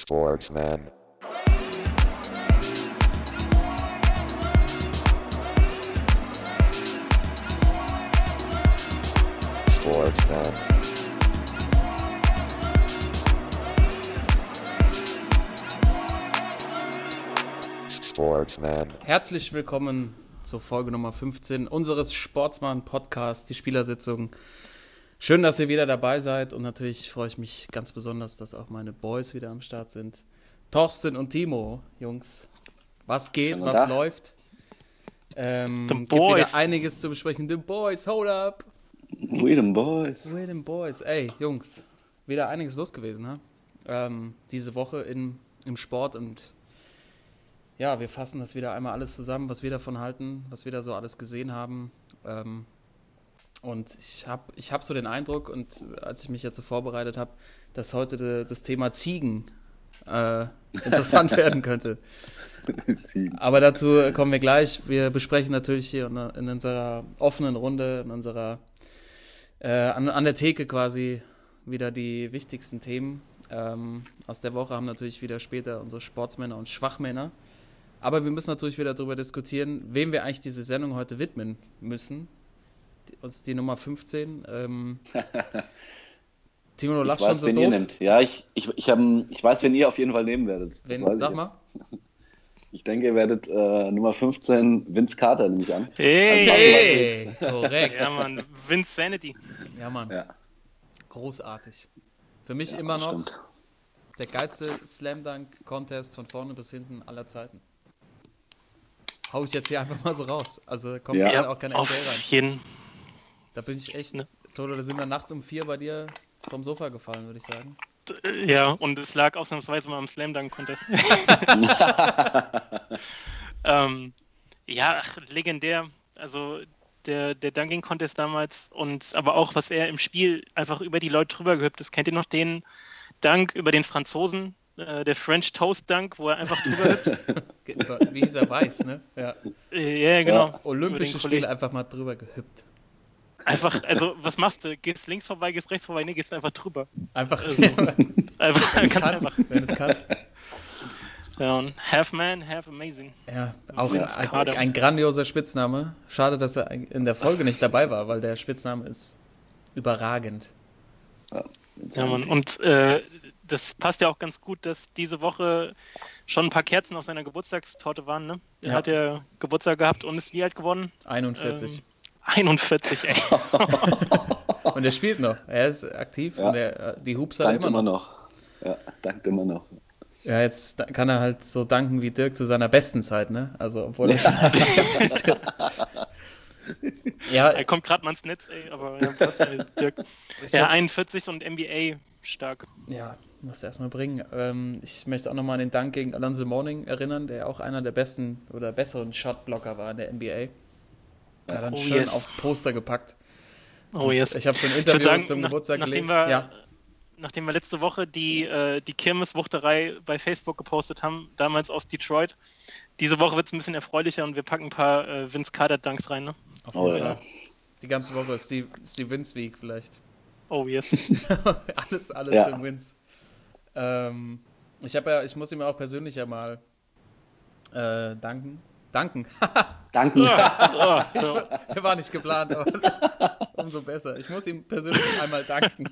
Sportsman. Sportsman. Sportsman. Herzlich willkommen zur Folge Nummer 15 unseres Sportsmann Podcasts, die Spielersitzung. Schön, dass ihr wieder dabei seid und natürlich freue ich mich ganz besonders, dass auch meine Boys wieder am Start sind. Thorsten und Timo, Jungs, was geht, was Tag. läuft? Ähm, The gibt Boys. wieder einiges zu besprechen. The Boys, hold up! We them boys. Wait them Boys. Ey, Jungs, wieder einiges los gewesen, ne? Ähm, diese Woche in, im Sport und ja, wir fassen das wieder einmal alles zusammen, was wir davon halten, was wir da so alles gesehen haben. Ähm, und ich habe ich hab so den Eindruck, und als ich mich jetzt so vorbereitet habe, dass heute de, das Thema Ziegen äh, interessant werden könnte. Aber dazu kommen wir gleich. Wir besprechen natürlich hier in, unserer offenen Runde, in unserer äh, an, an der Theke quasi wieder die wichtigsten Themen ähm, aus der Woche. Haben natürlich wieder später unsere Sportsmänner und Schwachmänner. Aber wir müssen natürlich wieder darüber diskutieren, wem wir eigentlich diese Sendung heute widmen müssen. Uns die Nummer 15. Ähm, Timo, du Ich lachst schon weiß, so wen doof. ihr nehmt. Ja, ich, ich, ich, hab, ich weiß, wen ihr auf jeden Fall nehmen werdet. Das Wen? weiß ich Sag jetzt. mal. Ich denke, ihr werdet äh, Nummer 15 Vince Carter, nehme ich an. Hey, Hey, korrekt. Ja, Mann, Vince Sanity. Ja, Mann. Ja, Großartig. Für mich ja, immer noch stimmt. der geilste Slam Dunk Contest von vorne bis hinten aller Zeiten. Hau ich jetzt hier einfach mal so raus. Also kommt Ja. gerade auch kein auf NBA rein. jeden Da bin ich echt, Ne. Toto, da sind wir nachts um vier bei dir vom Sofa gefallen, würde ich sagen. Ja, und es lag ausnahmsweise mal am Slam Dunk Contest. ähm, ja, ach, legendär. Also der, der Dunking Contest damals und aber auch, was er im Spiel einfach über die Leute drüber gehüpft ist. Kennt ihr noch den Dunk über den Franzosen? Äh, der French Toast Dunk, wo er einfach drüber hüpft? Wie hieß er weiß, ne? Ja. Äh, ja, genau. Über Olympische Spiele einfach mal drüber gehüpft. Einfach, also was machst du? Gehst links vorbei, gehst rechts vorbei, nee, gehst einfach drüber. Einfach, Also, Einfach, wenn kannst. einfach. Wenn es kannst. Ja, und half man, half amazing. Ja, auch Ja, ein, ein grandioser Spitzname. Schade, dass er in der Folge nicht dabei war, weil der Spitzname ist überragend. Ja, Mann. Und äh, das passt ja auch ganz gut, dass diese Woche schon ein paar Kerzen auf seiner Geburtstagstorte waren. Ne? Er Ja. hat ja Geburtstag gehabt und ist wie alt geworden? 41. Ähm, 41, ey. Und er spielt noch. Er ist aktiv Ja. und er, die Hoops hat er Dankt immer noch. noch. Ja, dankt immer noch. Ja, jetzt kann er halt so danken wie Dirk zu seiner besten Zeit, ne? Also, obwohl er schon 41 ist. Ja, Er kommt gerade mal ins Netz, ey, aber ja, was, ey, Dirk. ist Ja, ja, 41 und NBA stark. ja, muss er erstmal bringen. Ähm, ich möchte auch nochmal an den Dank gegen Alonso Mourning erinnern, der auch einer der besten oder besseren Shotblocker war in der NBA. Hat dann Oh, schön yes. aufs Poster gepackt. Oh, yes. Ich habe so ein Interview sagen, zum nach- Geburtstag nachdem gelesen. wir, Ja, nachdem wir letzte Woche die, äh, die Kirmeswuchterei bei Facebook gepostet haben, damals aus Detroit, diese Woche wird es ein bisschen erfreulicher und wir packen ein paar äh, Vince Carter Dunks rein. Ne? auf Oh, jeden ja. Fall. Die ganze Woche ist die, ist die Vince Week vielleicht. Oh, yes. alles, alles Ja. für den Wins. Ähm, ich habe ja, ich muss ihm ja auch persönlich ja mal äh, danken. Danken. War- Der war nicht geplant, aber umso besser. Ich muss ihm persönlich einmal danken.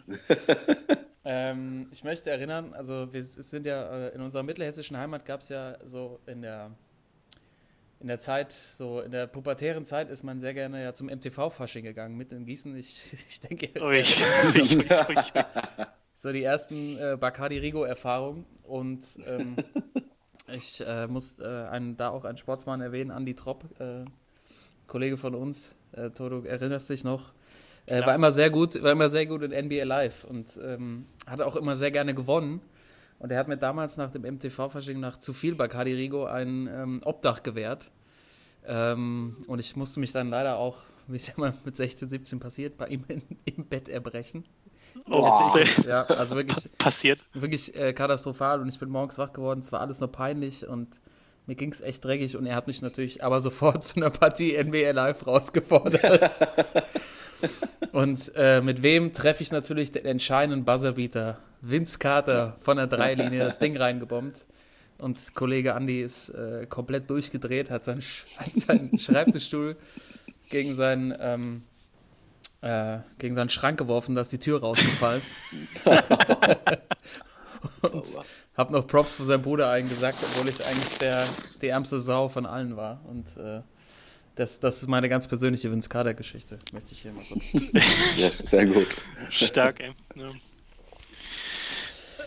ähm, ich möchte erinnern, also wir sind ja äh, in unserer mittelhessischen Heimat gab es ja so in der in der Zeit, so in der pubertären Zeit ist man sehr gerne ja zum MTV-Fasching gegangen, mit in Gießen. Ich, ich denke, Ui, ui, ui, ui. so die ersten äh, Bacardi Rigo-Erfahrungen. Und ähm, ich äh, muss äh, einen, da auch einen Sportsmann erwähnen, Andy Tropp, äh, Kollege von uns. Äh, Toto, erinnerst dich noch? Äh, war immer sehr gut, war immer sehr gut in NBA Live und ähm, hat auch immer sehr gerne gewonnen. Und er hat mir damals nach dem MTV-Fasching nach zu viel Bacardi Rigo ein ähm, Obdach gewährt. Ähm, und ich musste mich dann leider auch, wie es ja mal mit 16, 17 passiert, bei ihm in, im Bett erbrechen. Oh, Ja, also wirklich, passiert. wirklich äh, katastrophal und ich bin morgens wach geworden, es war alles nur peinlich und mir ging es echt dreckig und er hat mich natürlich aber sofort zu einer Partie NBA Live rausgefordert. Und äh, mit wem treffe ich natürlich den entscheidenden Buzzerbeater? Vince Carter von der Dreilinie das Ding reingebombt. Und Kollege Andy ist äh, komplett durchgedreht, hat seinen, Sch hat seinen Schreibtischstuhl gegen seinen, ähm, äh, gegen seinen Schrank geworfen, da ist die Tür rausgefallen. und hab noch Props für seinen Bruder eingesagt, obwohl ich eigentlich der, die ärmste Sau von allen war. Und äh, das, das ist meine ganz persönliche Vince Carter-Geschichte. Möchte ich hier mal kurz. Ja, sehr gut. Stark, ey. Ja,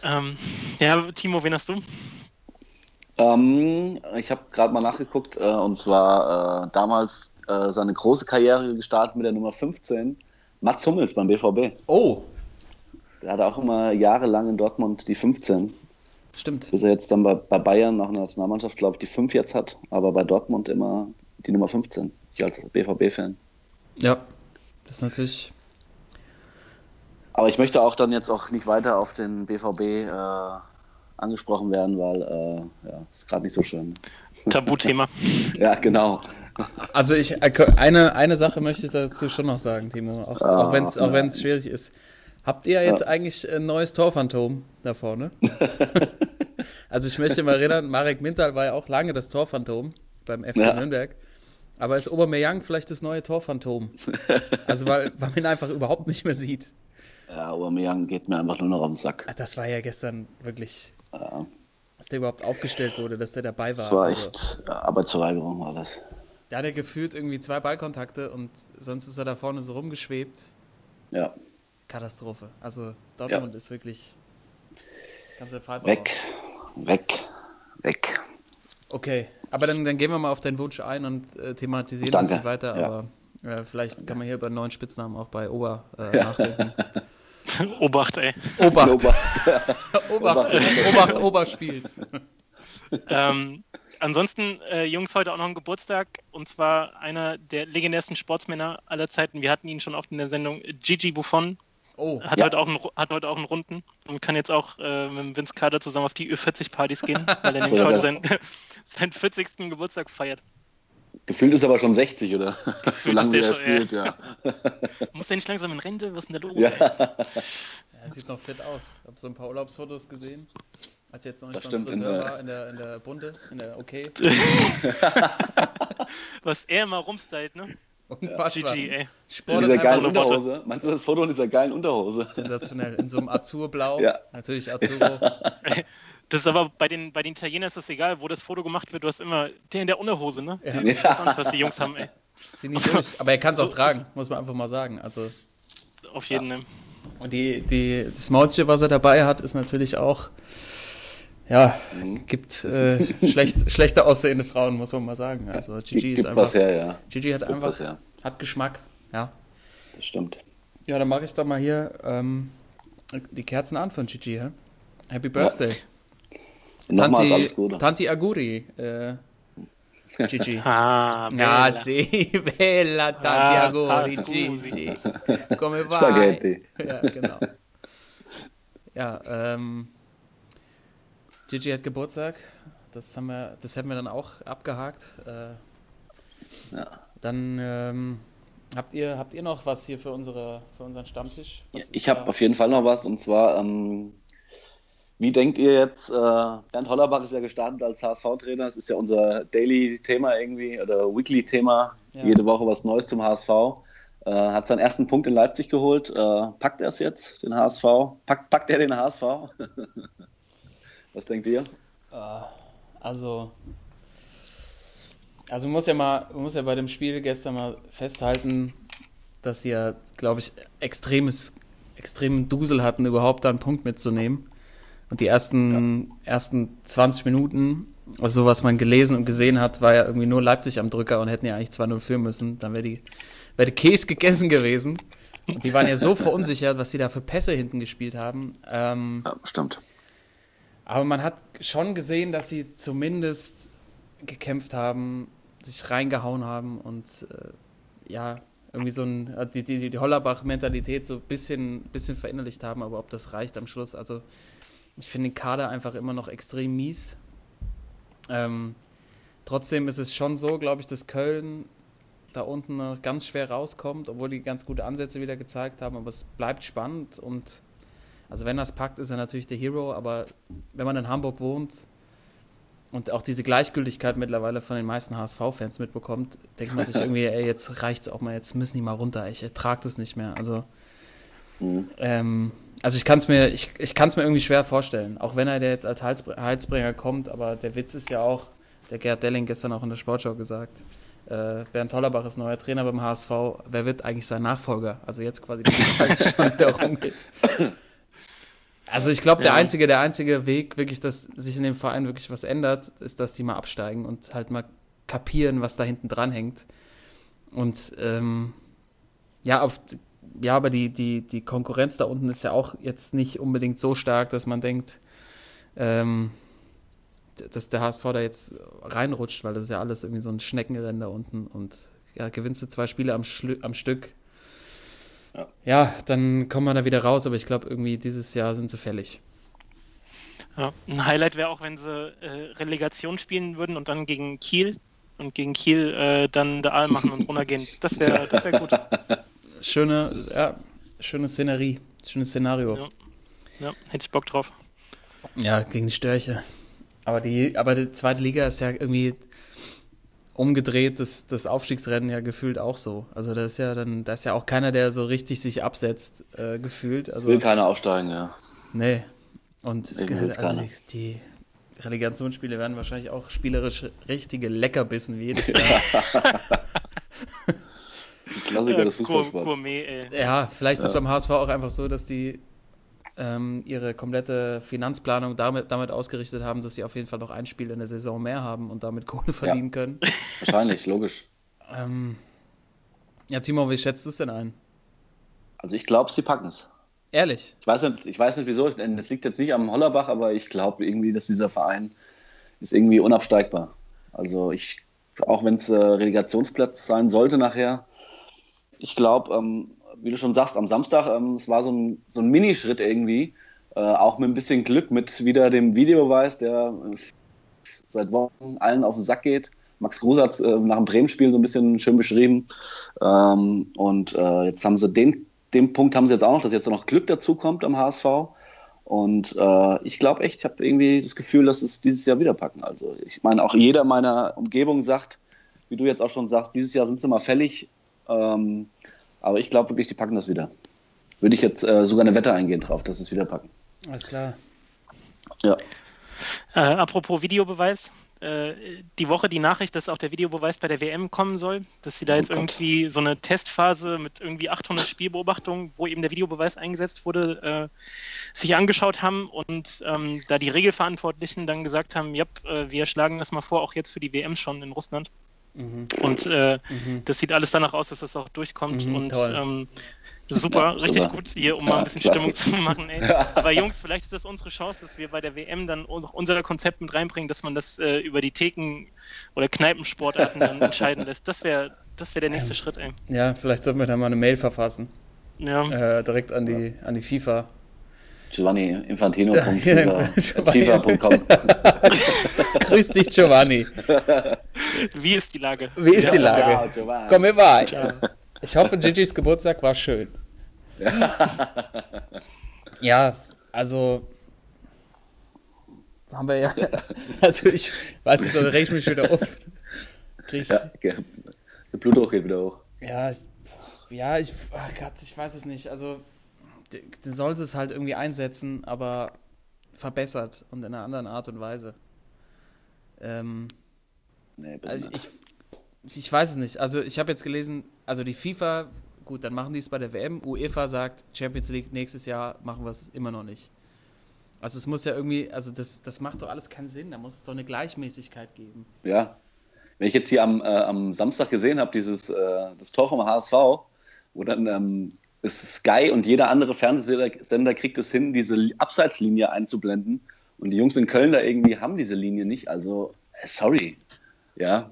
ähm, ja Timo, wen hast du? Ähm, ich habe gerade mal nachgeguckt äh, und zwar äh, damals äh, seine große Karriere gestartet mit der Nummer 15, Mats Hummels beim BVB. Oh, Der hatte auch immer jahrelang in Dortmund die 15, stimmt. bis er jetzt dann bei, bei Bayern nach einer Nationalmannschaft, glaube ich, die 5 jetzt hat, aber bei Dortmund immer die Nummer 15. Ich als BVB-Fan. Ja, das ist natürlich. Aber ich möchte auch dann jetzt auch nicht weiter auf den BVB äh, angesprochen werden, weil äh, ja, ist gerade nicht so schön. Tabuthema. Ja, genau. Also ich eine, eine Sache möchte ich dazu schon noch sagen, Timo, auch, Ah, auch wenn es auch ja. wenn's schwierig ist. Habt ihr jetzt eigentlich ein neues Torphantom da vorne? also ich möchte mal erinnern, Marek Mintal war ja auch lange das Torphantom beim FC Ja. Nürnberg. Aber ist Aubameyang vielleicht das neue Torphantom? Also weil, weil man ihn einfach überhaupt nicht mehr sieht. Ja, Aubameyang geht mir einfach nur noch den Sack. Ah, Das war ja gestern wirklich, Ja, dass der überhaupt aufgestellt wurde, dass der dabei war. das war Also, echt ja, Arbeitsverweigerung war das. Da hat er gefühlt irgendwie zwei Ballkontakte und sonst ist er da vorne so rumgeschwebt. Ja, Katastrophe. Also Dortmund ist wirklich ganz der Fall. weg, weg, weg. Okay, aber dann, dann gehen wir mal auf deinen Wunsch ein und äh, thematisieren Danke, das nicht weiter. ja. Aber äh, vielleicht kann man hier über einen neuen Spitznamen auch bei Ober äh, nachdenken. Obacht, ey. Obacht, Obacht. Obacht, Obacht, Ober spielt. Ähm, ansonsten, äh, Jungs, heute auch noch ein Geburtstag und zwar einer der legendärsten Sportsmänner aller Zeiten. Wir hatten ihn schon oft in der Sendung. Gigi Buffon Oh, hat, Ja. heute, auch einen, hat heute auch einen Runden und kann jetzt auch äh, mit dem Vince Carter zusammen auf die Ü40-Partys gehen, weil er nämlich So, heute ja. seinen, seinen 40. Geburtstag feiert. Gefühlt ist er aber schon 60, oder? Wie ist der er schon, spielt, ja. Muss der nicht langsam in Rente? Was ist denn da los? Ja, er sieht noch fit aus. Ich habe so ein paar Urlaubsfotos gesehen, als jetzt noch nicht Das beim stimmt, in Friseur der- war, in der, in der Bunte, in der Okay. Was er immer rumstylt, ne? Unfassbar. Gigi, ey. in Sport dieser einfach geilen. Unterhose. Meinst du das Foto in dieser geilen Unterhose? sensationell. In so einem Azurblau. Ja. Natürlich Azuro. Das ist aber bei den, bei den Italienern ist das egal, wo das Foto gemacht wird. Du hast immer der in der Unterhose, ne? Ja. Ich weiß auch nicht, was die Jungs haben, ey. Zieh nicht durch. Aber er kann es auch So- tragen, muss man einfach mal sagen. Also, Auf jeden Fall. und die, die, das Maultier, was er dabei hat, ist natürlich auch, ja, gibt äh, schlecht, schlechter aussehende Frauen, muss man mal sagen. Also, Gigi ist einfach, her, ja. Gigi hat Gibt einfach, hat Geschmack. Ja. Das stimmt. Ja, dann mache ich doch mal hier ähm, die Kerzen an von Gigi, hä? Happy Birthday. Nochmals Tanti, alles Gute. Tanti Aguri, äh, Gigi. Ah, Ah, bella. sì, bella Tanti Ah, auguri, ah. Gigi. Come vai? Spaghetti. Ja, genau. Ja, ähm, Gigi hat Geburtstag. Das haben wir, das hätten wir dann auch abgehakt. Äh, Ja. Dann ähm, habt ihr, habt ihr noch was hier für unsere, für unseren Stammtisch? Ist Ich habe auf jeden Fall noch was und zwar, ähm, wie denkt ihr jetzt, äh, Bernd Hollerbach ist ja gestartet als HSV-Trainer, das ist ja unser Daily-Thema irgendwie oder Weekly-Thema, Ja. jede Woche was Neues zum HSV. Äh, hat seinen ersten Punkt in Leipzig geholt. Äh, packt er es jetzt, den HSV? Packt, packt er den HSV? was denkt ihr? Ah, Also, also man muss ja mal, man muss ja bei dem Spiel gestern mal festhalten, dass sie ja, glaube ich, extremes, extremen Dusel hatten, überhaupt da einen Punkt mitzunehmen. Und die ersten, ersten 20 Minuten, also so was man gelesen und gesehen hat, war ja irgendwie nur Leipzig am Drücker und hätten ja eigentlich 2-0 führen müssen. Dann wäre die, wär die Käse gegessen gewesen. Und die waren ja so verunsichert, was sie da für Pässe hinten gespielt haben. Ähm, Ja, stimmt. Aber man hat schon gesehen, dass sie zumindest gekämpft haben, sich reingehauen haben und äh, ja, irgendwie so ein, äh, die, die, die Hollerbach-Mentalität so ein bisschen, bisschen verinnerlicht haben, aber ob das reicht am Schluss. Also ich finde den Kader einfach immer noch extrem mies. Ähm, trotzdem ist es schon so, glaube ich, dass Köln da unten noch ganz schwer rauskommt, obwohl die ganz gute Ansätze wieder gezeigt haben. Aber es bleibt spannend und also wenn das packt, ist er natürlich der Hero. Aber wenn man in Hamburg wohnt und auch diese Gleichgültigkeit mittlerweile von den meisten HSV-Fans mitbekommt, denkt man sich irgendwie, ey, jetzt reicht's auch mal, jetzt müssen die mal runter. Ich ertrage das nicht mehr. Also Mhm. ähm, also ich kann es mir, ich, ich kann's mir irgendwie schwer vorstellen, auch wenn er der jetzt als Heilsbr- Heilsbringer kommt, aber der Witz ist ja auch, der Gerd Delling gestern auch in der Sportschau gesagt, äh, Bernd Tollerbach ist neuer Trainer beim HSV, wer wird eigentlich sein Nachfolger? Also jetzt quasi die Frage schon wieder rumgeht. Also ich glaube, der Ja. einzige, der einzige Weg, wirklich, dass sich in dem Verein wirklich was ändert, ist, dass die mal absteigen und halt mal kapieren, was da hinten dran hängt. Und ähm, ja, auf, ja, aber die, die, die Konkurrenz da unten ist ja auch jetzt nicht unbedingt so stark, dass man denkt, ähm, dass der HSV da jetzt reinrutscht, weil das ist ja alles irgendwie so ein Schneckenrennen da unten und ja, gewinnst du zwei Spiele am, Schlü am Stück. Ja. ja, dann kommen wir da wieder raus, aber ich glaube, irgendwie dieses Jahr sind sie fällig. Ja. Ein Highlight wäre auch, wenn sie äh, Relegation spielen würden und dann gegen Kiel und gegen Kiel äh, dann der Aal machen und runtergehen. Das wäre das wär gut. Schöne, ja, schöne Szenerie, schönes Szenario. Ja. Ja, hätte ich Bock drauf. Ja, gegen die Störche. Aber die, aber die zweite Liga ist ja irgendwie umgedreht, das, das Aufstiegsrennen ja gefühlt auch so. Also da ist ja dann, da ist ja auch keiner, der so richtig sich absetzt, äh, gefühlt. Es Also, will keiner aufsteigen, ja. nee. Und also die, die Relegationsspiele werden wahrscheinlich auch spielerisch richtige Leckerbissen wie jedes Jahr. Klassiker des Fußballsports. Gourmet, ey. Ja, vielleicht ist es Ja. beim HSV auch einfach so, dass die ähm, ihre komplette Finanzplanung damit, damit ausgerichtet haben, dass sie auf jeden Fall noch ein Spiel in der Saison mehr haben und damit Kohle verdienen können. Wahrscheinlich, logisch. Ähm, ja, Timo, wie schätzt du es denn ein? Also ich glaube, sie packen es. Ehrlich? Ich weiß nicht, ich weiß nicht wieso. Es es liegt jetzt nicht am Hollerbach, aber ich glaube irgendwie, dass dieser Verein ist irgendwie unabsteigbar. Also ich, auch wenn es äh, Relegationsplatz sein sollte nachher, ich glaube, ähm, wie du schon sagst, am Samstag, ähm, es war so ein, so ein Minischritt irgendwie, äh, auch mit ein bisschen Glück, mit wieder dem Videobeweis, der äh, seit Wochen allen auf den Sack geht. Max Kruse hat äh, nach dem Bremen-Spiel so ein bisschen schön beschrieben. Ähm, und äh, jetzt haben sie den, den Punkt haben sie jetzt auch noch, dass jetzt noch Glück dazu kommt am HSV. Und äh, ich glaube echt, ich habe irgendwie das Gefühl, dass es dieses Jahr wieder packen. Also ich meine, auch jeder meiner Umgebung sagt, wie du jetzt auch schon sagst, dieses Jahr sind sie mal fällig. Ähm, aber ich glaube wirklich, die packen das wieder. Würde ich jetzt äh, sogar eine Wette eingehen drauf, dass sie es wieder packen. Alles klar. Ja. Äh, apropos Videobeweis. Äh, die Woche die Nachricht, dass auch der Videobeweis bei der WM kommen soll, dass sie da Oh jetzt Gott. irgendwie so eine Testphase mit irgendwie 800 Spielbeobachtungen, wo eben der Videobeweis eingesetzt wurde, äh, sich angeschaut haben und ähm, da die Regelverantwortlichen dann gesagt haben, ja, äh, wir schlagen das mal vor, auch jetzt für die WM schon in Russland. Mhm. Und äh, Mhm. das sieht alles danach aus, dass das auch durchkommt. Mhm, und ähm, super, Ja, richtig super. gut hier, um mal Ja, ein bisschen klasse. Stimmung zu machen. Ey. Aber Jungs, vielleicht ist das unsere Chance, dass wir bei der WM dann auch unser Konzept mit reinbringen, dass man das äh, über die Theken- oder Kneipensportarten dann entscheiden lässt. Das wäre das wär der nächste Schritt, ey. Ja, vielleicht sollten wir da mal eine Mail verfassen. Ja. Äh, direkt an die, an die FIFA. Giovanni Infantino. Ja, Giovanni. Grüß dich, Giovanni. Wie ist die Lage? Wie ist die Ciao, Lage? Komm mir bei. Ich hoffe, Gigi's Geburtstag war schön. Ja, also haben wir ja. Also ich weiß nicht, so reg ich mich wieder auf. Krieg ich, Ja, okay. der Blutdruck geht wieder hoch. Ja, ich, ja, ich, ach Gott, ich weiß es nicht. Also, d- den soll es halt irgendwie einsetzen, aber verbessert und in einer anderen Art und Weise. Ähm, Nee, also ich, ich weiß es nicht. Also ich habe jetzt gelesen, also die FIFA, gut, dann machen die es bei der WM. UEFA sagt, Champions League nächstes Jahr machen wir es immer noch nicht. Also es muss ja irgendwie, also das, das macht doch alles keinen Sinn. Da muss es doch eine Gleichmäßigkeit geben. Ja. Wenn ich jetzt hier am, äh, am Samstag gesehen habe, dieses äh, das Tor vom HSV, wo dann ähm, ist Sky und jeder andere Fernsehsender kriegt es hin, diese Li- Abseitslinie einzublenden. Und die Jungs in Köln da irgendwie haben diese Linie nicht. Also, äh, sorry. Ja.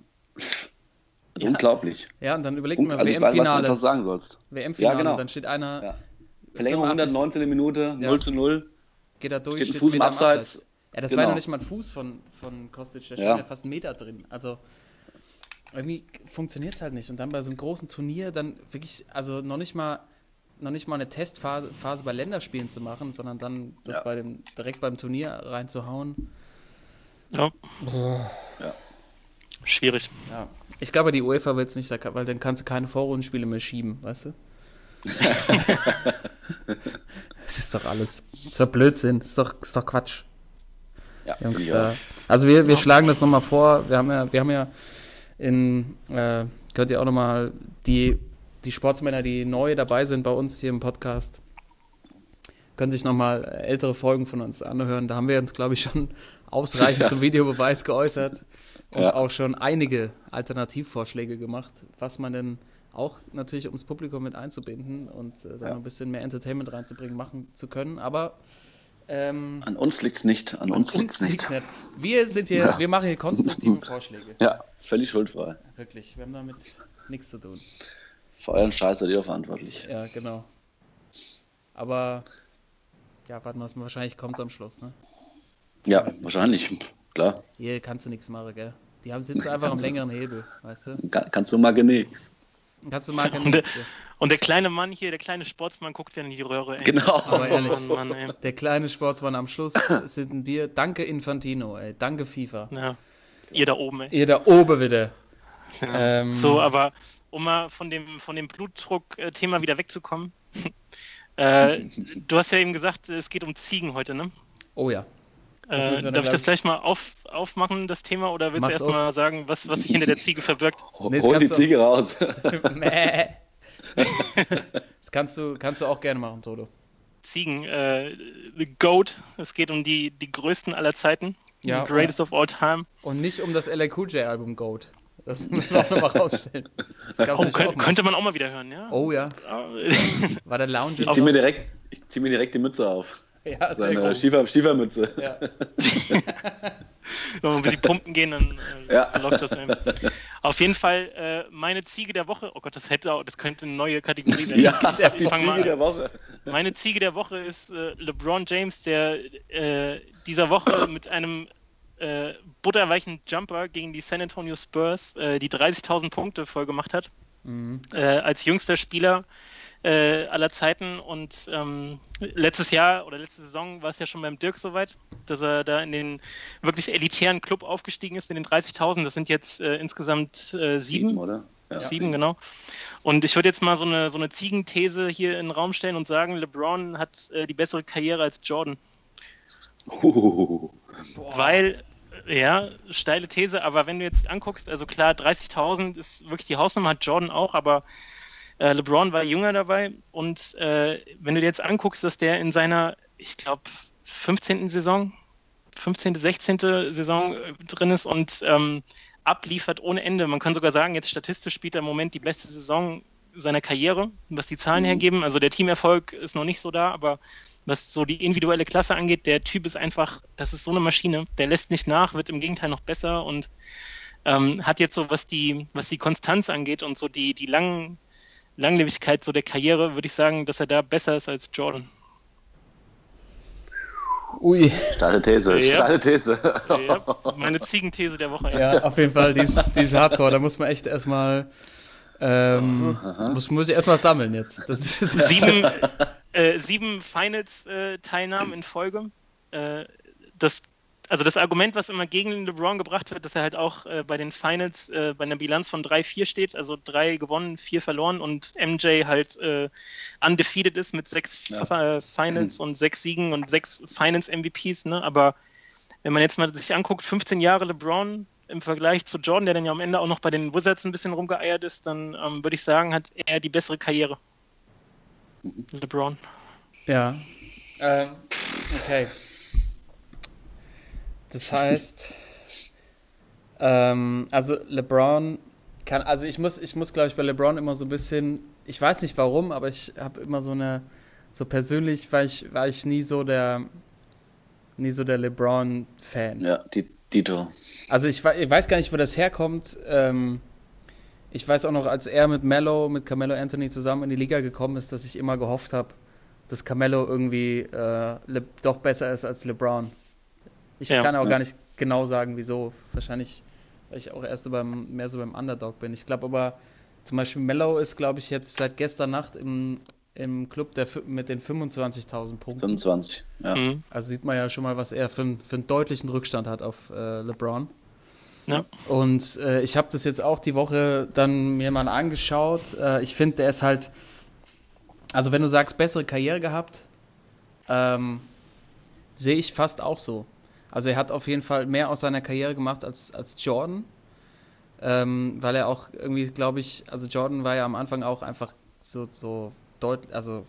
Ja. Unglaublich. Ja, und dann überlegt man also weiß, was du WM-Finale. sagen sollst. WM-Finale, Ja, genau. dann steht einer, Ja. Verlängerung 85. 119. Minute, 0 zu 0. geht da durch, Steht ein Fuß im wieder Abseits. Ja, das war ja Genau. noch nicht mal ein Fuß von, von Kostic, da Ja. stand ja fast ein Meter drin. Also, irgendwie funktioniert es halt nicht. Und dann bei so einem großen Turnier dann wirklich, also noch nicht mal, noch nicht mal eine Testphase Phase bei Länderspielen zu machen, sondern dann das Ja. bei dem, direkt beim Turnier reinzuhauen. Ja. Ja. Schwierig. Ja. Ich glaube, die UEFA will es nicht, weil dann kannst du keine Vorrundenspiele mehr schieben, weißt du? Das ist doch alles. Das ist doch Blödsinn. Das ist doch, das ist doch Quatsch. Ja, Jungs, da, auch. also wir, wir schlagen das nochmal vor. Wir haben ja, wir haben ja in, äh, könnt ihr auch nochmal die, die Sportsmänner, die neu dabei sind bei uns hier im Podcast, können sich nochmal ältere Folgen von uns anhören. Da haben wir uns, glaube ich, schon ausreichend Ja. zum Videobeweis geäußert und Ja. auch schon einige Alternativvorschläge gemacht, was man denn auch natürlich, um das Publikum mit einzubinden und äh, da Ja. noch ein bisschen mehr Entertainment reinzubringen, machen zu können. Aber ähm, An uns liegt's nicht. An uns liegt's nicht. liegt's Wir sind hier, Ja. wir machen hier konstruktive Vorschläge. Ja, völlig schuldfrei. Wirklich. Wir haben damit nichts zu tun. Für euren Scheiß seid ihr verantwortlich. Ja, genau. Aber ja, warten wir mal, wahrscheinlich kommt es am Schluss, ne? Ja, wahrscheinlich. Klar. Hier kannst du nichts machen, gell? Die haben sitzen einfach am längeren Hebel, weißt du? Kann, kannst du mal genix. Kannst du mal Und der, nichts. und der kleine Mann hier, der kleine Sportsmann, guckt wieder in die Röhre. Ey. Genau. Aber ehrlich. Mann, Mann, ey. Der kleine Sportsmann am Schluss sind wir. Danke Infantino, ey. Danke FIFA. Ja. Ihr da oben, ey. Ihr da oben wieder. Ähm, So, aber um mal von dem, von dem Blutdruck-Thema wieder wegzukommen. äh, du hast ja eben gesagt, es geht um Ziegen heute, ne? Oh ja. Äh, darf ich das ich- gleich mal auf, aufmachen, das Thema, oder willst Mach's du erstmal sagen, was, was sich hinter der Ziege verbirgt? Nee, Hol die Ziege raus. Das kannst du, kannst du auch gerne machen, Toto. Ziegen, äh, The Goat, es geht um die, die größten aller Zeiten. Ja, the greatest of all time. Und nicht um das LL Cool J Album Goat. Das müssen wir auch nochmal rausstellen. Oh, könnt, könnte man auch mal wieder hören, ja. Oh ja. Ja. War der Lounge Ich zieh mir direkt, ich zieh mir direkt die Mütze auf. Ja, sehr Seine gut. Schiefer, Schiefermütze. Ja. Wenn wir ein bisschen pumpen gehen, dann äh, Ja. läuft das ein. Auf jeden Fall äh, meine Ziege der Woche. Oh Gott, das hätte auch, das könnte eine neue Kategorie werden. Ja, ich, die ich mal Ziege der. Woche. Meine Ziege der Woche ist äh, LeBron James, der äh, dieser Woche mit einem äh, butterweichen Jumper gegen die San Antonio Spurs äh, die 30.000 Punkte voll gemacht hat. Mhm. Äh, als jüngster Spieler äh, aller Zeiten und ähm, letztes Jahr oder letzte Saison war es ja schon beim Dirk soweit, dass er da in den wirklich elitären Club aufgestiegen ist mit den 30.000. Das sind jetzt äh, insgesamt äh, sieben. oder? Ja, Sieben, genau. Und ich würde jetzt mal so eine, so eine Ziegenthese hier in den Raum stellen und sagen, LeBron hat äh, die bessere Karriere als Jordan. Uh, Weil, ja, steile These, aber wenn du jetzt anguckst, also klar, 30.000 ist wirklich die Hausnummer, hat Jordan auch, aber äh, LeBron war jünger dabei und äh, wenn du dir jetzt anguckst, dass der in seiner, ich glaube, 15. Saison, 15., 16. Saison äh, drin ist und ähm, abliefert ohne Ende. Man kann sogar sagen, jetzt statistisch spielt er im Moment die beste Saison seiner Karriere, was die Zahlen Mhm. hergeben. Also der Teamerfolg ist noch nicht so da, aber was so die individuelle Klasse angeht, der Typ ist einfach, das ist so eine Maschine. Der lässt nicht nach, wird im Gegenteil noch besser und ähm, hat jetzt so, was die, was die Konstanz angeht und so die, die langen, Langlebigkeit so der Karriere, würde ich sagen, dass er da besser ist als Jordan. Ui. steile These, Ja. steile These. Ja, meine Ziegenthese der Woche. Ja, auf jeden Fall, die ist, die ist hardcore. Da muss man echt erstmal. Ähm, muss, muss ich erstmal sammeln jetzt. Das, das, sieben, äh, sieben Finals-Teilnahmen in Folge. Äh, das, also das Argument, was immer gegen LeBron gebracht wird, dass er halt auch äh, bei den Finals äh, bei einer Bilanz von 3-4 steht, also drei gewonnen, vier verloren und MJ halt äh, undefeated ist mit sechs Ja. Äh, Finals und sechs Siegen und sechs Finals-MVPs. Ne? Aber wenn man jetzt mal sich anguckt, 15 Jahre LeBron im Vergleich zu Jordan, der dann ja am Ende auch noch bei den Wizards ein bisschen rumgeeiert ist, dann ähm, würde ich sagen, hat er die bessere Karriere. LeBron. ja. Ähm, okay. Das heißt, ähm, also LeBron kann, also ich muss, ich muss, glaube ich, bei LeBron immer so ein bisschen, ich weiß nicht warum, aber ich habe immer so eine, so persönlich war ich, war ich nie so der, nie so der LeBron-Fan. Ja, die, Dito. Also ich, ich weiß gar nicht, wo das herkommt. Ähm, ich weiß auch noch, als er mit Mello, mit Carmelo Anthony zusammen in die Liga gekommen ist, dass ich immer gehofft habe, dass Carmelo irgendwie äh, doch besser ist als LeBron. Ich Ja. kann auch Ja. gar nicht genau sagen, wieso. Wahrscheinlich weil ich auch erst beim, mehr so beim Underdog bin. Ich glaube aber, zum Beispiel Mellow ist, glaube ich, jetzt seit gestern Nacht im, im Club der, mit den 25.000 Punkten. 25, ja. Mhm. Also sieht man ja schon mal, was er für, für einen deutlichen Rückstand hat auf äh, LeBron. Ja. Und äh, ich habe das jetzt auch die Woche dann mir mal angeschaut. Äh, ich finde, der ist halt, also wenn du sagst, bessere Karriere gehabt, ähm, sehe ich fast auch so. Also er hat auf jeden Fall mehr aus seiner Karriere gemacht als, als Jordan. Ähm, weil er auch irgendwie, glaube ich, also Jordan war ja am Anfang auch einfach so, so deutlich, also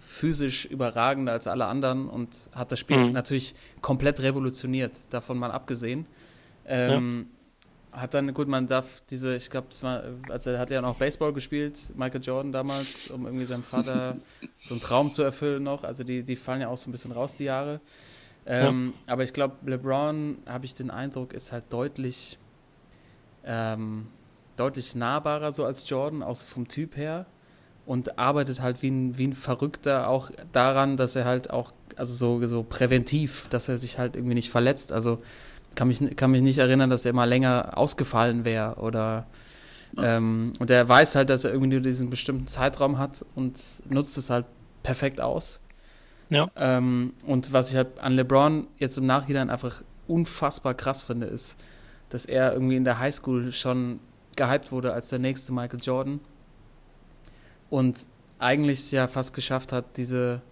physisch überragender als alle anderen und hat das Spiel mhm. natürlich komplett revolutioniert, davon mal abgesehen. Ähm, ja. Hat dann, gut, man darf diese, ich glaube, also er hat ja noch Baseball gespielt, Michael Jordan damals, um irgendwie seinem Vater so einen Traum zu erfüllen noch. Also die, die fallen ja auch so ein bisschen raus, die Jahre. Ähm, ja. Aber ich glaube, LeBron, habe ich den Eindruck, ist halt deutlich, ähm, deutlich nahbarer so als Jordan, auch vom Typ her. Und arbeitet halt wie ein, wie ein Verrückter auch daran, dass er halt auch, also so, so präventiv, dass er sich halt irgendwie nicht verletzt. Also kann mich, kann mich nicht erinnern, dass er mal länger ausgefallen wäre oder ähm, und er weiß halt, dass er irgendwie nur diesen bestimmten Zeitraum hat und nutzt es halt perfekt aus. Ja. Ähm, und was ich halt an LeBron jetzt im Nachhinein einfach unfassbar krass finde, ist, dass er irgendwie in der Highschool schon gehypt wurde als der nächste Michael Jordan und eigentlich ja fast geschafft hat, diese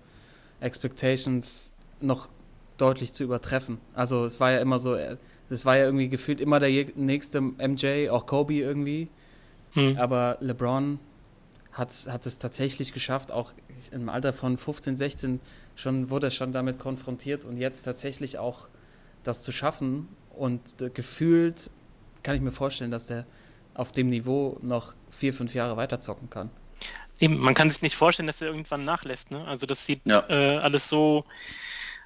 Expectations noch deutlich zu übertreffen. Also es war ja immer so, es war ja irgendwie gefühlt immer der nächste MJ, auch Kobe irgendwie. Hm. Aber LeBron hat, hat es tatsächlich geschafft, auch im Alter von 15, 16 schon wurde er schon damit konfrontiert und jetzt tatsächlich auch das zu schaffen und gefühlt kann ich mir vorstellen, dass der auf dem Niveau noch vier, fünf Jahre weiter zocken kann. Eben, man kann sich nicht vorstellen, dass er irgendwann nachlässt. Ne? Also das sieht ja. äh, alles so,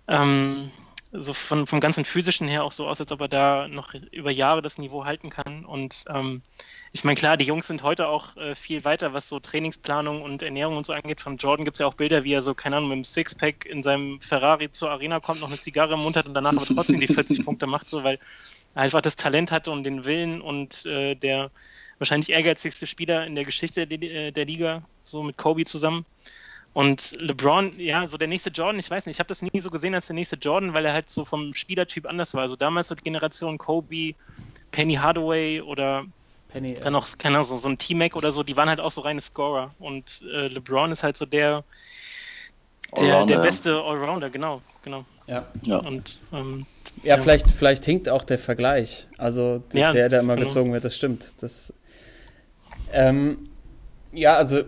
ähm, so von, vom ganzen physischen her auch so aus, als ob er da noch über Jahre das Niveau halten kann. Und ähm, ich meine, klar, die Jungs sind heute auch äh, viel weiter, was so Trainingsplanung und Ernährung und so angeht. Von Jordan gibt es ja auch Bilder, wie er so, keine Ahnung, mit dem Sixpack in seinem Ferrari zur Arena kommt, noch eine Zigarre im Mund hat und danach aber trotzdem die 40 Punkte macht, so, weil er einfach das Talent hatte und den Willen und äh, der wahrscheinlich ehrgeizigste Spieler in der Geschichte der, äh, der Liga, so mit Kobe zusammen. Und LeBron, ja, so der nächste Jordan, ich weiß nicht, ich habe das nie so gesehen als der nächste Jordan, weil er halt so vom Spielertyp anders war. Also damals so die Generation Kobe, Penny Hardaway oder Penny, dann noch, keine Ahnung, so, so ein T-Mac oder so, die waren halt auch so reine Scorer. Und äh, LeBron ist halt so der, der, der beste Allrounder, genau, genau. Ja. ja. Und, ähm, ja, ja, Vielleicht, vielleicht hinkt auch der Vergleich. Also der, ja, der, der immer genau. gezogen wird, das stimmt. Das, ähm, ja, also,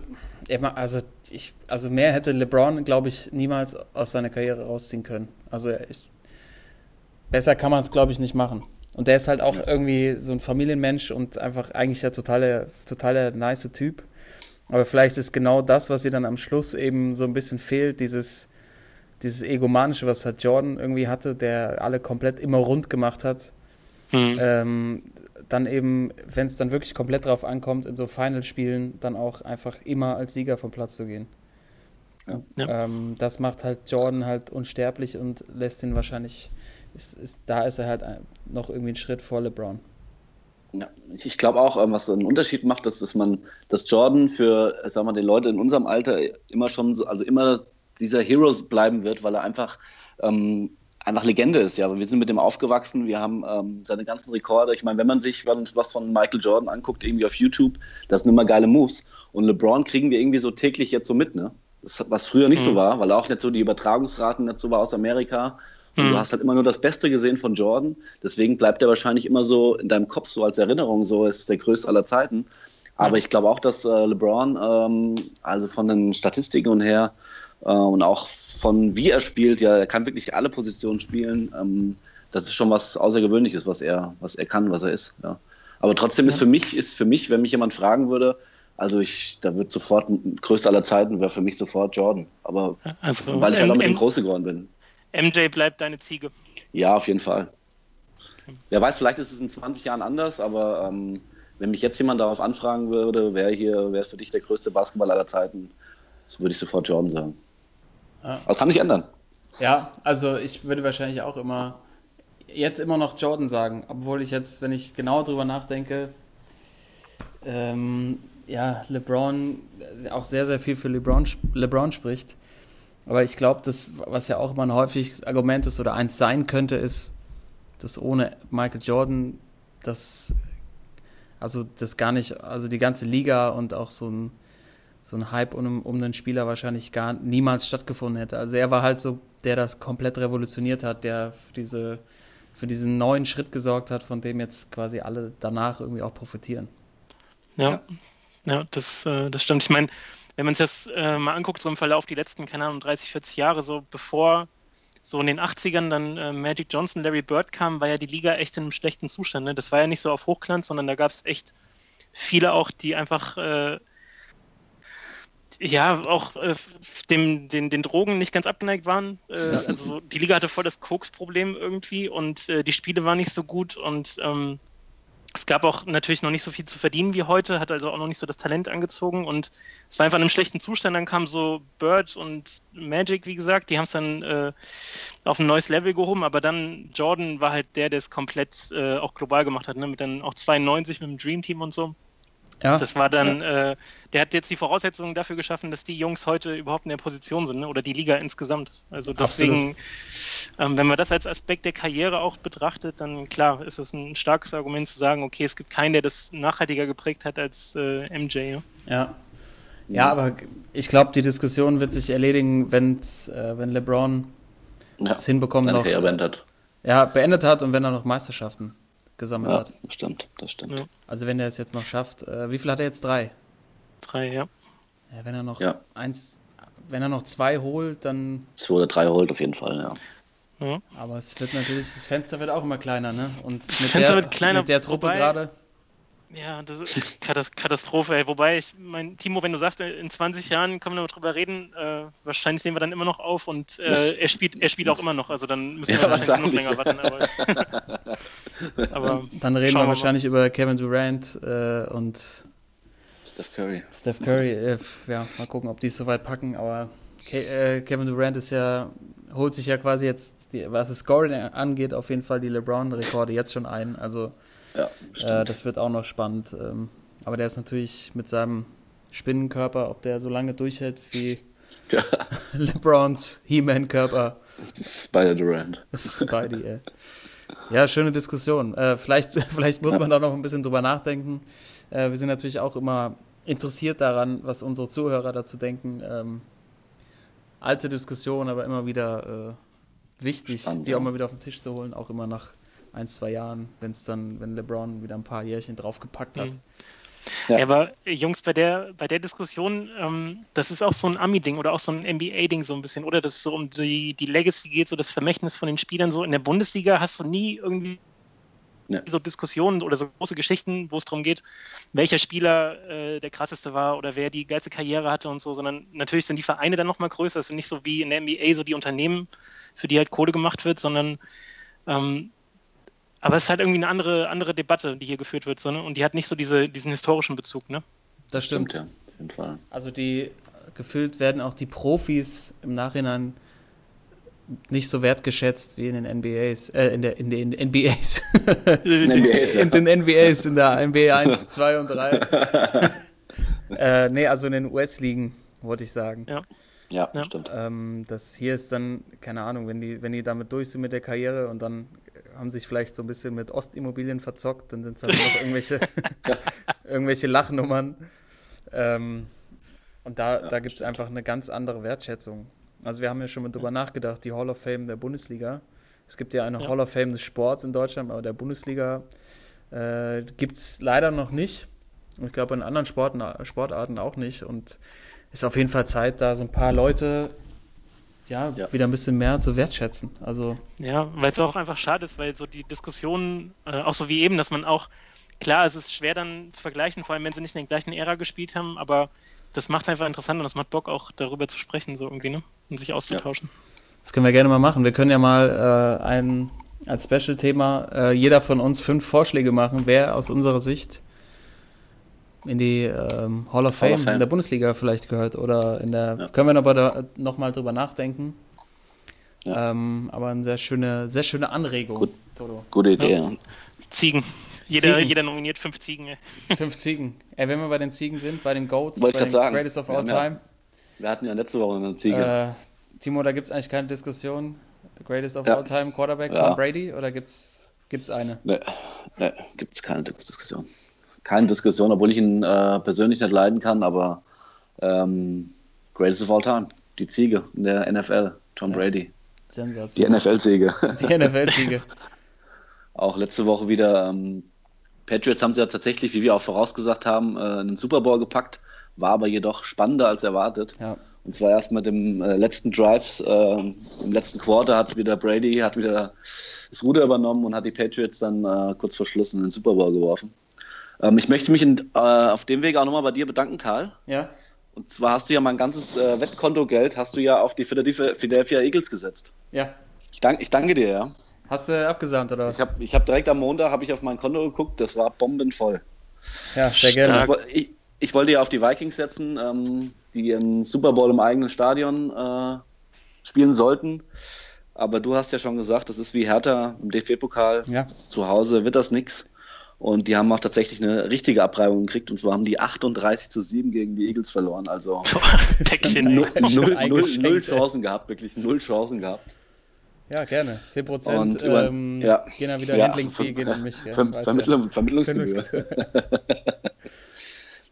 also, ich, also mehr hätte LeBron, glaube ich, niemals aus seiner Karriere rausziehen können. Also ich, besser kann man es, glaube ich, nicht machen. Und der ist halt auch irgendwie so ein Familienmensch und einfach eigentlich der totale, totale nice Typ. Aber vielleicht ist genau das, was ihr dann am Schluss eben so ein bisschen fehlt, dieses, dieses Egomanische, was halt Jordan irgendwie hatte, der alle komplett immer rund gemacht hat. Mhm. Ähm, dann eben, wenn es dann wirklich komplett drauf ankommt, in so Final-Spielen dann auch einfach immer als Sieger vom Platz zu gehen. Ja. Ähm, das macht halt Jordan halt unsterblich und lässt ihn wahrscheinlich ist, ist, da ist er halt noch irgendwie einen Schritt vor LeBron. Ja, ich glaube auch, ähm, was einen Unterschied macht, ist, dass man, dass Jordan für, sagen wir, den Leute in unserem Alter immer schon so, also immer dieser Heroes bleiben wird, weil er einfach, ähm, einfach Legende ist. Ja, wir sind mit dem aufgewachsen, wir haben ähm, seine ganzen Rekorde. Ich meine, wenn man sich was von Michael Jordan anguckt, irgendwie auf YouTube, das sind immer geile Moves. Und LeBron kriegen wir irgendwie so täglich jetzt so mit, ne? Das, was früher nicht mhm. so war, weil auch nicht so die Übertragungsraten nicht so war aus Amerika. Und hm. du hast halt immer nur das Beste gesehen von Jordan. Deswegen bleibt er wahrscheinlich immer so in deinem Kopf so als Erinnerung, so ist der größte aller Zeiten. Aber ich glaube auch, dass äh, LeBron, ähm, also von den Statistiken und her äh, und auch von wie er spielt, ja, er kann wirklich alle Positionen spielen. Ähm, das ist schon was Außergewöhnliches, was er, was er kann, was er ist. Ja. Aber trotzdem ist für mich, ist für mich, wenn mich jemand fragen würde, also ich, da wird sofort größter aller Zeiten wäre für mich sofort Jordan. Aber also, weil ich halt auch mit dem Große geworden bin. MJ bleibt deine Ziege. Ja, auf jeden Fall. Wer weiß, vielleicht ist es in 20 Jahren anders, aber ähm, wenn mich jetzt jemand darauf anfragen würde, wer hier, wer ist für dich der größte Basketball aller Zeiten, so würde ich sofort Jordan sagen. Ja. Aber kann sich ändern. Ja, also ich würde wahrscheinlich auch immer jetzt immer noch Jordan sagen, obwohl ich jetzt, wenn ich genauer drüber nachdenke, ähm, ja, LeBron äh, auch sehr, sehr viel für LeBron, LeBron spricht. Aber ich glaube, das, was ja auch immer ein häufiges Argument ist oder eins sein könnte, ist, dass ohne Michael Jordan das, also das gar nicht, also die ganze Liga und auch so ein, so ein Hype um, um den Spieler wahrscheinlich gar niemals stattgefunden hätte. Also er war halt so, der das komplett revolutioniert hat, der für diese, für diesen neuen Schritt gesorgt hat, von dem jetzt quasi alle danach irgendwie auch profitieren. Ja, ja, das, äh, das stimmt. Ich meine, wenn man sich das äh, mal anguckt, so im Verlauf die letzten, keine Ahnung, 30, 40 Jahre, so bevor so in den 80ern dann äh, Magic Johnson, Larry Bird kam, war ja die Liga echt in einem schlechten Zustand. Ne? Das war ja nicht so auf Hochglanz, sondern da gab es echt viele auch, die einfach äh, ja auch äh, dem, den, den Drogen nicht ganz abgeneigt waren. Äh, also die Liga hatte voll das Koks-Problem irgendwie und äh, die Spiele waren nicht so gut und ähm, es gab auch natürlich noch nicht so viel zu verdienen wie heute, hat also auch noch nicht so das Talent angezogen und es war einfach in einem schlechten Zustand. Dann kamen so Bird und Magic, wie gesagt, die haben es dann äh, auf ein neues Level gehoben, aber dann Jordan war halt der, der es komplett äh, auch global gemacht hat, ne? mit dann auch 92 mit dem Dream Team und so. Ja. Das war dann, ja. äh, der hat jetzt die Voraussetzungen dafür geschaffen, dass die Jungs heute überhaupt in der Position sind, ne? oder die Liga insgesamt. Also deswegen, ähm, wenn man das als Aspekt der Karriere auch betrachtet, dann klar ist es ein starkes Argument zu sagen, okay, es gibt keinen, der das nachhaltiger geprägt hat als äh, MJ. Ja. ja. Ja, aber ich glaube, die Diskussion wird sich erledigen, wenn's, äh, wenn LeBron ja, es hinbekommt, noch, beendet. Ja, beendet hat und wenn er noch Meisterschaften gesammelt ja, hat. Das stimmt, das stimmt. Ja. Also wenn er es jetzt noch schafft, äh, wie viel hat er jetzt? Drei? Drei, ja. ja wenn er noch ja. eins, wenn er noch zwei holt, dann. Zwei oder drei holt auf jeden Fall, ja. ja. Aber es wird natürlich, das Fenster wird auch immer kleiner, ne? Und das mit Fenster der, wird kleiner, mit der Truppe gerade. Ja, das ist Katastrophe, ey. Wobei, ich mein, Timo, wenn du sagst, in 20 Jahren können wir noch drüber reden, äh, wahrscheinlich nehmen wir dann immer noch auf und äh, er, spielt, er spielt auch immer noch, also dann müssen wir ja, noch länger warten. Aber, aber dann reden wir wahrscheinlich mal. über Kevin Durant äh, und Steph Curry. Steph Curry, äh, ja, mal gucken, ob die es soweit packen, aber Ke äh, Kevin Durant ist ja, holt sich ja quasi jetzt, die, was das Scoring angeht, auf jeden Fall die LeBron-Rekorde jetzt schon ein, also ja, äh, das wird auch noch spannend. Ähm, aber der ist natürlich mit seinem Spinnenkörper, ob der so lange durchhält wie ja. LeBrons He-Man-Körper. Spider-Durant. Spidey, ey. Ja, schöne Diskussion. Äh, vielleicht, vielleicht muss man da noch ein bisschen drüber nachdenken. Äh, wir sind natürlich auch immer interessiert daran, was unsere Zuhörer dazu denken. Ähm, alte Diskussion, aber immer wieder äh, wichtig, Spannend, die auch mal wieder auf den Tisch zu holen, auch immer nach ein, zwei Jahren, wenn es dann, wenn LeBron wieder ein paar Jährchen draufgepackt hat. Mhm. Ja. ja. aber Jungs, bei der, bei der Diskussion, ähm, das ist auch so ein Ami-Ding oder auch so ein NBA-Ding so ein bisschen, oder? Dass es so um die, die Legacy geht, so das Vermächtnis von den Spielern. So in der Bundesliga hast du nie irgendwie ja. so Diskussionen oder so große Geschichten, wo es darum geht, welcher Spieler äh, der krasseste war oder wer die geilste Karriere hatte und so, sondern natürlich sind die Vereine dann nochmal größer. Es sind nicht so wie in der NBA so die Unternehmen, für die halt Kohle gemacht wird, sondern ähm, aber es ist halt irgendwie eine andere, andere Debatte, die hier geführt wird, so, ne? und die hat nicht so diese, diesen historischen Bezug, ne? Das stimmt. stimmt ja, auf jeden Fall. Also die gefühlt werden auch die Profis im Nachhinein nicht so wertgeschätzt wie in den NBAs, äh, in, der, in den NBAs. in, NBAs, ja. in den NBAs, in der NBA 1, 2 und 3. äh, nee, also in den US-Ligen, wollte ich sagen. Ja. Ja, ja. stimmt. Ähm, das hier ist dann, keine Ahnung, wenn die, wenn die damit durch sind mit der Karriere und dann haben sich vielleicht so ein bisschen mit Ostimmobilien verzockt, dann sind es halt noch irgendwelche, irgendwelche Lachnummern. Ähm, und da, ja, da gibt es einfach eine ganz andere Wertschätzung. Also wir haben ja schon mal drüber nachgedacht, die Hall of Fame der Bundesliga. Es gibt ja eine ja. Hall of Fame des Sports in Deutschland, aber der Bundesliga äh, gibt es leider noch nicht. Und ich glaube in anderen Sporten, Sportarten auch nicht. Und ist auf jeden Fall Zeit, da so ein paar Leute ja, ja, wieder ein bisschen mehr zu wertschätzen. Also ja, weil es auch einfach schade ist, weil so die Diskussionen, äh, auch so wie eben, dass man auch, klar, es ist schwer dann zu vergleichen, vor allem wenn sie nicht in der gleichen Ära gespielt haben, aber das macht einfach interessant und das macht Bock auch darüber zu sprechen, so irgendwie, ne? Und sich auszutauschen. Ja. Das können wir gerne mal machen. Wir können ja mal äh, ein als Special-Thema äh, jeder von uns fünf Vorschläge machen, wer aus unserer Sicht in die ähm, Hall, of Fame, Hall, of Fame, in der Bundesliga vielleicht gehört oder in der ja. können wir aber da nochmal drüber nachdenken. Ja. Ähm, aber eine sehr schöne, sehr schöne Anregung. Gut. Toto. Gute Idee. Ja. Ziegen. Jeder, Ziegen. jeder nominiert fünf Ziegen. ey. Fünf Ziegen. Ey, wenn wir bei den Ziegen sind, bei den Goats, Wollte bei den sagen. Greatest of All Time. Wir hatten ja letzte Woche eine Ziege. Äh, Timo, da gibt es eigentlich keine Diskussion. Greatest of Ja. All Time Quarterback, Ja. Tom Brady, oder gibt's gibt's eine? Ne, ne gibt es keine Diskussion. Keine Diskussion, obwohl ich ihn äh, persönlich nicht leiden kann, aber ähm, Greatest of All Time, die Ziege in der NFL, Tom Ja. Brady. Die Sensation. NFL-Ziege. Die NFL-Siege. Auch letzte Woche wieder. Ähm, Patriots haben sie ja tatsächlich, wie wir auch vorausgesagt haben, äh, einen Super Bowl gepackt, war aber jedoch spannender als erwartet. Ja. Und zwar erst mit dem äh, letzten Drives, äh, im letzten Quarter hat wieder Brady, hat wieder das Ruder übernommen und hat die Patriots dann äh, kurz vor Schluss in den Super Bowl geworfen. Ähm, ich möchte mich in, äh, auf dem Weg auch nochmal bei dir bedanken, Karl. Ja? Und zwar hast du ja mein ganzes äh, Wettkontogeld hast du ja auf die Philadelphia, Philadelphia Eagles gesetzt. Ja. Ich, dank, ich danke dir, ja. Hast du abgesandt, oder was? Ich habe ich hab direkt am Montag habe ich auf mein Konto geguckt, das war bombenvoll. Ja, sehr gerne. Ich, ich, ich wollte ja auf die Vikings setzen, ähm, die einen Super Bowl im eigenen Stadion äh, spielen sollten. Aber du hast ja schon gesagt, das ist wie Hertha im DFB-Pokal. Ja. Zu Hause wird das nix. Und die haben auch tatsächlich eine richtige Abreibung gekriegt. Und zwar haben die 38 zu 7 gegen die Eagles verloren. Also Päckchen. null, null, null, null. Chancen gehabt, wirklich null Chancen gehabt. Ja, gerne. 10 Und Prozent über- ähm, ja. gehen dann wieder Ja, Handling-Fee, gehen an mich. Gell? Ver Vermittlung. Vermittlungsgebühr. Vermittlungsgebühr.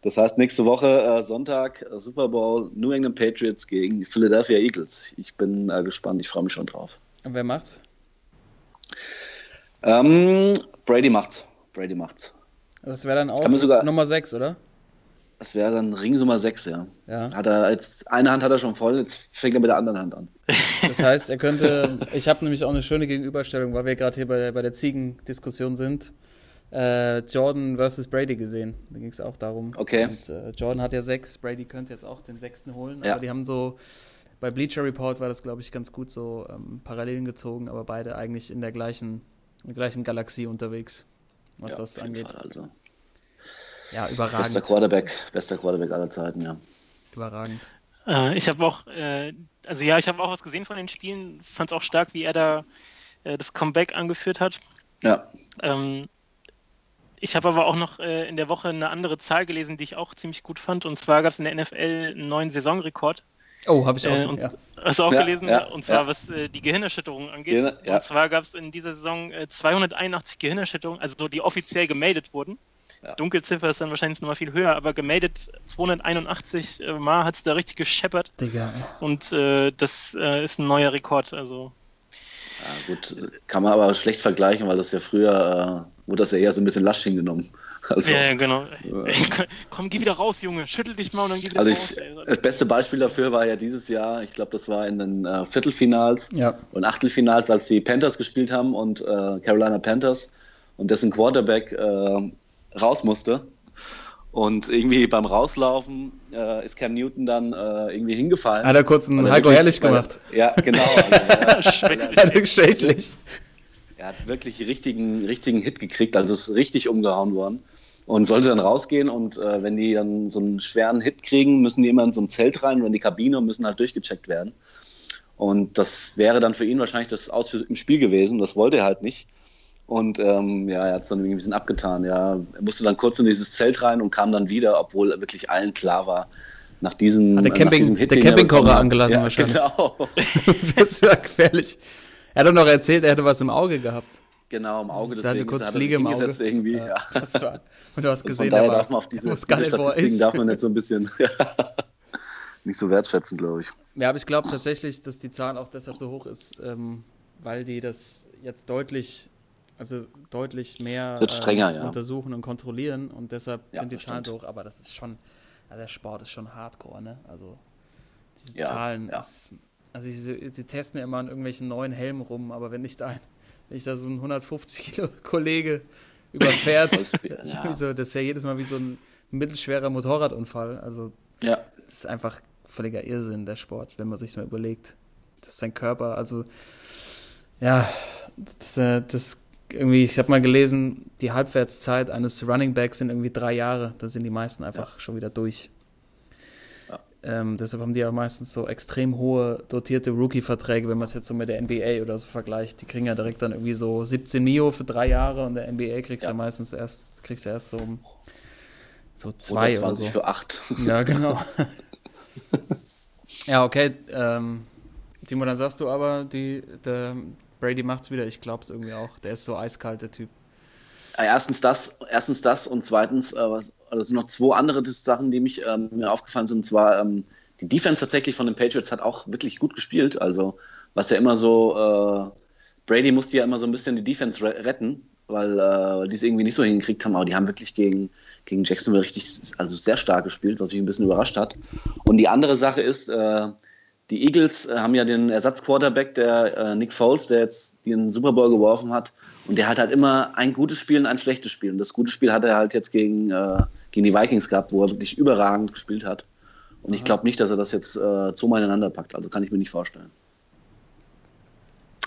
Das heißt, nächste Woche äh, Sonntag äh, Super Bowl New England Patriots gegen die Philadelphia Eagles. Ich bin äh, gespannt, ich freue mich schon drauf. Und wer macht's? Ähm, Brady macht's. Brady macht's. Das wäre dann auch sogar- Nummer 6, oder? Das wäre dann Ring Nummer 6, ja. Ja. Hat er als eine Hand hat er schon voll, jetzt fängt er mit der anderen Hand an. Das heißt, er könnte. Ich habe nämlich auch eine schöne Gegenüberstellung, weil wir gerade hier bei, bei der Ziegendiskussion sind. Äh, Jordan versus Brady gesehen. Da ging es auch darum. Okay. Und, äh, Jordan hat ja sechs, Brady könnte jetzt auch den sechsten holen, Ja. aber die haben so. Bei Bleacher Report war das, glaube ich, ganz gut so ähm, Parallelen gezogen, aber beide eigentlich in der gleichen, in der gleichen Galaxie unterwegs, was ja, das angeht. Fall, also. Ja, Bester überragend. Quarterback, bester Quarterback aller Zeiten, ja. Überragend. Äh, ich habe auch, äh, also ja, ich habe auch was gesehen von den Spielen. Fand es auch stark, wie er da äh, das Comeback angeführt hat. Ja, Ähm, ich habe aber auch noch äh, in der Woche eine andere Zahl gelesen, die ich auch ziemlich gut fand. Und zwar gab es in der NFL einen neuen Saisonrekord. Oh, habe ich auch. Äh, und, ja. Hast du auch Ja, gelesen? ja, und zwar ja. was äh, die Gehirnerschütterung angeht. Gehirn- ja. Und zwar gab es in dieser Saison äh, 281 Gehirnerschütterungen, also so, die offiziell gemeldet wurden. Ja. Dunkelziffer ist dann wahrscheinlich nochmal viel höher, aber gemeldet 281 äh, Mal hat es da richtig gescheppert. Digga. Und äh, das äh, ist ein neuer Rekord. Also ja, gut, kann man aber schlecht vergleichen, weil das ja früher, äh, wurde das ja eher so ein bisschen lasch hingenommen. Also, ja, ja, genau. Komm, geh wieder raus, Junge. Schüttel dich mal und dann geh wieder Also raus. ich, das beste Beispiel dafür war ja dieses Jahr, ich glaube, das war in den äh, Viertelfinals Ja. und Achtelfinals, als die Panthers gespielt haben und äh, Carolina Panthers und dessen Quarterback äh, raus musste. Und irgendwie beim Rauslaufen äh, ist Cam Newton dann äh, irgendwie hingefallen. Hat er kurz einen Heiko Herrlich er- gemacht. Ja, genau. Also, Ja, das ist schädlich. Er hat wirklich richtigen, richtigen Hit gekriegt, also ist richtig umgehauen worden. Und sollte dann rausgehen und äh, wenn die dann so einen schweren Hit kriegen, müssen die immer in so ein Zelt rein oder in die Kabine und müssen halt durchgecheckt werden. Und das wäre dann für ihn wahrscheinlich das Aus im Spiel gewesen. Das wollte er halt nicht. Und ähm, ja, er hat es dann irgendwie ein bisschen abgetan. Ja, er musste dann kurz in dieses Zelt rein und kam dann wieder, obwohl wirklich allen klar war, nach diesem, Hat der äh, Camping- nach diesem Hit, der er Campingkocher angelassen ja, wahrscheinlich. Genau, das ist ja gefährlich. Er hat doch noch erzählt, er hätte was im Auge gehabt. genau im Auge. Das Deswegen kurz hat Fliege im Auge. irgendwie. Ja, Ja. war, und du hast Und gesehen, von daher der war, darf man auf diese, diese Statistiken ist. darf man nicht so ein bisschen nicht so wertschätzen, glaube ich. Ja, aber ich glaube tatsächlich, dass die Zahl auch deshalb so hoch ist, ähm, weil die das jetzt deutlich, also deutlich mehr strenger, ja. untersuchen und kontrollieren und deshalb Ja, sind die Zahlen so hoch. Aber das ist schon, also der Sport ist schon hardcore, ne? Also diese Ja, Zahlen, ja. Ist, also sie, sie testen ja immer an irgendwelchen neuen Helmen rum, aber wenn ich da, wenn ich da so ein 150 Kilo Kollege überfährt, das, ist ja. so, das ist ja jedes Mal wie so ein mittelschwerer Motorradunfall. Also Ja, das ist einfach völliger Irrsinn, der Sport, wenn man sich mal überlegt. dass sein Körper, also ja, das, äh, das irgendwie, ich habe mal gelesen, die Halbwertszeit eines Running Backs sind irgendwie drei Jahre. Da sind die meisten einfach schon wieder durch. Ähm, deshalb haben die ja meistens so extrem hohe dotierte Rookie-Verträge, wenn man es jetzt so mit der NBA oder so vergleicht. Die kriegen ja direkt dann irgendwie so 17 Mio für drei Jahre und der NBA kriegst du Ja. ja meistens erst, kriegst erst so, so zwei oder 20 so. für 8. Ja, genau. ja, okay. Ähm, Timo, dann sagst du aber, die, der Brady macht's wieder. Ich glaube es irgendwie auch. Der ist so eiskalt, der Typ. Ja, erstens das, erstens das und zweitens, äh, was, also es sind noch zwei andere Sachen, die mich ähm, mir aufgefallen sind. Und zwar ähm, die Defense tatsächlich von den Patriots hat auch wirklich gut gespielt. Also was ja immer so, äh, Brady musste ja immer so ein bisschen die Defense re retten, weil äh, die es irgendwie nicht so hingekriegt haben. Aber die haben wirklich gegen, gegen Jacksonville richtig, also sehr stark gespielt, was mich ein bisschen überrascht hat. Und die andere Sache ist, äh, die Eagles äh, haben ja den Ersatzquarterback, der äh, Nick Foles, der jetzt den Super Bowl geworfen hat. Und der hat halt immer ein gutes Spiel und ein schlechtes Spiel. Und das gute Spiel hat er halt jetzt gegen, äh, gegen die Vikings gehabt, wo er wirklich überragend gespielt hat. Und ich glaube nicht, dass er das jetzt äh, zweimal ineinander packt. Also kann ich mir nicht vorstellen.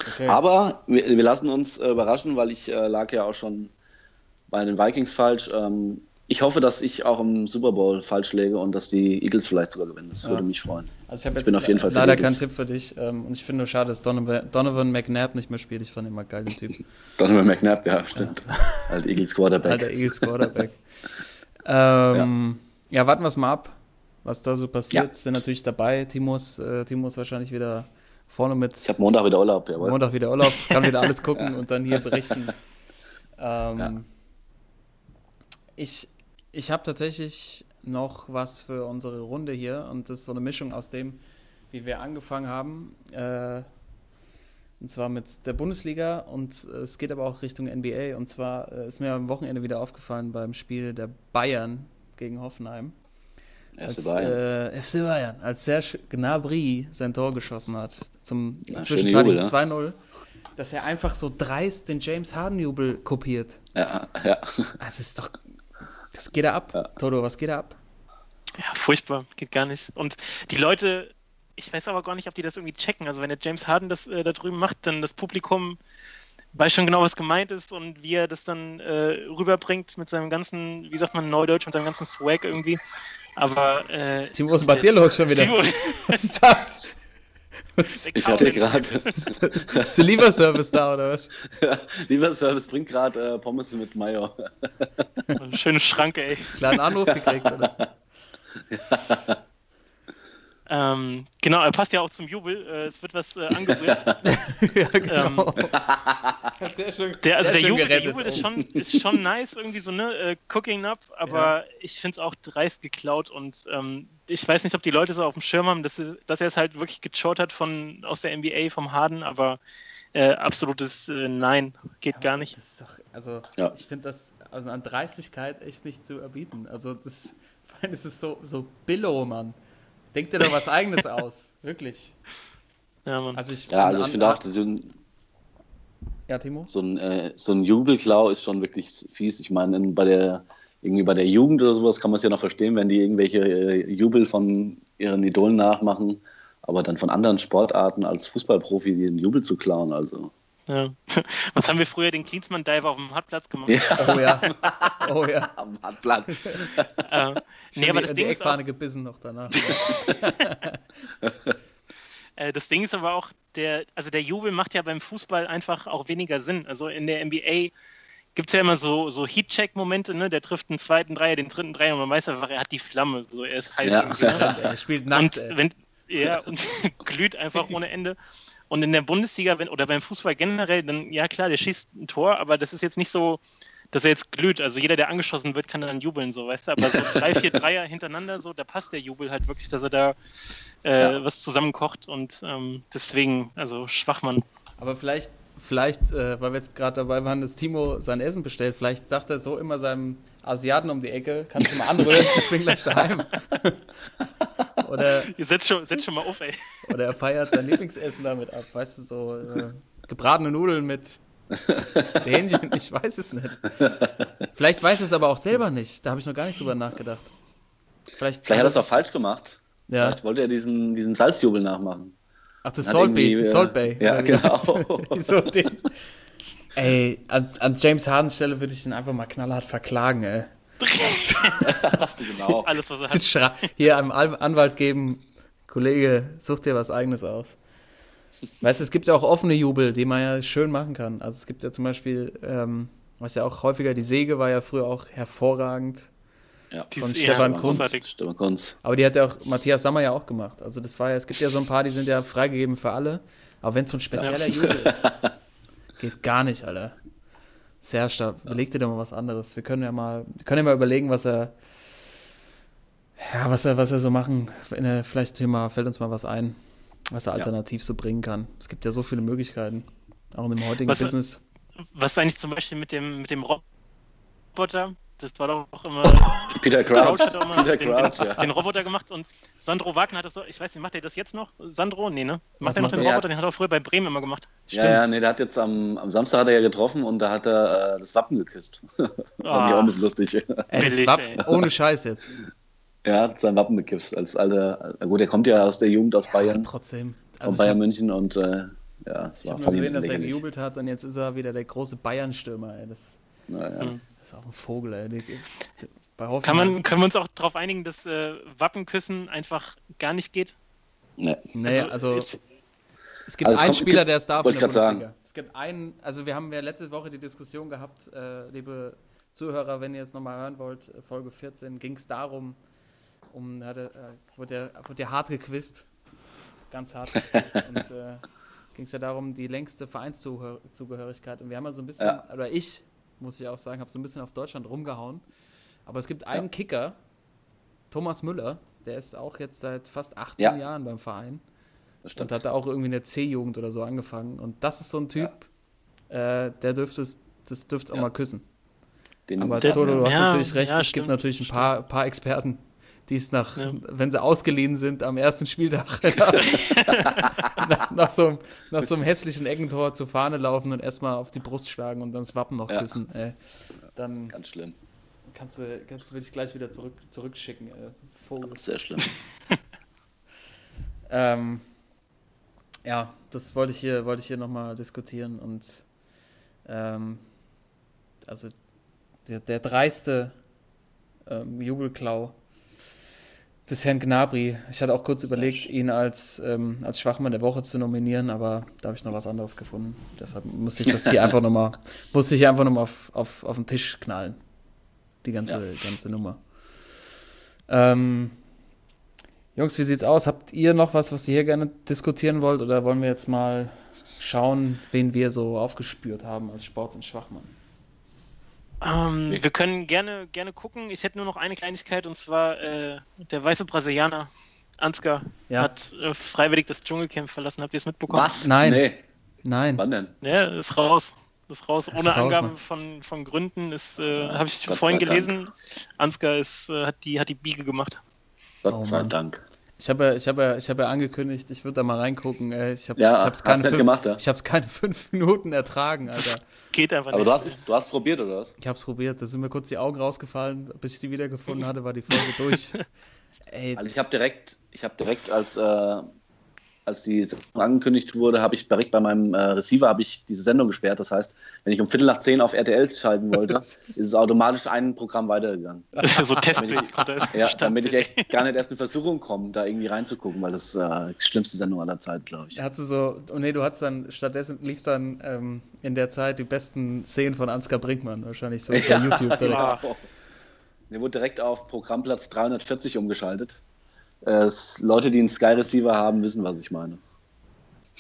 Okay. Aber wir, wir lassen uns äh, überraschen, weil ich äh, lag ja auch schon bei den Vikings falsch. Ähm, ich hoffe, dass ich auch im Super Bowl falsch läge und dass die Eagles vielleicht sogar gewinnen. Das Ja. würde mich freuen. Also ich Ich bin auf jeden Fall für leider keinen Eagles. Tipp für dich. Ähm, und ich finde nur schade, dass Donovan, Donovan McNabb nicht mehr spielt. Ich fand ihn mal geil, den Typ. Donovan McNabb, ja, stimmt. Halt Eagles Quarterback. Alter Eagles Quarterback. ähm, ja. warten wir es mal ab, was da so passiert. Ja. Sind natürlich dabei. Timos, äh, Timos wahrscheinlich wieder vorne mit Ich habe Montag wieder Urlaub, jawohl. Montag wieder Urlaub, kann wieder alles gucken und dann hier berichten. Ähm, Ja. Ich, ich habe tatsächlich noch was für unsere Runde hier und das ist so eine Mischung aus dem, wie wir angefangen haben. Äh, und zwar mit der Bundesliga und es geht aber auch Richtung NBA. Und zwar äh, ist mir am Wochenende wieder aufgefallen beim Spiel der Bayern gegen Hoffenheim. Als, Bayern. Äh, FC Bayern, als Serge Gnabry sein Tor geschossen hat. Zum Ja, zwischenzeitlichen schöne Jubel, 2-0. Dass er einfach so dreist den James Harden-Jubel kopiert. Ja, ja. Das ist doch. Das geht da ab. Ja. Toto, was geht da ab? Ja, furchtbar, geht gar nicht. Und die Leute, ich weiß aber gar nicht, ob die das irgendwie checken. Also wenn der James Harden das äh, da drüben macht, dann das Publikum weiß schon genau, was gemeint ist und wie er das dann äh, rüberbringt mit seinem ganzen, wie sagt man, Neudeutsch, mit seinem ganzen Swag irgendwie. Aber äh, Timo, was ist bei dir los schon wieder? Timo, Was ist das? Was Ich hatte gerade, ist der Lieferservice da oder was? lieber Service bringt gerade äh, Pommes mit Mayo. schöne Schranke, ey. Kleinen Anruf gekriegt, oder? Ähm, genau, er passt ja auch zum Jubel. Äh, es wird was äh, angerührt. ja, genau. Ähm, sehr schön, Der, also sehr der schön Jubel, der. Jubel ist, schon, ist schon nice, irgendwie so, ne? Äh, cooking up, aber ich finde es auch dreist geklaut und ähm, ich weiß nicht, ob die Leute so auf dem Schirm haben, dass, dass er es halt wirklich gechort hat von, aus der NBA vom Harden, aber äh, absolutes äh, Nein, geht gar nicht. Das ist doch, also, Ja. ich finde das also an Dreistigkeit echt nicht zu erbieten. Also, das, vor allem ist es so, so Billo, Mann. Denk dir doch was Eigenes aus. Wirklich. Ja, Mann. Also, ich, Ja, also ich finde auch, so ein, Ja, Timo? so ein, äh, so ein Jubelklau ist schon wirklich fies. Ich meine, in- bei der, irgendwie bei der Jugend oder sowas kann man es ja noch verstehen, wenn die irgendwelche äh, Jubel von ihren Idolen nachmachen. Aber dann von anderen Sportarten als Fußballprofi den Jubel zu klauen, also. Ja. Was haben wir früher den Klinsmann-Dive auf dem Hartplatz gemacht? Ja. Oh ja. Oh ja. Am Hartplatz. Äh, nee, aber die, das die Ding, ist auch, Eckfahne gebissen noch danach. äh, das Ding ist aber auch, der, also der Jubel macht ja beim Fußball einfach auch weniger Sinn. Also in der NBA gibt es ja immer so, so Heat-Check-Momente, ne? Der trifft einen zweiten Dreier, den dritten Dreier und man weiß einfach, er hat die Flamme. So, er ist heiß. Ja. irgendwie, ne? er spielt nackt, und wenn ja und glüht einfach ohne Ende. Und in der Bundesliga wenn, oder beim Fußball generell, dann ja klar, der schießt ein Tor, aber das ist jetzt nicht so, dass er jetzt glüht. Also jeder, der angeschossen wird, kann dann jubeln, so weißt du. Aber so drei, vier Dreier hintereinander, so, da passt der Jubel halt wirklich, dass er da äh, Ja. was zusammenkocht und ähm, deswegen, also Schwachmann. Aber vielleicht, vielleicht, äh, weil wir jetzt gerade dabei waren, dass Timo sein Essen bestellt, vielleicht sagt er so immer seinem Asiaten um die Ecke, kannst du mal anrühren, ich bin gleich daheim. oder, Ihr setzt schon, setzt schon mal auf, ey. oder er feiert sein Lieblingsessen damit ab, weißt du, so äh, gebratene Nudeln mit Hähnchen, ich weiß es nicht. Vielleicht weiß es aber auch selber nicht, da habe ich noch gar nicht drüber nachgedacht. Vielleicht, Vielleicht hat er es auch falsch gemacht. Ja. Vielleicht wollte er diesen, diesen Salzjubel nachmachen. Ach, das Salt Bay. äh, Salt Bay. ja, oder wie genau. so den. Ey, an, an James Harden Stelle würde ich ihn einfach mal knallhart verklagen, ey. genau. Alles, was er hat. Hier einem Al- Anwalt geben, Kollege, such dir was eigenes aus. Weißt du, es gibt ja auch offene Jubel, die man ja schön machen kann. Also es gibt ja zum Beispiel, ähm, was ja auch häufiger, die Säge war ja früher auch hervorragend. Ja. Die Von ist Stefan Kunz. großartig. Stefan Kunz. Aber die hat ja auch Matthias Sammer ja auch gemacht. Also das war ja, es gibt ja so ein paar, die sind ja freigegeben für alle. Aber wenn es so ein spezieller Jubel ist, geht gar nicht, Alter. Serge, da überleg dir doch mal was anderes. Wir können ja mal, können ja mal überlegen, was er, ja, was er, was er so machen. Der, vielleicht hier mal, fällt uns mal was ein, was er Ja. alternativ so bringen kann. Es gibt ja so viele Möglichkeiten. Auch im heutigen Was- Business. Was ist eigentlich zum Beispiel mit dem, mit dem Roboter? Das war doch immer. Peter Crouch. Hat Peter den, Crouch, den, ja. den Roboter gemacht und Sandro Wagner hat das so, ich weiß nicht, macht er das jetzt noch? Sandro? Nee, ne? Macht er noch den er? Roboter? Den hat er auch früher bei Bremen immer gemacht. Ja, ja, nee, der hat jetzt am, am Samstag hat er ja getroffen und da hat er äh, das Wappen geküsst. das fand ich Ah. auch ein bisschen lustig. Ey, billig, war, ey. ohne Scheiß jetzt. er hat sein Wappen geküsst als alter, gut, er kommt ja aus der Jugend aus Bayern, Trotzdem. von Also ich Bayern hab- München und äh, ja, es Ich war habe ich ein gesehen, dass er gejubelt hat und jetzt ist er wieder der große Bayern-Stürmer. Das, Naja. Mhm. Das ist auch ein Vogel, ey. Bei Hoffenheim- Kann man, können wir uns auch darauf einigen, dass äh, Wappenküssen einfach gar nicht geht? Nee. Nee, also, ich- es gibt Also es einen kommt- Spieler, gibt- der es darf in wollte der Bundesliga. Es gibt einen, also wir haben ja letzte Woche die Diskussion gehabt, äh, liebe Zuhörer, wenn ihr es nochmal hören wollt, äh, Folge 14, ging es darum, um, da hat er, äh, wurde, ja, wurde ja hart gequizt, ganz hart gequizt und äh, ging es ja darum, die längste Vereinszugehörigkeit und wir haben ja so ein bisschen, Ja. oder ich, muss ich auch sagen, habe so ein bisschen auf Deutschland rumgehauen, aber es gibt einen Kicker, Thomas Müller, der ist auch jetzt seit fast 18 Ja. Jahren beim Verein Das und hat da auch irgendwie in der C-Jugend oder so angefangen. Und das ist so ein Typ, äh, der dürfte es, das dürfte es auch Ja. mal küssen. Den Aber Toto, du hast ja, natürlich recht, ja, es gibt natürlich ein paar, paar Experten, die es nach, Ja. wenn sie ausgeliehen sind, am ersten Spieltag nach, nach, so einem, nach so einem hässlichen Eckentor zur Fahne laufen und erstmal auf die Brust schlagen und dann das Wappen noch Ja. küssen. Ey. Dann Ganz schlimm. kannst du, kannst, will ich gleich wieder zurück, zurückschicken. Vogel. Sehr schlimm. Ähm, ja, das wollte ich hier, wollte ich hier nochmal diskutieren und ähm, also der, der dreiste ähm, Jubelklau des Herrn Gnabry. Ich hatte auch kurz überlegt, ihn als, ähm, als Schwachmann der Woche zu nominieren, aber da habe ich noch was anderes gefunden. Deshalb musste ich das hier einfach nochmal, musste ich hier einfach nochmal auf, auf, auf den Tisch knallen. Die ganze, ganze Nummer. Ähm, Jungs, wie sieht's aus? Habt ihr noch was, was ihr hier gerne diskutieren wollt? Oder wollen wir jetzt mal schauen, wen wir so aufgespürt haben als Sport- und Schwachmann? Ähm, wir können gerne, gerne gucken. Ich hätte nur noch eine Kleinigkeit und zwar äh, der weiße Brasilianer Ansgar Ja. hat äh, freiwillig das Dschungelcamp verlassen. Habt ihr es mitbekommen? Was? Nein. Nee. Nein. Wann denn? Ja, ist raus. Ist raus. Ist Ohne raus, Angabe Mann. von, von Gründen ist, äh, habe ich Gott vorhin sei Dank. gelesen. Ansgar ist, äh, hat, die, hat die Biege gemacht. Gott Oh sei Mann. Dank. Ich habe ja, ich habe ja, ich habe ja angekündigt, ich würde da mal reingucken. Ich habe Ja, ich hab's hast keine nicht fünf, gemacht, ja? ich hab's keine fünf Minuten ertragen, Alter. Geht einfach Aber nicht. du hast, du hast probiert, oder was? Ich hab's probiert, da sind mir kurz die Augen rausgefallen, bis ich die wiedergefunden hatte, war die Folge durch. Ey, Also ich habe direkt, ich habe direkt als, äh, als die Sendung angekündigt wurde, habe ich direkt bei meinem äh, Receiver habe ich diese Sendung gesperrt. Das heißt, wenn ich um Viertel nach zehn auf RTL schalten wollte, ist es automatisch ein Programm weitergegangen. so Testbild. Ja, damit ich echt gar nicht erst in Versuchung komme, da irgendwie reinzugucken, weil das äh, die schlimmste Sendung aller Zeit, glaube ich. Hat sie so, oh nee, du hattest dann, stattdessen lief dann ähm, in der Zeit die besten Szenen von Ansgar Brinkmann, wahrscheinlich so bei YouTube direkt. Ah. Der wurde direkt auf Programmplatz 340 umgeschaltet. Äh, Leute, die einen Sky Receiver haben, wissen, was ich meine.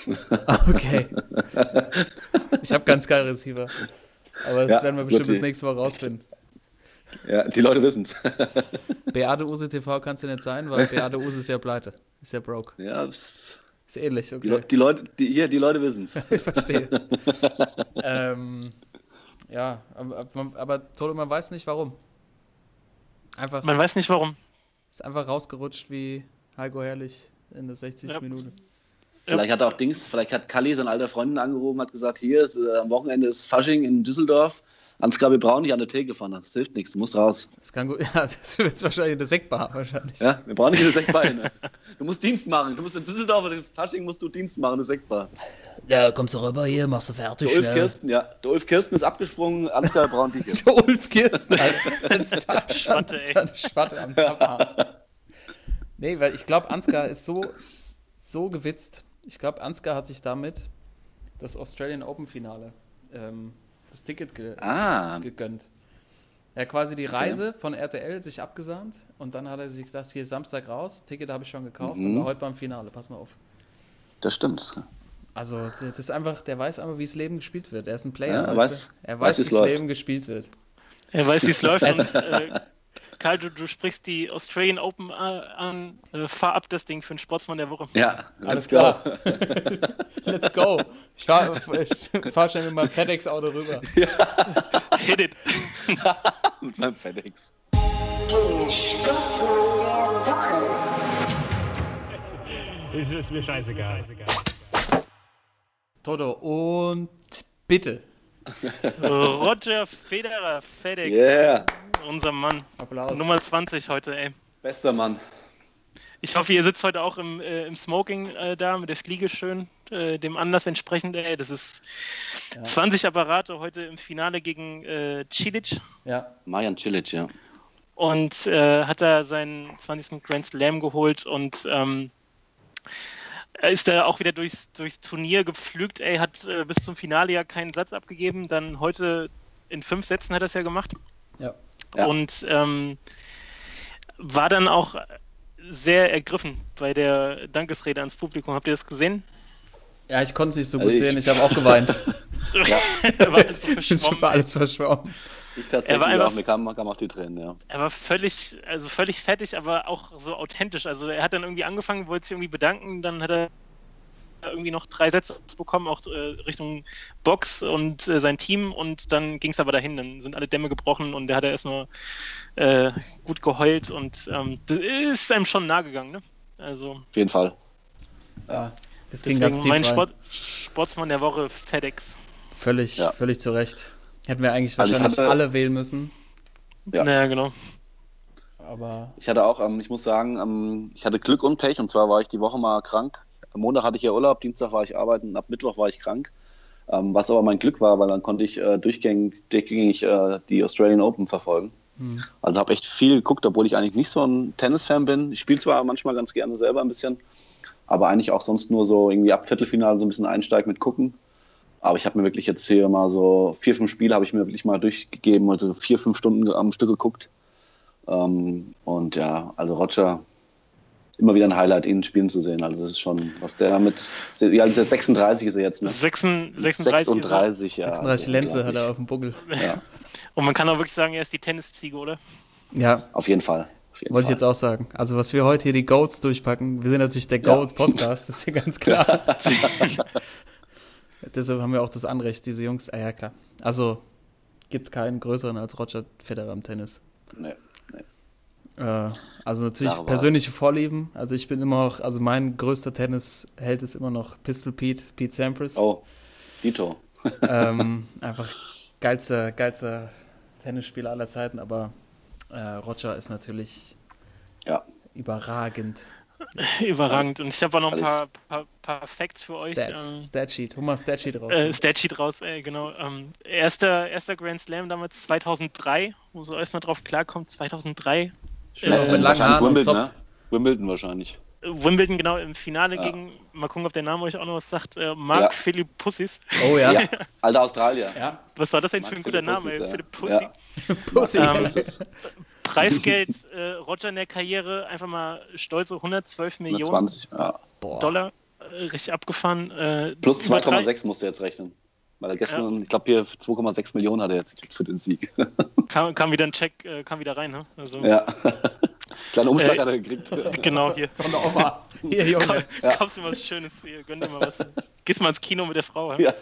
Okay. Ich habe ganz geil Receiver. Aber das Ja, werden wir bestimmt das nächste Mal rausfinden. Ja, die Leute wissen es. Beate Use TV kann es ja nicht sein, weil Beate Use ist ja pleite. Ist ja broke. ja, Ist ähnlich, die, okay. Le die Leute, die, hier, die Leute wissen es. Ich verstehe. ähm, ja, aber, aber, aber man weiß nicht warum. Einfach, Man weiß nicht warum. Ist einfach rausgerutscht wie Heiko Herrlich in der 60. Ja. Minute. Vielleicht hat auch Dings, vielleicht hat Kalli seine alter Freundin angerufen, hat gesagt, hier ist, äh, am Wochenende ist Fasching in Düsseldorf. Ansgar, wir brauchen dich an der Theke vorne. Das hilft nichts, du musst raus. Das kann gut, ja, das wird wahrscheinlich eine Sektbar wahrscheinlich. Ja, wir brauchen nicht eine Sektbar. Ne? Du musst Dienst machen. Du musst in Düsseldorf oder in Fasching musst du Dienst machen, eine Sektbar. Ja, kommst du rüber hier, machst du fertig. Der Ulf Kirsten, ja. Der Ulf Kirsten ist abgesprungen, Ansgar braucht dich jetzt. Der Ulf Kirsten, Alter. Schwatte, ey. Schwatte am. Nee, weil ich glaube, Ansgar ist so, so gewitzt. Ich glaube, Ansgar hat sich damit das Australian Open Finale, ähm, das Ticket ge Ah, gegönnt. Er hat quasi die Reise von RTL sich abgesahnt und dann hat er sich gesagt, hier Samstag raus, Ticket habe ich schon gekauft und Mhm. war heute beim Finale, pass mal auf. das stimmt. Also, das ist einfach, der weiß einfach, wie das Leben gespielt wird. Er ist ein Player. Ja, er weiß- er weiß, weiß, wie das. Leben gespielt wird. Er weiß, wie es läuft. Und, äh, Karl, du, du sprichst die Australian Open äh, an. Äh, fahr ab das Ding für den Sportsmann der Woche. Ja, Alles klar. Let's go. Ich fahre fahr schnell mit meinem FedEx-Auto rüber. Hit it. Mit meinem FedEx. Der Sportsmann der Woche. Ist, ist mir scheißegal. Toto, und bitte. Roger Federer, FedEx, Yeah, unser Mann. Applaus. Nummer 20 heute, ey. bester Mann. Ich hoffe, ihr sitzt heute auch im, äh, im Smoking äh, da mit der Fliege schön, äh, dem Anlass entsprechend. Ey, das ist 20 Apparate heute im Finale gegen äh, Cilic Ja, Marian Cilic, ja. und äh, hat da seinen 20. Grand Slam geholt und ähm, er ist da auch wieder durchs, durchs Turnier gepflügt. Ey, hat äh, bis zum Finale ja keinen Satz abgegeben. Dann heute in fünf Sätzen hat er es ja gemacht. ja. Ja. Und ähm, war dann auch sehr ergriffen bei der Dankesrede ans Publikum. Habt ihr das gesehen? Ja, ich konnte es nicht so Also gut ich- sehen. Ich habe auch geweint. er war alles so Ich war verschwommen. alles verschwommen. Ich tatsächlich war einfach- auch, mir kamen kam auch die Tränen, ja. Er war völlig, also völlig fertig, aber auch so authentisch. Also er hat dann irgendwie angefangen, wollte sich irgendwie bedanken, dann hat er irgendwie noch drei Sätze bekommen, auch äh, Richtung Box und äh, sein Team und dann ging es aber dahin, dann sind alle Dämme gebrochen und er hat erstmal äh, gut geheult und ähm, das ist einem schon nahe gegangen, ne? Also Auf jeden Fall. Ja, das ging ganz deswegen tief mein. Sport, Sportsmann der Woche FedEx. Völlig, Ja. völlig zu Recht. Hätten wir eigentlich Also ich wahrscheinlich hatte- alle wählen müssen. Ja. Naja, genau. Aber Ich hatte auch, ähm, ich muss sagen, ähm, ich hatte Glück und Pech und zwar war ich die Woche mal krank. Am Montag hatte ich ja Urlaub, Dienstag war ich arbeiten und ab Mittwoch war ich krank. Ähm, was aber mein Glück war, weil dann konnte ich äh, durchgängig, durchgängig äh, die Australian Open verfolgen. Also habe echt viel geguckt, obwohl ich eigentlich nicht so ein Tennisfan bin. Ich spiele zwar manchmal ganz gerne selber ein bisschen, aber eigentlich auch sonst nur so irgendwie ab Viertelfinale so ein bisschen einsteigen mit gucken. Aber ich habe mir wirklich jetzt hier mal so vier, fünf Spiele habe ich mir wirklich mal durchgegeben, also vier, fünf Stunden am Stück geguckt. Ähm, und ja, also Roger, immer wieder ein Highlight, ihn spielen zu sehen. Also das ist schon, was der mit, ja, der 36 ist er jetzt, ne? 36, 36 ist er. 36, ja. 36 also Lenze hat er auf dem Buckel. Ja, Und man kann auch wirklich sagen, er ist die Tennisziege, oder? Ja, auf jeden Fall. Auf jeden wollte ich jetzt auch sagen. Also was wir heute hier die Goats durchpacken, wir sind natürlich der Ja. Goat-Podcast, das ist ja ganz klar. Deshalb haben wir auch das Anrecht, diese Jungs, ah ja klar. Also gibt keinen größeren als Roger Federer im Tennis. Nee. Äh, also natürlich Wahl. persönliche Vorlieben. Also ich bin immer noch, also mein größter Tennisheld ist immer noch Pistol Pete, Pete Sampras. Oh, Dito. Ähm, einfach geilster, geilster Tennisspieler aller Zeiten, aber äh, Roger ist natürlich Ja, überragend. Überragend. Und ich habe auch noch ein paar, paar, paar Facts für euch. Stats, Ähm, Statsheet, hol mal Statsheet raus. äh, Statsheet raus, ey, genau. Ähm, erster, erster Grand Slam damals 2003, wo so erstmal drauf klarkommt, 2003. Schön auch äh, mit langen Haaren und Wimbledon, Zopf. ne? Wimbledon wahrscheinlich. Wimbledon, genau, im Finale Ja. gegen, mal gucken, ob der Name euch auch noch was sagt, äh, Mark Ja. Philipp Pussis. Oh ja. Ja, alter Australier. Ja, Was war das für Mark ein guter Philipp Name? Pussis, ja. Philipp Pussy. Ja. Pussy. Ähm, Preisgeld, äh, Roger in der Karriere, einfach mal stolze 112 Millionen 120, ja. Boah. Dollar, äh, richtig abgefahren. Äh, Plus über drei- 2,6 musst du jetzt rechnen. Weil er gestern, ich glaube, hier 2,6 Millionen hat er jetzt gekriegt für den Sieg. Kam, kam wieder ein Check, äh, kam wieder rein, ne? Also, ja. Kleiner Umschlag Äh, hat er gekriegt. Genau, hier. Von der Oma. Hier, Junge. Ja. Kaufst dir mal was Schönes, hier, gönn dir mal was. Gehst mal ins Kino mit der Frau. Ja.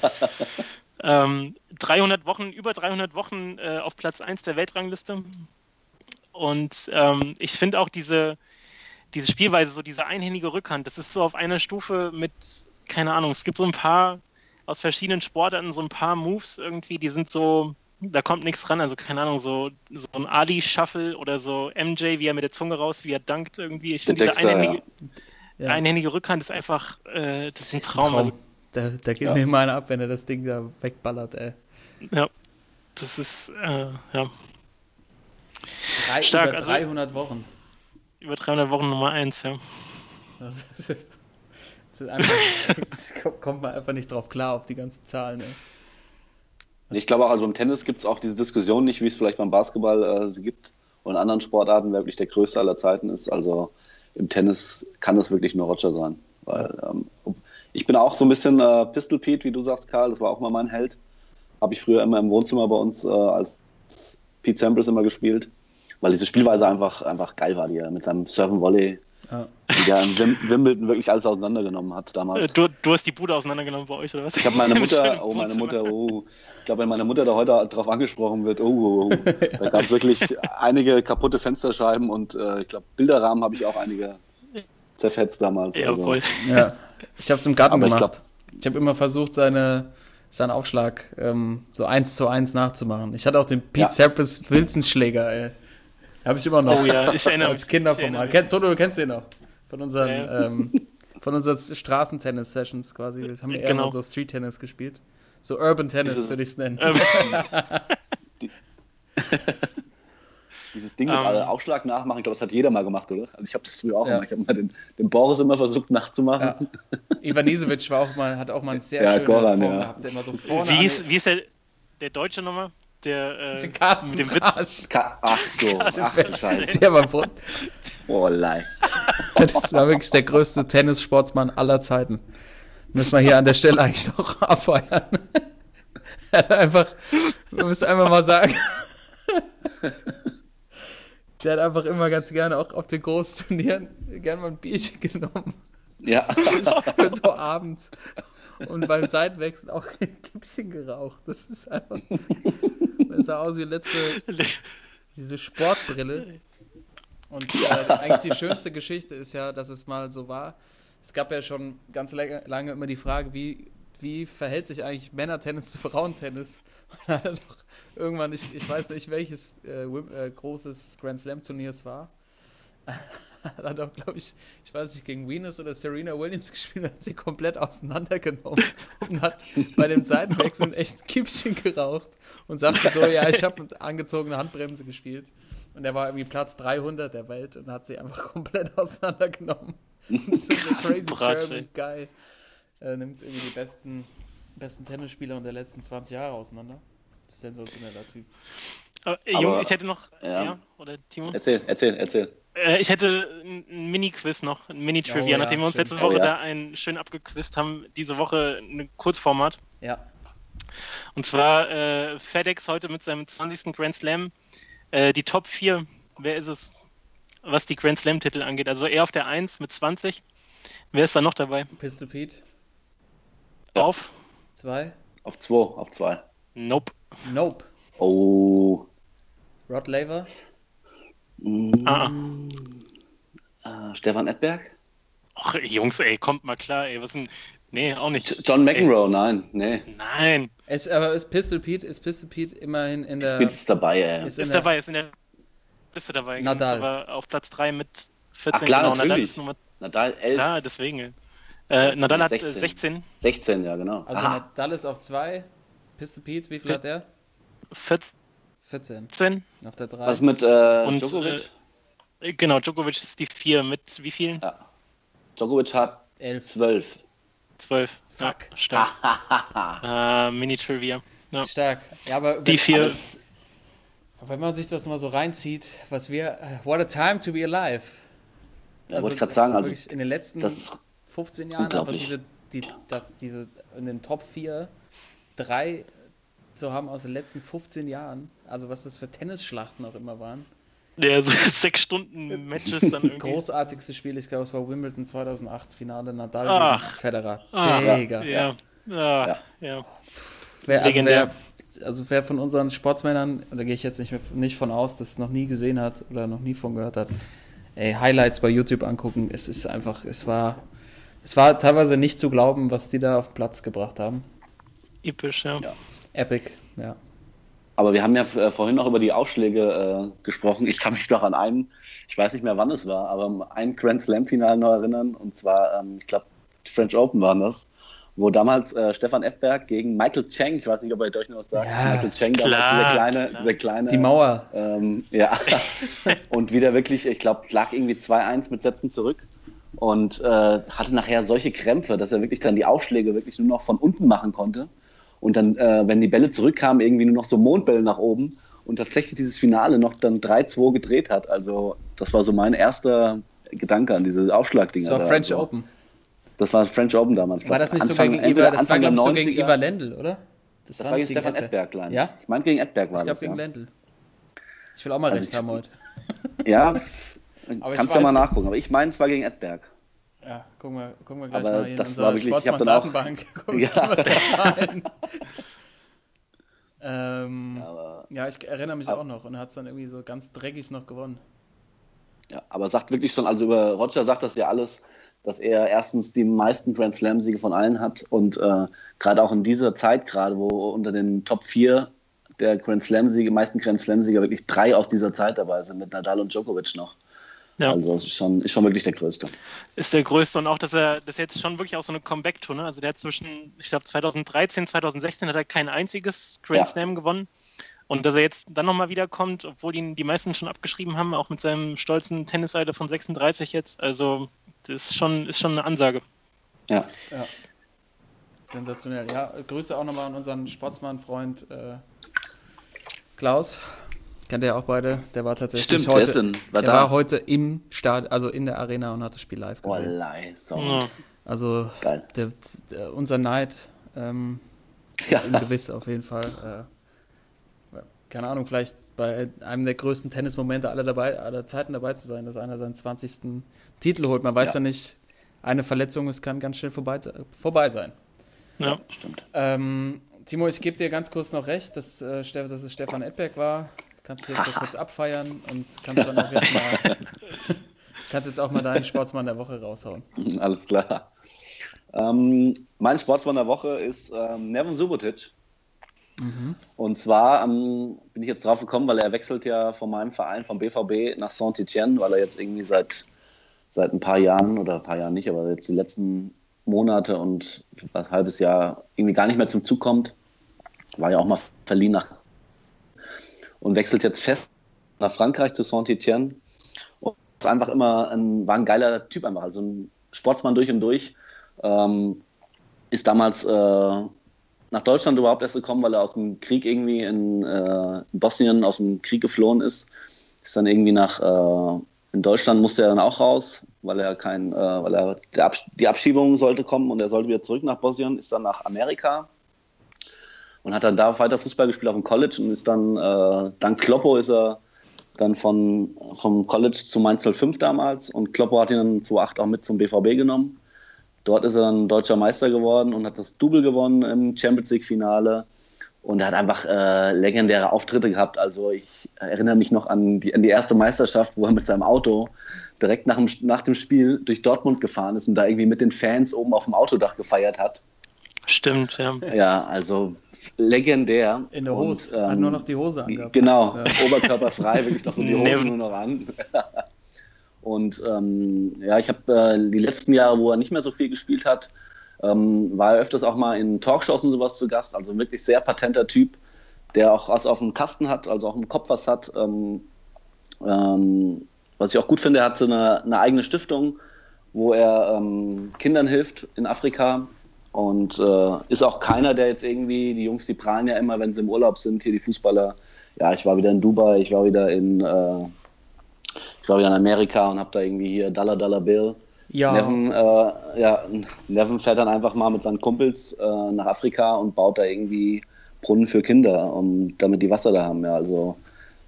Ähm, 300 Wochen, über 300 Wochen äh, auf Platz 1 der Weltrangliste. Und ähm, ich finde auch diese, diese Spielweise, so diese einhändige Rückhand, das ist so auf einer Stufe mit keine Ahnung, es gibt so ein paar aus verschiedenen Sportarten, so ein paar Moves irgendwie, die sind so, da kommt nichts ran. Also keine Ahnung, so, so ein Ali-Shuffle oder so MJ, wie er mit der Zunge raus, wie er dankt irgendwie. Ich finde, diese einhändige, Ja. einhändige Rückhand ist einfach, äh, das ist ein Ist ein Traum. Also, Da, da geht Ja. mir immer einer ab, wenn er das Ding da wegballert, ey. ja, das ist, äh, ja, Drei, Stark, über also- 300 Wochen. über 300 Wochen Nummer 1, ja. Das ist, das ist einfach, kommt man einfach nicht drauf klar, auf die ganzen Zahlen, ey. Ich glaube auch, also im Tennis gibt es auch diese Diskussion nicht, wie es vielleicht beim Basketball äh, sie gibt und in anderen Sportarten, wer wirklich der größte aller Zeiten ist. Also im Tennis kann das wirklich nur Roger sein. Weil, ähm, ich bin auch so ein bisschen äh, Pistol Pete, wie du sagst, Karl, das war auch mal mein Held. Habe ich früher immer im Wohnzimmer bei uns äh, als Pete Sampras immer gespielt, weil diese Spielweise einfach, einfach geil war, die er mit seinem Surfen Volley, Ja. der in Wim Wimbledon wirklich alles auseinandergenommen hat Äh, damals. Du, du hast die Bude auseinandergenommen bei euch, oder was? Ich habe meine Mutter, oh meine. Mutter, oh, ich glaube, wenn meine Mutter da heute drauf angesprochen wird, oh, oh, oh. da gab es wirklich einige kaputte Fensterscheiben und äh, ich glaube, Bilderrahmen habe ich auch einige zerfetzt damals. Ja, voll. Ja, ich habe es im Garten Aber ich gemacht. glaub- Ich, habe immer versucht, seine, seinen Aufschlag ähm, so eins zu eins nachzumachen. Ich hatte auch den Pete Ja. Sampras Wilson-Schläger, ey. Habe ich immer noch. Oh ja, ich erinnere Als mich. Kinderformat. Ich erinnere Kenn, Toto, du kennst den noch. Von unseren, Ja, ja. ähm, von unseren Straßentennis-Sessions quasi. Wir haben eher Genau. mal so Street-Tennis gespielt. So Urban Tennis würde ich es nennen. Dieses Ding mit Ähm. äh, Aufschlag nachmachen, ich glaube, das hat jeder mal gemacht, oder? Also ich habe das früher auch Ja. immer. Ich habe mal den, den Boris immer versucht nachzumachen. Ja. Ivan Isevic war auch mal, hat auch mal eine sehr Ja, schöne Goran, Form ja. gehabt, der immer so vorne wie, ist, wie ist der, der Deutsche nochmal? Der, äh, Carsten mit dem Witz. Ka ach so, ach du Scheiße. Der war Brot. Oh, lei. Das war wirklich der größte Tennissportsmann aller Zeiten. Müssen wir hier an der Stelle eigentlich noch abfeiern. Er hat einfach, wir müssen einfach mal sagen, der hat einfach immer ganz gerne auch auf den großen Turnieren gerne mal ein Bierchen genommen. Ja. so abends. Und beim Seitenwechsel auch ein Kippchen geraucht. Das ist einfach. Das sah aus wie letzte, diese Sportbrille. Und äh, eigentlich die schönste Geschichte ist ja, dass es mal so war. Es gab ja schon ganz lange, immer die Frage, wie, wie verhält sich eigentlich Männertennis zu Frauentennis? Und dann irgendwann, ich, ich weiß nicht, welches äh, äh, großes Grand Slam-Turnier es war, hat er doch, glaube ich, ich weiß nicht, gegen Venus oder Serena Williams gespielt, hat sie komplett auseinandergenommen und hat bei dem Seitenwechsel echt ein Kippchen geraucht und sagte so, ja, ich habe mit angezogener Handbremse gespielt. Und er war irgendwie Platz 300 der Welt und hat sie einfach komplett auseinandergenommen. Und so der crazy Bratsch, German Guy äh, nimmt irgendwie die besten, besten Tennisspieler der letzten 20 Jahre auseinander. Sensationeller Typ. Aber, äh, Aber- Junge, ich hätte noch, ja. ja, oder Timo? Erzähl, erzähl, erzähl. Äh, ich hätte ein Mini-Quiz noch, ein Mini-Trivia, Oh ja, nachdem wir uns stimmt. letzte Woche Oh ja. da ein schön abgequizt haben, diese Woche ein Kurzformat. Ja. Und zwar äh, FedEx heute mit seinem 20. Grand Slam. Äh, die Top 4, wer ist es, was die Grand Slam-Titel angeht? Also er auf der 1 mit 20. Wer ist da noch dabei? Pistol Pete. Auf? zwei. Auf zwei, auf zwei. Nope. Nope. Oh. Rod Laver, Mm, Ah, ah. äh, Stefan Edberg? Ach, Jungs, ey, kommt mal klar, ey. Was denn? Nee, auch nicht. John McEnroe, nein, nee. Nein. ist, aber ist Pistol Pete, ist Pistol Pete immerhin in der. Spielt es dabei, ey. ist Ist dabei, ist in der Liste dabei. genau. Nadal. Aber auf Platz 3 mit 14. Ach klar, genau. Nadal natürlich. ist Nummer Nadal 11, klar, deswegen. Äh, Nadal hat äh, 16. 16, 16, ja, genau. Also Aha. Nadal ist auf zwei. Pistol Pete, wie viel hat der? 14. 14. Auf der 3. Was mit äh, Und, Djokovic? Äh, Genau, Djokovic ist die 4 mit wie vielen? ja. Djokovic hat 11. 12. 12. Fuck. Ja, stark. äh, Mini-Trivia. Ja. Stark. Ja, aber Die wenn, 4. Alles- wenn man sich das mal so reinzieht, was wir. äh, What a time to be alive. wollte ich grad sagen, also in den letzten Das ist 15 Jahren einfach unglaublich. diese, die, da, diese in den Top 4 drei zu haben aus den letzten 15 Jahren. Also was das für Tennisschlachten auch immer waren. Ja, so sechs Stunden Matches dann irgendwie. Großartigste Spiel, ich glaube, es war Wimbledon 2008, Finale Nadal Ach. Federer. Ah, Digga. Ja. Ja. ja. ja. Wer, also, wer, also wer von unseren Sportsmännern, da gehe ich jetzt nicht, mehr, nicht von aus, das noch nie gesehen hat oder noch nie von gehört hat, ey, Highlights bei YouTube angucken, es ist einfach, es war Es war teilweise nicht zu glauben, was die da auf den Platz gebracht haben. Episch, ja. Ja. Epic, ja. Aber wir haben ja äh, vorhin noch über die Ausschläge äh, gesprochen. Ich kann mich noch an einen, ich weiß nicht mehr wann es war, aber an ein Grand Slam-Finale noch erinnern. Und zwar, ähm, ich glaube, French Open waren das, wo damals äh, Stefan Edberg gegen Michael Cheng, ich weiß nicht, ob ihr euch noch was sagt, Ja, Michael Cheng, klar, damals dieser kleine, klar. dieser kleine Die Mauer. ähm, ja. und wieder wirklich, ich glaube, lag irgendwie 2-1 mit Sätzen zurück und äh, hatte nachher solche Krämpfe, dass er wirklich dann die Aufschläge wirklich nur noch von unten machen konnte. Und dann, äh, wenn die Bälle zurückkamen, irgendwie nur noch so Mondbälle nach oben und tatsächlich dieses Finale noch dann 3-2 gedreht hat. Also, das war so mein erster Gedanke an diese Aufschlagdinger. Das war da. French also, Open. Das war French Open damals. Ich War das nicht Anfang, so gegen Iva, das war Anfang glaube ich so gegen 90er. Iva Lendl, oder? Das war gegen Stefan Edberg, glaube ich. Ja? Ich meine, gegen Edberg war Ich glaube das. gegen ja. Lendl. Ich will auch mal Also recht ich- haben heute. Ja, ich kannst ja mal nachgucken. Aber ich meine, es war gegen Edberg. Ja, gucken wir, gucken wir gleich Aber mal in das unserer war wirklich- ich hab dann auch- Ja. ähm, ja, ich erinnere mich Aber- auch noch und hat es dann irgendwie so ganz dreckig noch gewonnen. ja, aber sagt wirklich schon, also über Roger sagt das ja alles, dass er erstens die meisten Grand Slam-Siege von allen hat und äh, gerade auch in dieser Zeit, gerade wo unter den Top 4 der Grand Slam-Siege, meisten Grand Slam-Sieger wirklich drei aus dieser Zeit dabei sind, mit Nadal und Djokovic noch. Ja. Also ist schon, ist schon wirklich der Größte. ist der größte und auch, dass er das jetzt schon wirklich auch so eine Comeback-Tour, ne? Also der hat zwischen, ich glaube 2013, 2016 hat er kein einziges Grand Ja. Slam gewonnen. Und dass er jetzt dann nochmal wiederkommt, obwohl ihn die meisten schon abgeschrieben haben, auch mit seinem stolzen Tennisalter von 36 jetzt. Also das ist schon, ist schon eine Ansage. Ja. Ja. Sensationell. Ja, Grüße auch nochmal an unseren Sportsmann-Freund äh, Klaus. Kennt ihr ja auch beide. Der war tatsächlich Stimmt, heute, in- war der da. war heute im Stadion, also in der Arena und hat das Spiel live Oh, gesehen. lei, so. Ja. Also der, der, unser Neid ähm, Ja. ist ihm gewiss auf jeden Fall. Äh, keine Ahnung, vielleicht bei einem der größten Tennismomente aller, dabei, aller Zeiten dabei zu sein, dass einer seinen 20. Titel holt. Man weiß ja, Ja. nicht, eine Verletzung, es kann ganz schnell vorbei, vorbei sein. Ja. Stimmt. Ähm, Timo, ich gebe dir ganz kurz noch recht, dass, äh, dass es Stefan Edberg war. Kannst du jetzt so kurz abfeiern und kannst dann auch jetzt mal, kannst jetzt auch mal deinen Sportsmann der Woche raushauen. Alles klar. Ähm, mein Sportsmann der Woche ist ähm, Nevin Subotic. Und zwar ähm, bin ich jetzt drauf gekommen, weil er wechselt ja von meinem Verein, vom BVB nach Saint-Etienne, weil er jetzt irgendwie seit, seit ein paar Jahren oder ein paar Jahren nicht, aber jetzt die letzten Monate und ein halbes Jahr irgendwie gar nicht mehr zum Zug kommt. War ja auch mal verliehen nach und wechselt jetzt fest nach Frankreich zu Saint-Etienne. Und ist einfach immer ein, war ein geiler Typ einfach, also ein Sportsmann durch und durch. Ähm, ist damals äh, nach Deutschland überhaupt erst gekommen, weil er aus dem Krieg irgendwie in, äh, in Bosnien aus dem Krieg geflohen ist. Ist dann irgendwie nach äh, in Deutschland musste er dann auch raus, weil er kein, äh, weil er der Abs die Abschiebung sollte kommen und er sollte wieder zurück nach Bosnien, ist dann nach Amerika und hat dann da weiter Fußball gespielt auf dem College und ist dann äh, dank Kloppo ist er dann von vom College zu Mainz 05 damals und Kloppo hat ihn dann 2008 auch mit zum BVB genommen. Dort ist er dann deutscher Meister geworden und hat das Double gewonnen im Champions League Finale. Und er hat einfach äh, legendäre Auftritte gehabt. Also ich erinnere mich noch an die, an die erste Meisterschaft, wo er mit seinem Auto direkt nach dem, nach dem Spiel durch Dortmund gefahren ist und da irgendwie mit den Fans oben auf dem Autodach gefeiert hat. Stimmt, ja. Ja, also legendär. In der Hose. Und, Hat ähm, nur noch die Hose angehabt. Genau, Ja. oberkörperfrei, wirklich noch so die Hose nur noch an. Und ähm, ja, ich habe äh, die letzten Jahre, wo er nicht mehr so viel gespielt hat, ähm, war er öfters auch mal in Talkshows und sowas zu Gast. Also ein wirklich sehr patenter Typ, der auch was auf dem Kasten hat, also auch im Kopf was hat. Ähm, ähm, was ich auch gut finde, er hat so eine, eine eigene Stiftung, wo er ähm, Kindern hilft in Afrika. Und äh, ist auch keiner, der jetzt irgendwie, die Jungs, die prahlen ja immer, wenn sie im Urlaub sind, hier die Fußballer. Ja, ich war wieder in Dubai, ich war wieder in, äh, ich war wieder in Amerika und habe da irgendwie hier Dollar Dollar Bill. Ja, Neven, äh, ja, Neven fährt dann einfach mal mit seinen Kumpels äh, nach Afrika und baut da irgendwie Brunnen für Kinder, um, damit die Wasser da haben. Ja, also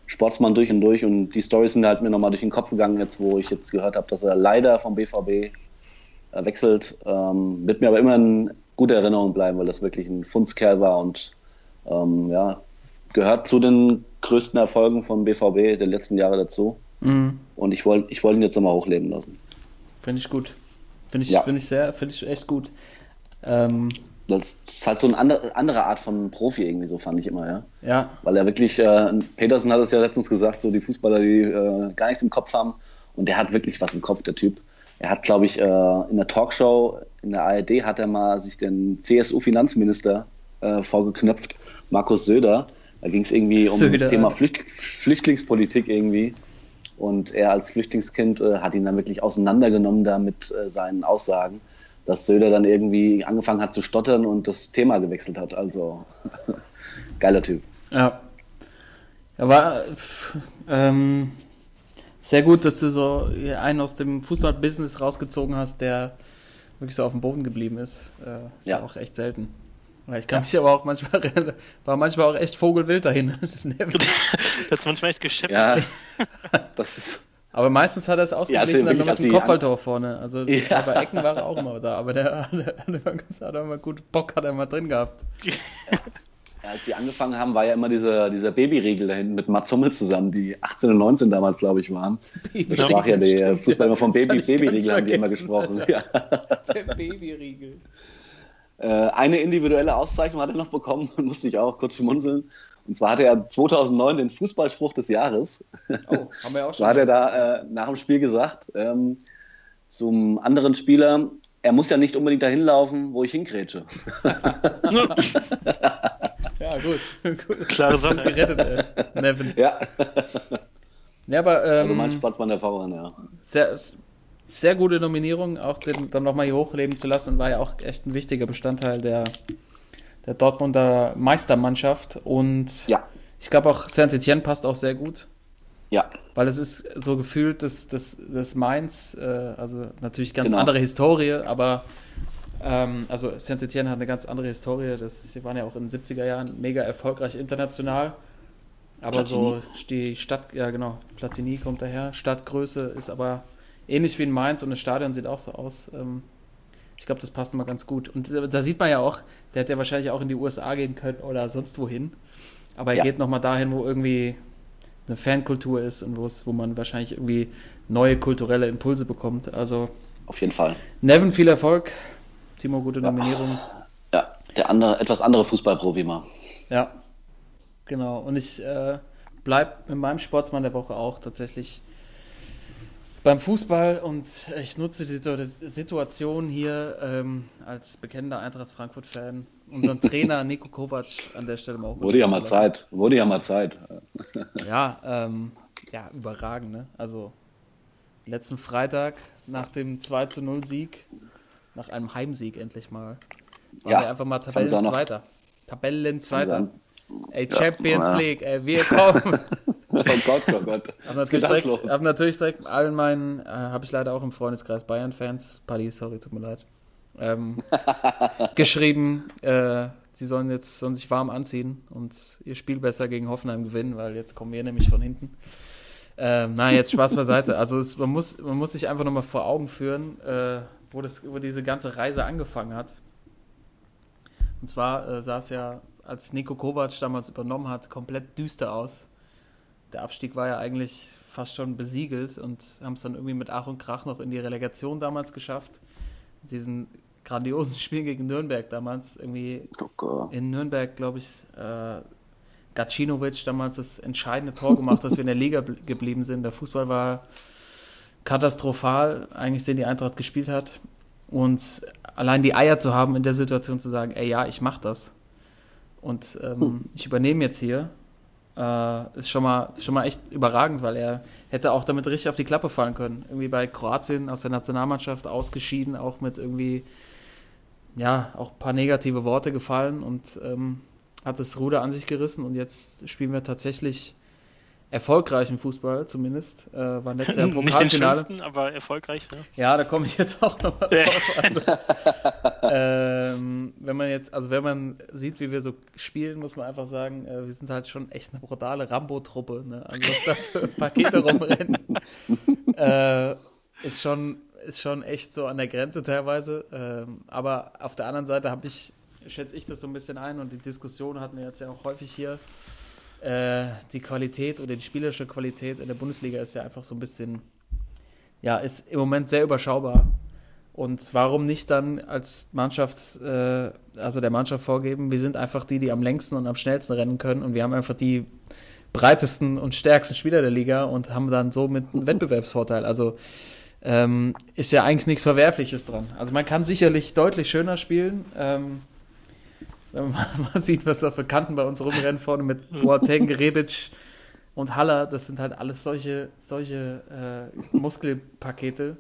Sportsmann durch und durch und die Storys sind halt mir nochmal durch den Kopf gegangen, jetzt wo ich jetzt gehört habe, dass er leider vom BVB wechselt. Ähm, wird mir aber immer in gute Erinnerung bleiben, weil das wirklich ein Fundskerl war und ähm, ja, gehört zu den größten Erfolgen vom BVB der letzten Jahre dazu. mhm. Und ich wollte ich wollte ihn jetzt nochmal hochleben lassen. finde ich gut. Finde ich, Ja. finde ich sehr, finde ich echt gut. Ähm, Das ist halt so eine andere, andere Art von Profi irgendwie, so fand ich immer, ja. ja, Weil er wirklich, äh, Petersen hat es ja letztens gesagt, so die Fußballer, die äh, gar nichts im Kopf haben. Und der hat wirklich was im Kopf, der Typ. Er hat, glaube ich, äh, in der Talkshow in der ARD hat er mal sich den CSU-Finanzminister äh, vorgeknöpft, Markus Söder. Da ging es irgendwie um Söder. das Thema Flücht Flüchtlingspolitik irgendwie. Und er als Flüchtlingskind äh, hat ihn dann wirklich auseinandergenommen da mit äh, seinen Aussagen, dass Söder dann irgendwie angefangen hat zu stottern und das Thema gewechselt hat. Also geiler Typ. ja. Ja, war ähm, sehr gut, dass du so einen aus dem Fußball-Business rausgezogen hast, der wirklich so auf dem Boden geblieben ist. Äh, ist ja. Ja. auch echt selten. Weil ich kann mich aber auch manchmal, war manchmal auch echt vogelwild dahin. Das ist manchmal echt geschäft. Ja, das ist. aber meistens hat er es ausgeglichen also dann noch wirklich, mit dem Kopfballtor vorne. Also Ja. bei Ecken war er auch immer da, aber der, der, der hat er immer gut Bock, hat er immer drin gehabt. Ja, als die angefangen haben, war ja immer dieser, dieser Babyriegel da hinten mit Mats Hummels zusammen, die 18 und 19 damals, glaube ich, waren. Da sprach ja der Fußball immer vom Baby, Babyriegel, haben die immer gesprochen. Ja. Der Babyriegel. Äh, eine individuelle Auszeichnung hat er noch bekommen, musste ich auch kurz schmunzeln. Und zwar hatte er 2009 den Fußballspruch des Jahres. Oh, haben wir auch So schon. hat er da äh, nach dem Spiel gesagt, ähm, zum anderen Spieler, er muss ja nicht unbedingt dahin laufen, wo ich hingrätsche. Ja, gut. gut. Klare Sache. Gerettet, ey. Nevin. Ja, Ja, aber also ähm, mein Sportmann der Vorhand, ja. sehr, sehr gute Nominierung, auch den dann nochmal hier hochleben zu lassen und war ja auch echt ein wichtiger Bestandteil der, der Dortmunder Meistermannschaft. Und Ja, ich glaube auch Saint-Etienne passt auch sehr gut. Ja, Weil es ist so gefühlt, dass das, das Mainz, äh, also natürlich ganz Genau. andere Historie, aber ähm, also Saint-Etienne hat eine ganz andere Historie. Das, sie waren ja auch in den 70er Jahren mega erfolgreich international. Aber so die Stadt, ja genau, Platini kommt daher. Stadtgröße ist aber ähnlich wie in Mainz und das Stadion sieht auch so aus. Ähm, ich glaube, das passt immer ganz gut. Und da- da sieht man ja auch, der hätte ja wahrscheinlich auch in die USA gehen können oder sonst wohin. Aber er Ja. geht nochmal dahin, wo irgendwie eine Fankultur ist und wo es, wo man wahrscheinlich irgendwie neue kulturelle Impulse bekommt. Also auf jeden Fall. Nevin, viel Erfolg. Timo, gute Nominierung. Ja, der andere, etwas andere Fußballprofi mal. Ja, genau. Und ich äh, bleibe mit meinem Sportsmann der Woche auch tatsächlich beim Fußball und ich nutze die Situ- Situation hier ähm, als bekennender Eintracht Frankfurt-Fan, unseren Trainer Nico Kovac an der Stelle mal auch Wurde ja mal. Zeit. Wurde ja mal Zeit. Ja, ähm, ja, überragend, ne? Also letzten Freitag nach dem 2 zu 0 Sieg, nach einem Heimsieg endlich mal, waren Ja, wir einfach mal Tabellenzweiter. Tabellenzweiter. Ey, Champions ja. League, ey, wir kommen. Oh Gott, oh Gott. Hab natürlich, direkt, hab natürlich direkt allen meinen, äh, habe ich leider auch im Freundeskreis Bayern-Fans, Paddy, sorry, tut mir leid, ähm, geschrieben, äh, sie sollen jetzt sollen sich warm anziehen und ihr Spiel besser gegen Hoffenheim gewinnen, weil jetzt kommen wir nämlich von hinten. Ähm, na, jetzt Spaß beiseite. Also es, man, muss, man muss sich einfach nochmal vor Augen führen, äh, wo, das, wo diese ganze Reise angefangen hat. Und zwar äh, sah es ja, als Nico Kovac damals übernommen hat, komplett düster aus. Der Abstieg war ja eigentlich fast schon besiegelt und haben es dann irgendwie mit Ach und Krach noch in die Relegation damals geschafft. Diesen grandiosen Spiel gegen Nürnberg damals, irgendwie Oh Gott. in Nürnberg, glaube ich, äh, Gacinovic damals das entscheidende Tor gemacht, dass wir in der Liga bl- geblieben sind. Der Fußball war katastrophal, eigentlich, den die Eintracht gespielt hat. Und allein die Eier zu haben, in der Situation zu sagen, ey, ja, ich mach das. Und ähm, ich übernehme jetzt hier, äh, ist schon mal, schon mal echt überragend, weil er hätte auch damit richtig auf die Klappe fallen können. Irgendwie bei Kroatien aus der Nationalmannschaft ausgeschieden, auch mit irgendwie ja, auch ein paar negative Worte gefallen und ähm, hat das Ruder an sich gerissen und jetzt spielen wir tatsächlich erfolgreichen Fußball zumindest. Äh, war letztes Jahr im Nicht den Pokalfinale. schönsten, aber erfolgreich. Ne? Ja, da komme ich jetzt auch nochmal drauf. Also, ähm, wenn man jetzt, also wenn man sieht, wie wir so spielen, muss man einfach sagen, äh, wir sind halt schon echt eine brutale Rambo-Truppe. Ne? Also was da für Pakete rumrennen, äh, ist schon ist schon echt so an der Grenze teilweise. Ähm, aber auf der anderen Seite habe ich, schätze ich das so ein bisschen ein und die Diskussion hatten wir jetzt ja auch häufig hier. Äh, die Qualität oder die spielerische Qualität in der Bundesliga ist ja einfach so ein bisschen, ja, ist im Moment sehr überschaubar. Und warum nicht dann als Mannschafts, äh, also der Mannschaft vorgeben, wir sind einfach die, die am längsten und am schnellsten rennen können und wir haben einfach die breitesten und stärksten Spieler der Liga und haben dann somit einen Wettbewerbsvorteil. Also ähm, ist ja eigentlich nichts Verwerfliches dran. Also man kann sicherlich deutlich schöner spielen. Ähm, wenn man mal sieht, was da für Kanten bei uns rumrennen vorne mit Boateng, Rebic und Haller, das sind halt alles solche, solche äh, Muskelpakete.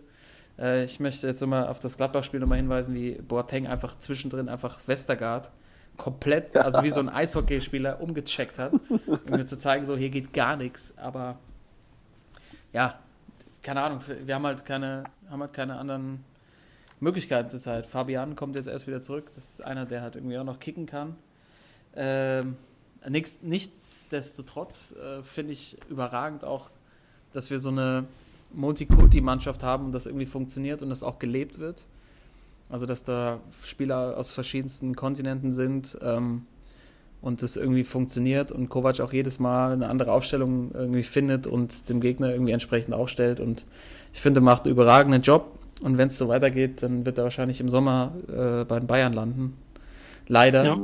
Äh, ich möchte jetzt nochmal auf das Gladbach-Spiel nochmal hinweisen, wie Boateng einfach zwischendrin einfach Westergaard komplett, also wie so ein Eishockeyspieler umgecheckt hat, um mir zu zeigen, so hier geht gar nichts. Aber ja, keine Ahnung, wir haben halt keine, haben halt keine anderen Möglichkeiten zurzeit. Fabian kommt jetzt erst wieder zurück. Das ist einer, der halt irgendwie auch noch kicken kann. Ähm, nichts, nichtsdestotrotz äh, finde ich überragend auch, dass wir so eine Multikulti-Mannschaft haben und das irgendwie funktioniert und das auch gelebt wird. Also, dass da Spieler aus verschiedensten Kontinenten sind ähm, und das irgendwie funktioniert und Kovac auch jedes Mal eine andere Aufstellung irgendwie findet und dem Gegner irgendwie entsprechend aufstellt. Und ich finde, er macht einen überragenden Job. Und wenn es so weitergeht, dann wird er wahrscheinlich im Sommer äh, bei den Bayern landen. Leider. Ja.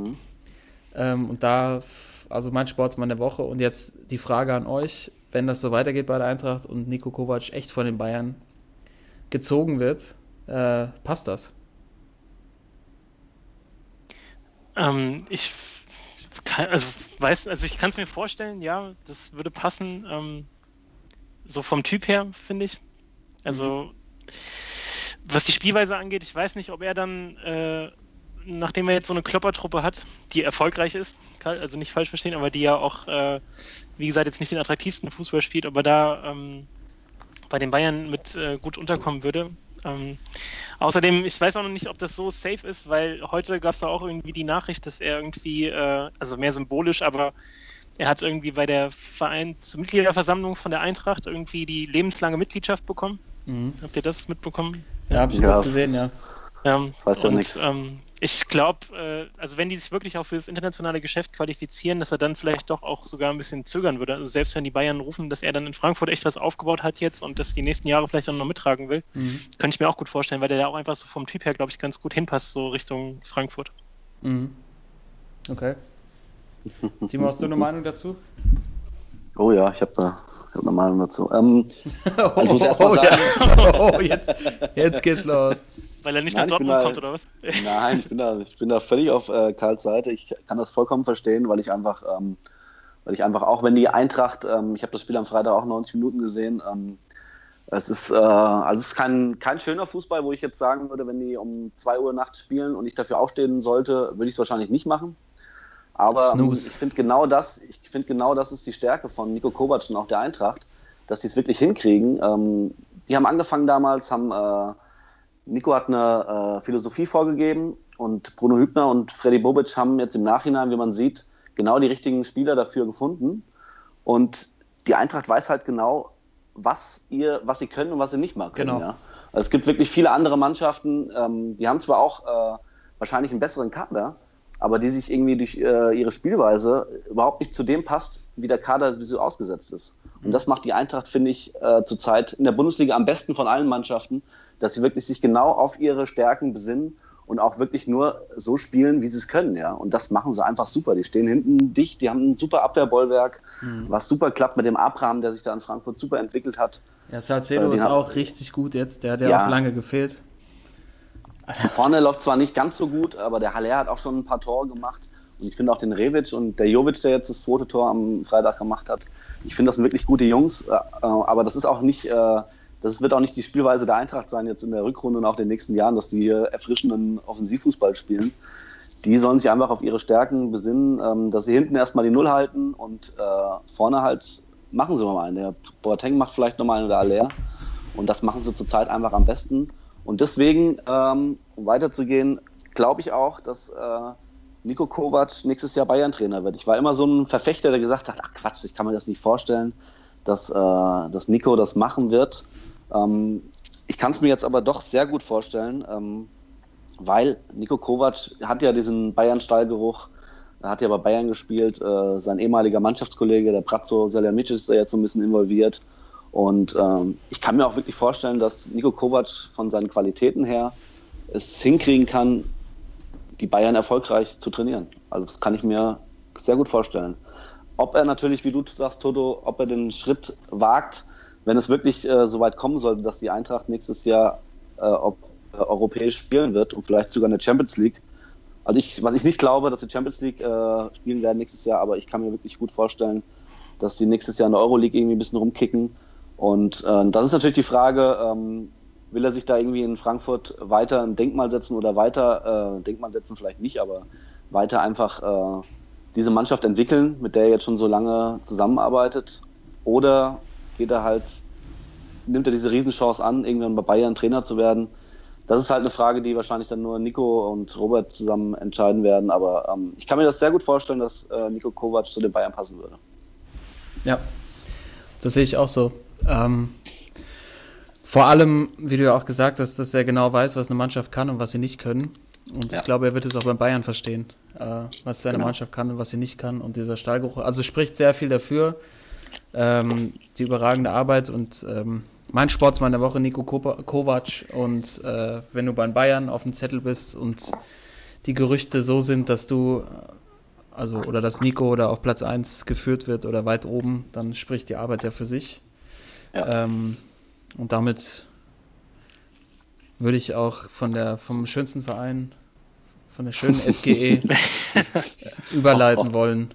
Ähm, und da, also mein Sportsmann der Woche. Und jetzt die Frage an euch, wenn das so weitergeht bei der Eintracht und Nico Kovac echt von den Bayern gezogen wird, äh, passt das? Ähm, ich kann, also weiß, also ich kann es mir vorstellen, ja, das würde passen. Ähm, so vom Typ her, finde ich. Also, was die Spielweise angeht, ich weiß nicht, ob er dann, äh, nachdem er jetzt so eine Kloppertruppe hat, die erfolgreich ist, also nicht falsch verstehen, aber die ja auch, äh, wie gesagt, jetzt nicht den attraktivsten Fußball spielt, ob er da ähm, bei den Bayern mit äh, gut unterkommen würde. Ähm, außerdem, ich weiß auch noch nicht, ob das so safe ist, weil heute gab es da auch irgendwie die Nachricht, dass er irgendwie, äh, also mehr symbolisch, aber er hat irgendwie bei der Vereinsmitgliederversammlung von der Eintracht irgendwie die lebenslange Mitgliedschaft bekommen. Mhm. Habt ihr das mitbekommen? Ja, habe ich Ja. kurz gesehen, ja. Ähm, Weiß ja und nix. ähm, ich glaube, äh, also wenn die sich wirklich auch für das internationale Geschäft qualifizieren, dass er dann vielleicht doch auch sogar ein bisschen zögern würde. Also selbst wenn die Bayern rufen, dass er dann in Frankfurt echt was aufgebaut hat jetzt und das die nächsten Jahre vielleicht auch noch mittragen will, Mhm. könnte ich mir auch gut vorstellen, weil der da auch einfach so vom Typ her, glaube ich, ganz gut hinpasst, so Richtung Frankfurt. Mhm. Okay. Timo, hast du eine Meinung dazu? Oh ja, ich habe da ich hab eine Meinung dazu. Ähm, Oh, ich muss erst mal oh, ja. oh jetzt, jetzt geht's los. Weil er nicht Nein, nach ich bin Dortmund da- kommt, oder was? Nein, ich bin da, ich bin da völlig auf äh, Karls Seite. Ich kann das vollkommen verstehen, weil ich einfach, ähm, weil ich einfach auch, wenn die Eintracht, ähm, ich habe das Spiel am Freitag auch 90 Minuten gesehen, ähm, es ist, äh, also es ist kein, kein schöner Fußball, wo ich jetzt sagen würde, wenn die um 2 Uhr nachts spielen und ich dafür aufstehen sollte, würde ich es wahrscheinlich nicht machen. Aber ähm, Snooze. ich finde genau das, ich finde genau das ist die Stärke von Nico Kovac und auch der Eintracht, dass sie es wirklich hinkriegen. Ähm, die haben angefangen damals, haben äh, Nico hat eine äh, Philosophie vorgegeben und Bruno Hübner und Freddy Bobic haben jetzt im Nachhinein, wie man sieht, genau die richtigen Spieler dafür gefunden. Und die Eintracht weiß halt genau, was ihr, was sie können und was sie nicht mal können. Genau. Ja? Also es gibt wirklich viele andere Mannschaften, ähm, die haben zwar auch äh, wahrscheinlich einen besseren Kader, aber die sich irgendwie durch äh, ihre Spielweise überhaupt nicht zu dem passt, wie der Kader so ausgesetzt ist. Und das macht die Eintracht, finde ich, äh, zurzeit in der Bundesliga am besten von allen Mannschaften, dass sie wirklich sich genau auf ihre Stärken besinnen und auch wirklich nur so spielen, wie sie es können, ja. Und das machen sie einfach super. Die stehen hinten dicht, die haben ein super Abwehrbollwerk, was super klappt mit dem Abraham, der sich da in Frankfurt super entwickelt hat. Ja, Salcedo Äh, ist auch richtig gut jetzt. Der hat Ja. auch lange gefehlt. Vorne läuft zwar nicht ganz so gut, aber der Haller hat auch schon ein paar Tore gemacht. Und ich finde auch den Revic und der Jovic, der jetzt das zweite Tor am Freitag gemacht hat, ich finde, das sind wirklich gute Jungs. Äh, äh, aber das ist auch nicht, äh, das wird auch nicht die Spielweise der Eintracht sein jetzt in der Rückrunde und auch in den nächsten Jahren, dass die hier erfrischenden Offensivfußball spielen. Die sollen sich einfach auf ihre Stärken besinnen, ähm, dass sie hinten erstmal die Null halten und vorne halt machen sie mal einen. Der Boateng macht vielleicht nochmal einen oder Aller. Und das machen sie zurzeit einfach am besten. Und deswegen, ähm, um weiterzugehen, glaube ich auch, dass äh, Nico Kovac nächstes Jahr Bayern-Trainer wird. Ich war immer so ein Verfechter, der gesagt hat, ach Quatsch, ich kann mir das nicht vorstellen, dass, äh, dass Nico das machen wird. Ähm, ich kann es mir jetzt aber doch sehr gut vorstellen, ähm, weil Nico Kovac hat ja diesen Bayern-Stallgeruch, er hat ja bei Bayern gespielt, äh, sein ehemaliger Mannschaftskollege, der Brazzo Salihamidzic ist da jetzt so ein bisschen involviert. Und ähm, ich kann mir auch wirklich vorstellen, dass Nico Kovac von seinen Qualitäten her es hinkriegen kann, die Bayern erfolgreich zu trainieren. Also das kann ich mir sehr gut vorstellen. Ob er natürlich, wie du sagst, Toto, ob er den Schritt wagt, wenn es wirklich äh, so weit kommen sollte, dass die Eintracht nächstes Jahr äh, ob, äh, europäisch spielen wird und vielleicht sogar eine Champions League. Also ich, was ich nicht glaube, dass die Champions League äh, spielen werden nächstes Jahr, aber ich kann mir wirklich gut vorstellen, dass sie nächstes Jahr in der Euroleague irgendwie ein bisschen rumkicken. Und äh, das ist natürlich die Frage, ähm, will er sich da irgendwie in Frankfurt weiter ein Denkmal setzen oder weiter, äh, Denkmal setzen vielleicht nicht, aber weiter einfach äh, diese Mannschaft entwickeln, mit der er jetzt schon so lange zusammenarbeitet? Oder geht er halt, nimmt er diese Riesenchance an, irgendwann bei Bayern Trainer zu werden? Das ist halt eine Frage, die wahrscheinlich dann nur Nico und Robert zusammen entscheiden werden. Aber ähm, ich kann mir das sehr gut vorstellen, dass äh, Nico Kovac zu den Bayern passen würde. Ja, das sehe ich auch so. Ähm, vor allem, wie du ja auch gesagt hast, dass er genau weiß, was eine Mannschaft kann und was sie nicht können. Und Ja. ich glaube, er wird es auch beim Bayern verstehen, äh, was seine Genau. Mannschaft kann und was sie nicht kann. Und dieser Stallgeruch, also spricht sehr viel dafür. Ähm, die überragende Arbeit und ähm, mein Sportsmann der Woche, Nico Kovac. Und äh, wenn du beim Bayern auf dem Zettel bist und die Gerüchte so sind, dass du, also oder dass Nico oder auf Platz 1 geführt wird oder weit oben, dann spricht die Arbeit ja für sich. Ja. Ähm, und damit würde ich auch von der, vom schönsten Verein, von der schönen SGE überleiten wollen.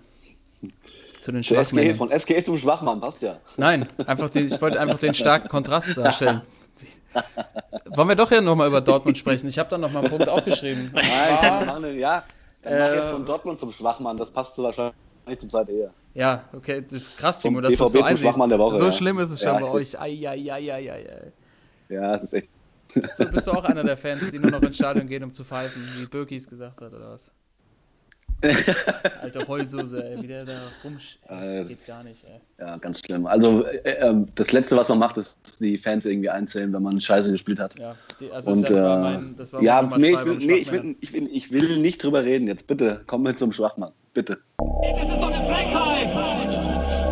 Zu den SGE, Schwachmännern. von SGE zum Schwachmann, passt ja. Nein, einfach die, ich wollte einfach den starken Kontrast darstellen. Wollen wir doch ja nochmal über Dortmund sprechen? Ich habe da nochmal einen Punkt aufgeschrieben. Nein, Ah. ja. Dann mach Äh, jetzt von Dortmund zum Schwachmann, das passt so wahrscheinlich zum Zeit eher. Ja, okay, das ist krass, Timo, dass BVB so zum der Woche, so schlimm ist es schon Ja, bei euch. ai, ai, ai, ai, ai. Ja, das ist echt. Bist du, bist du auch einer der Fans, die nur noch ins Stadion gehen, um zu pfeifen, wie Birkis gesagt hat, oder was? Alter Heulsuse, ey, wie der da rumsch... Äh, geht gar nicht, ey. Ja, ganz schlimm. Also, äh, äh, das Letzte, was man macht, ist die Fans irgendwie einzählen, wenn man Scheiße gespielt hat. Ja, die, also Und, das war äh, mein, das war ja, mein nee, ich will, nee ich, will, ich, will, ich will nicht drüber reden jetzt. Bitte, komm mit zum Schwachmann. Bitte. Das ist doch eine Frechheit!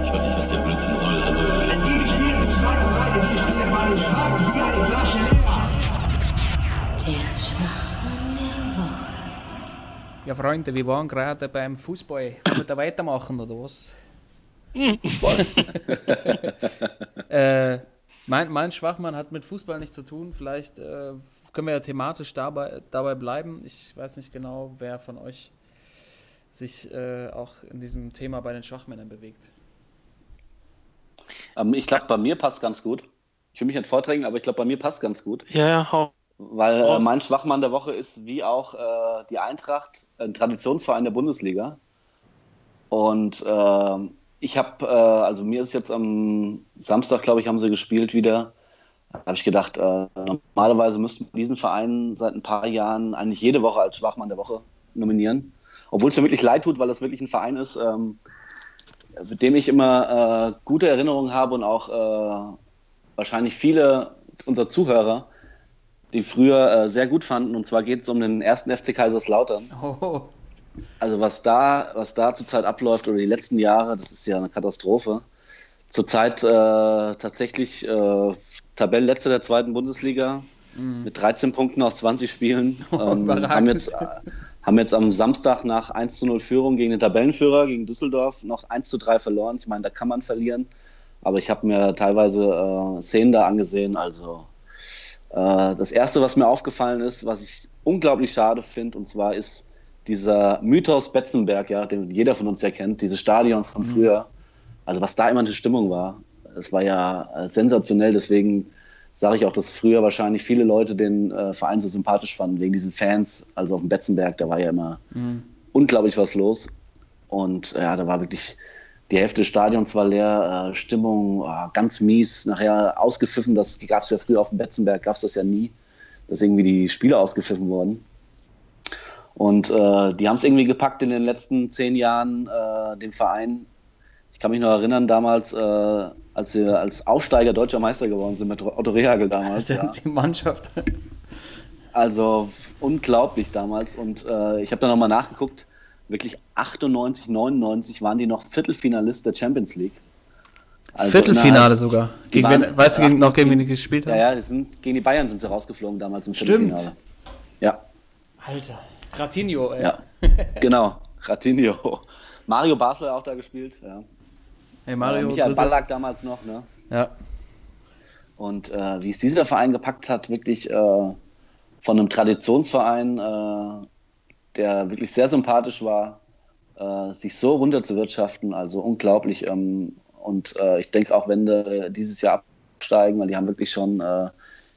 Ich weiß nicht, was der Blödsinn soll. Also, Die gespielt zwei und drei, die Spiele waren stark wie eine Flasche leer. Der Schwachmann der. Ja, Freunde, wir waren gerade beim Fußball. Können wir da weitermachen, oder was? äh, mein, mein Schwachmann hat mit Fußball nichts zu tun. Vielleicht äh, können wir ja thematisch dabei, dabei bleiben. Ich weiß nicht genau, wer von euch sich äh, auch in diesem Thema bei den Schwachmännern bewegt. Ähm, ich glaube, bei mir passt ganz gut. Ich will mich nicht vorträgen, aber ich glaube, bei mir passt ganz gut. Ja, ja, hau. Weil äh, mein Schwachmann der Woche ist wie auch äh, die Eintracht, ein Traditionsverein der Bundesliga. Und ähm, ich habe, äh, also mir ist jetzt am Samstag, glaube ich, haben sie gespielt wieder. Da habe ich gedacht, äh, normalerweise müssten wir diesen Verein seit ein paar Jahren eigentlich jede Woche als Schwachmann der Woche nominieren. Obwohl es mir wirklich leid tut, weil das wirklich ein Verein ist, ähm, mit dem ich immer äh, gute Erinnerungen habe und auch äh, wahrscheinlich viele unserer Zuhörer, die früher äh, sehr gut fanden. Und zwar geht es um den ersten FC Kaiserslautern. Oh, Also was da, was da zurzeit abläuft oder die letzten Jahre, das ist ja eine Katastrophe. Zurzeit äh, tatsächlich äh, Tabellenletzter der zweiten Bundesliga mit 13 Punkten aus 20 Spielen. Ähm, überragend. haben, jetzt, äh, haben jetzt am Samstag nach 1 zu 0 Führung gegen den Tabellenführer, gegen Düsseldorf, noch 1 zu 3 verloren. Ich meine, da kann man verlieren. Aber ich habe mir teilweise äh, Szenen da angesehen. Also das Erste, was mir aufgefallen ist, was ich unglaublich schade finde, und zwar ist dieser Mythos Betzenberg, ja, den jeder von uns ja kennt, dieses Stadion von früher. Also was da immer eine Stimmung war, das war ja äh, sensationell. Deswegen sage ich auch, dass früher wahrscheinlich viele Leute den äh, Verein so sympathisch fanden, wegen diesen Fans. Also auf dem Betzenberg, da war ja immer unglaublich was los. Und ja, da war wirklich die Hälfte des Stadions war leer, äh, Stimmung ah, ganz mies, nachher ausgepfiffen, das gab es ja früher auf dem Betzenberg, gab es das ja nie, dass irgendwie die Spiele ausgepfiffen wurden. Und äh, die haben es irgendwie gepackt in den letzten zehn Jahren, äh, den Verein. Ich kann mich noch erinnern, damals, äh, als wir als Aufsteiger deutscher Meister geworden sind mit Otto Rehagel damals. das ist ja ja. die Mannschaft. Also unglaublich damals. Und äh, ich habe da nochmal nachgeguckt. Wirklich 98, 99 waren die noch Viertelfinalist der Champions League. Also Viertelfinale sogar. Die Gegen waren- wen, weißt du gegen, noch gegen wen die gespielt haben? Ja, ja, die sind, gegen die Bayern sind sie rausgeflogen damals im Stimmt. Viertelfinale. Ja, Alter. Ratinho, ey. ja. genau. Ratinho. Mario Basler hat auch da gespielt. Ja. Hey Äh, Mario, Michael Grüße. Ballack damals noch. Ne? Ja. Und äh, wie es dieser Verein gepackt hat, wirklich äh, von einem Traditionsverein, äh, der wirklich sehr sympathisch war, äh, sich so runter zu wirtschaften, also unglaublich. Ähm, und äh, ich denke auch, wenn die dieses Jahr absteigen, weil die haben wirklich schon, äh,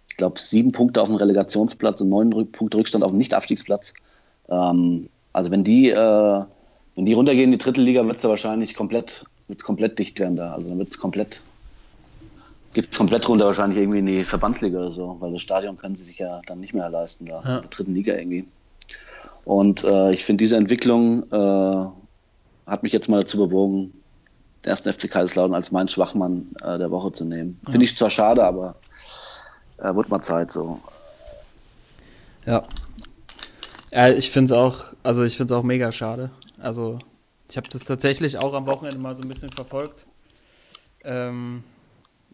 ich glaube, sieben Punkte auf dem Relegationsplatz und neun Rück Punkte Rückstand auf dem Nicht-Abstiegsplatz. Ähm, also wenn die, äh, wenn die runtergehen in die dritte Liga, wird es ja wahrscheinlich komplett, wird's komplett dicht werden da. Also dann wird es komplett geht komplett runter wahrscheinlich irgendwie in die Verbandsliga oder so, weil das Stadion können sie sich ja dann nicht mehr leisten da Ja. in der dritten Liga irgendwie. Und äh, ich finde diese Entwicklung äh, hat mich jetzt mal dazu bewogen, den ersten FC Kaiserslautern als meinen Schwachmann äh, der Woche zu nehmen. Finde ich zwar schade, aber äh, wird mal Zeit so. Ja. Ja, ich finde es auch, also ich finde es auch mega schade. Also, ich habe das tatsächlich auch am Wochenende mal so ein bisschen verfolgt. Ähm,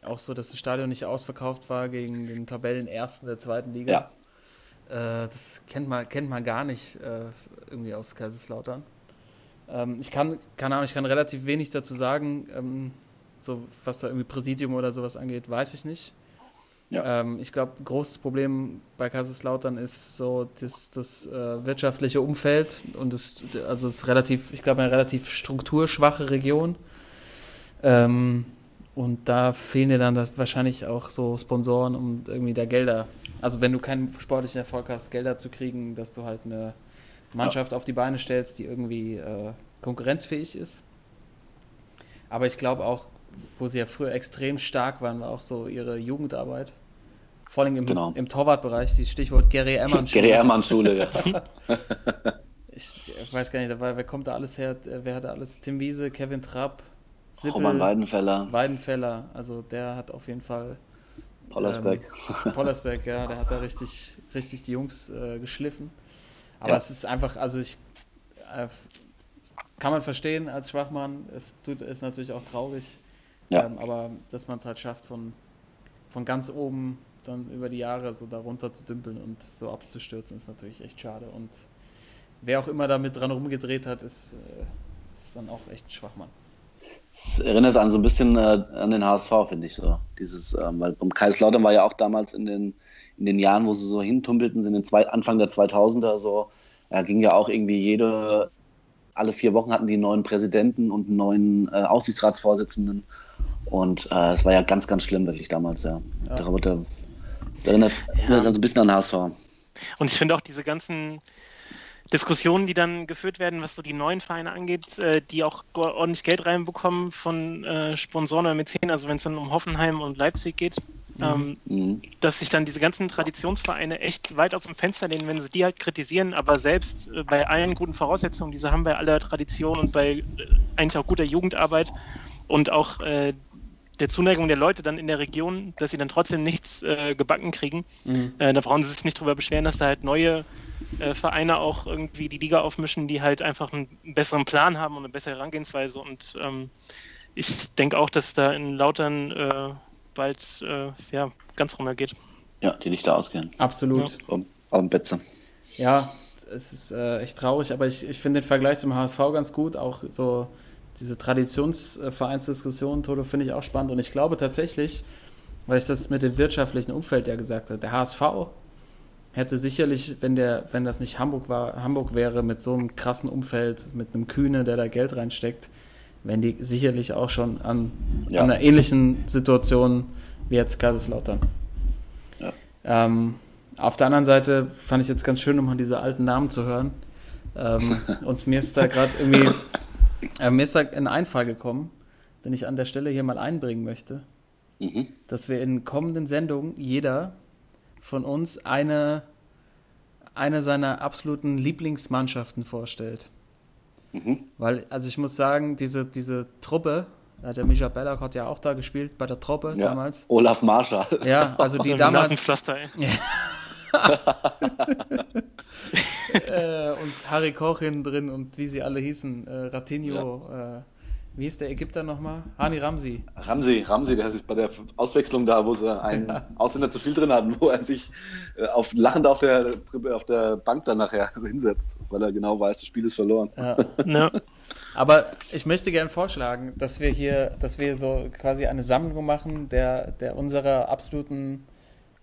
auch so, dass das Stadion nicht ausverkauft war gegen den Tabellenersten der zweiten Liga. Ja. Äh, das kennt man, kennt man gar nicht äh, irgendwie aus Kaiserslautern. Ähm, ich kann, keine Ahnung, ich kann relativ wenig dazu sagen. Ähm, so, was da irgendwie Präsidium oder sowas angeht, weiß ich nicht. Ja. Ähm, ich glaube, großes Problem bei Kaiserslautern ist so das, das äh, wirtschaftliche Umfeld und es, also es ist relativ, ich glaube, eine relativ strukturschwache Region. Ähm, und da fehlen dir dann da wahrscheinlich auch so Sponsoren und irgendwie da Gelder. Also wenn du keinen sportlichen Erfolg hast, Gelder zu kriegen, dass du halt eine Mannschaft auf die Beine stellst, die irgendwie äh, konkurrenzfähig ist. Aber ich glaube auch, wo sie ja früher extrem stark waren, war auch so ihre Jugendarbeit. Vor allem im, Genau. im Torwartbereich, die Stichwort Gary Ehrmann. Gary Ehrmann Schule, ja. Ich weiß gar nicht, wer kommt da alles her? Wer hat da alles? Tim Wiese, Kevin Trapp, Sippel, Roman Weidenfeller, Weidenfeller. Also der hat auf jeden Fall Pollersbeck. Ähm, Pollersbeck, ja, der hat da richtig, richtig die Jungs äh, geschliffen. Aber Ja. es ist einfach, also ich äh, kann man verstehen als Schwachmann. Es tut ist natürlich auch traurig. Ja. Ähm, aber dass man es halt schafft, von, von ganz oben dann über die Jahre so darunter zu dümpeln und so abzustürzen, ist natürlich echt schade. Und wer auch immer damit dran rumgedreht hat, ist, äh, ist dann auch echt ein Schwachmann. Es erinnert an so ein bisschen äh, an den HSV, finde ich so. Dieses, ähm, weil beim Kaiserslautern war ja auch damals in den, in den Jahren, wo sie so hintumpelten, sind in den zwei, Anfang der 2000er so, ja, ging ja auch irgendwie jede, alle vier Wochen hatten die einen neuen Präsidenten und einen neuen äh, Aufsichtsratsvorsitzenden. Und äh, es war ja ganz, ganz schlimm wirklich damals, ja. Ja. Da wurde, das erinnert, erinnert an so ein bisschen an den HSV. Und ich finde auch diese ganzen Diskussionen, die dann geführt werden, was so die neuen Vereine angeht, äh, die auch ordentlich Geld reinbekommen von äh, Sponsoren oder Mäzen, also wenn es dann um Hoffenheim und Leipzig geht, ähm, Mhm. dass sich dann diese ganzen Traditionsvereine echt weit aus dem Fenster lehnen, wenn sie die halt kritisieren, aber selbst äh, bei allen guten Voraussetzungen, die sie haben, bei aller Tradition und bei äh, eigentlich auch guter Jugendarbeit und auch äh, der Zuneigung der Leute dann in der Region, dass sie dann trotzdem nichts äh, gebacken kriegen. Äh, da brauchen sie sich nicht drüber beschweren, dass da halt neue äh, Vereine auch irgendwie die Liga aufmischen, die halt einfach einen besseren Plan haben und eine bessere Herangehensweise. Und ähm, ich denke auch, dass da in Lautern äh, bald äh, ja, ganz runtergeht. Ja, die Lichter ausgehen. Absolut. Um, auf dem Betze. Ja, es ist äh, echt traurig, aber ich, ich finde den Vergleich zum HSV ganz gut. Auch so diese Traditionsvereinsdiskussion, Toto, finde ich auch spannend. Und ich glaube tatsächlich, weil ich das mit dem wirtschaftlichen Umfeld ja gesagt habe, der HSV hätte sicherlich, wenn der, wenn das nicht Hamburg war, Hamburg wäre, mit so einem krassen Umfeld, mit einem Kühne, der da Geld reinsteckt, wären die sicherlich auch schon an, Ja. an einer ähnlichen Situation wie jetzt Kaiserslautern. Ja. Ähm, auf der anderen Seite fand ich jetzt ganz schön, um mal diese alten Namen zu hören. Ähm, und mir ist da gerade irgendwie, äh, mir ist da ein Einfall gekommen, den ich an der Stelle hier mal einbringen möchte, Mhm. dass wir in kommenden Sendungen jeder von uns eine, eine seiner absoluten Lieblingsmannschaften vorstellt. Mhm. Weil, also ich muss sagen, diese, diese Truppe, der Mischa Bellack hat ja auch da gespielt bei der Truppe Ja. damals. Olaf Marschall. Ja, also die damals. Nasenpflaster, ey. äh, und Harry Koch hinten drin und wie sie alle hießen, äh, Ratinho, äh, Wie ist der Ägypter nochmal? Hani Ramsi. Ramsey, Ramsey, der sich bei der Auswechslung da, wo sie einen Ausländer zu viel drin hatten, wo er sich äh, auf, lachend auf der, auf der Bank dann nachher hinsetzt, weil er genau weiß, das Spiel ist verloren. Ja. Ja. Aber ich möchte gerne vorschlagen, dass wir hier, dass wir so quasi eine Sammlung machen der, der unserer absoluten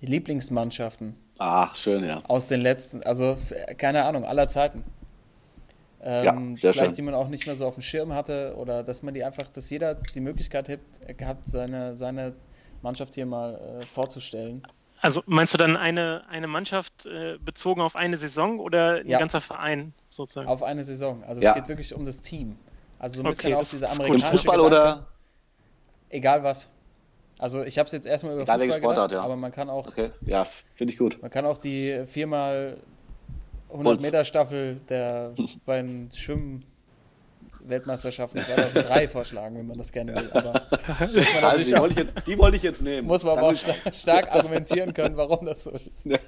Lieblingsmannschaften Ah, schön, ja. aus den letzten, also keine Ahnung, aller Zeiten. Ähm, Ja, sehr vielleicht schön. die man auch nicht mehr so auf dem Schirm hatte oder dass man die einfach, dass jeder die Möglichkeit hat, gehabt, seine, seine Mannschaft hier mal äh, vorzustellen. Also meinst du dann eine, eine Mannschaft äh, bezogen auf eine Saison oder ein Ja. ganzer Verein sozusagen? Auf eine Saison. Also Ja. es geht wirklich um das Team. Also so ein Okay, bisschen auch. Und amerikanische Fußball Gedanke. oder? Egal was. Also ich habe es jetzt erstmal über Egal Fußball Sportart, gedacht, ja. aber man kann auch, Okay, ja, finde ich gut. man kann auch die viermal 100 Holz. Meter Staffel der beiden Schwimmen Weltmeisterschaften 2003 vorschlagen, wenn man das gerne will. Aber Also, die, auch, wollte ich jetzt, die wollte ich jetzt nehmen. muss man aber auch Danke. sta- stark argumentieren können, warum das so ist.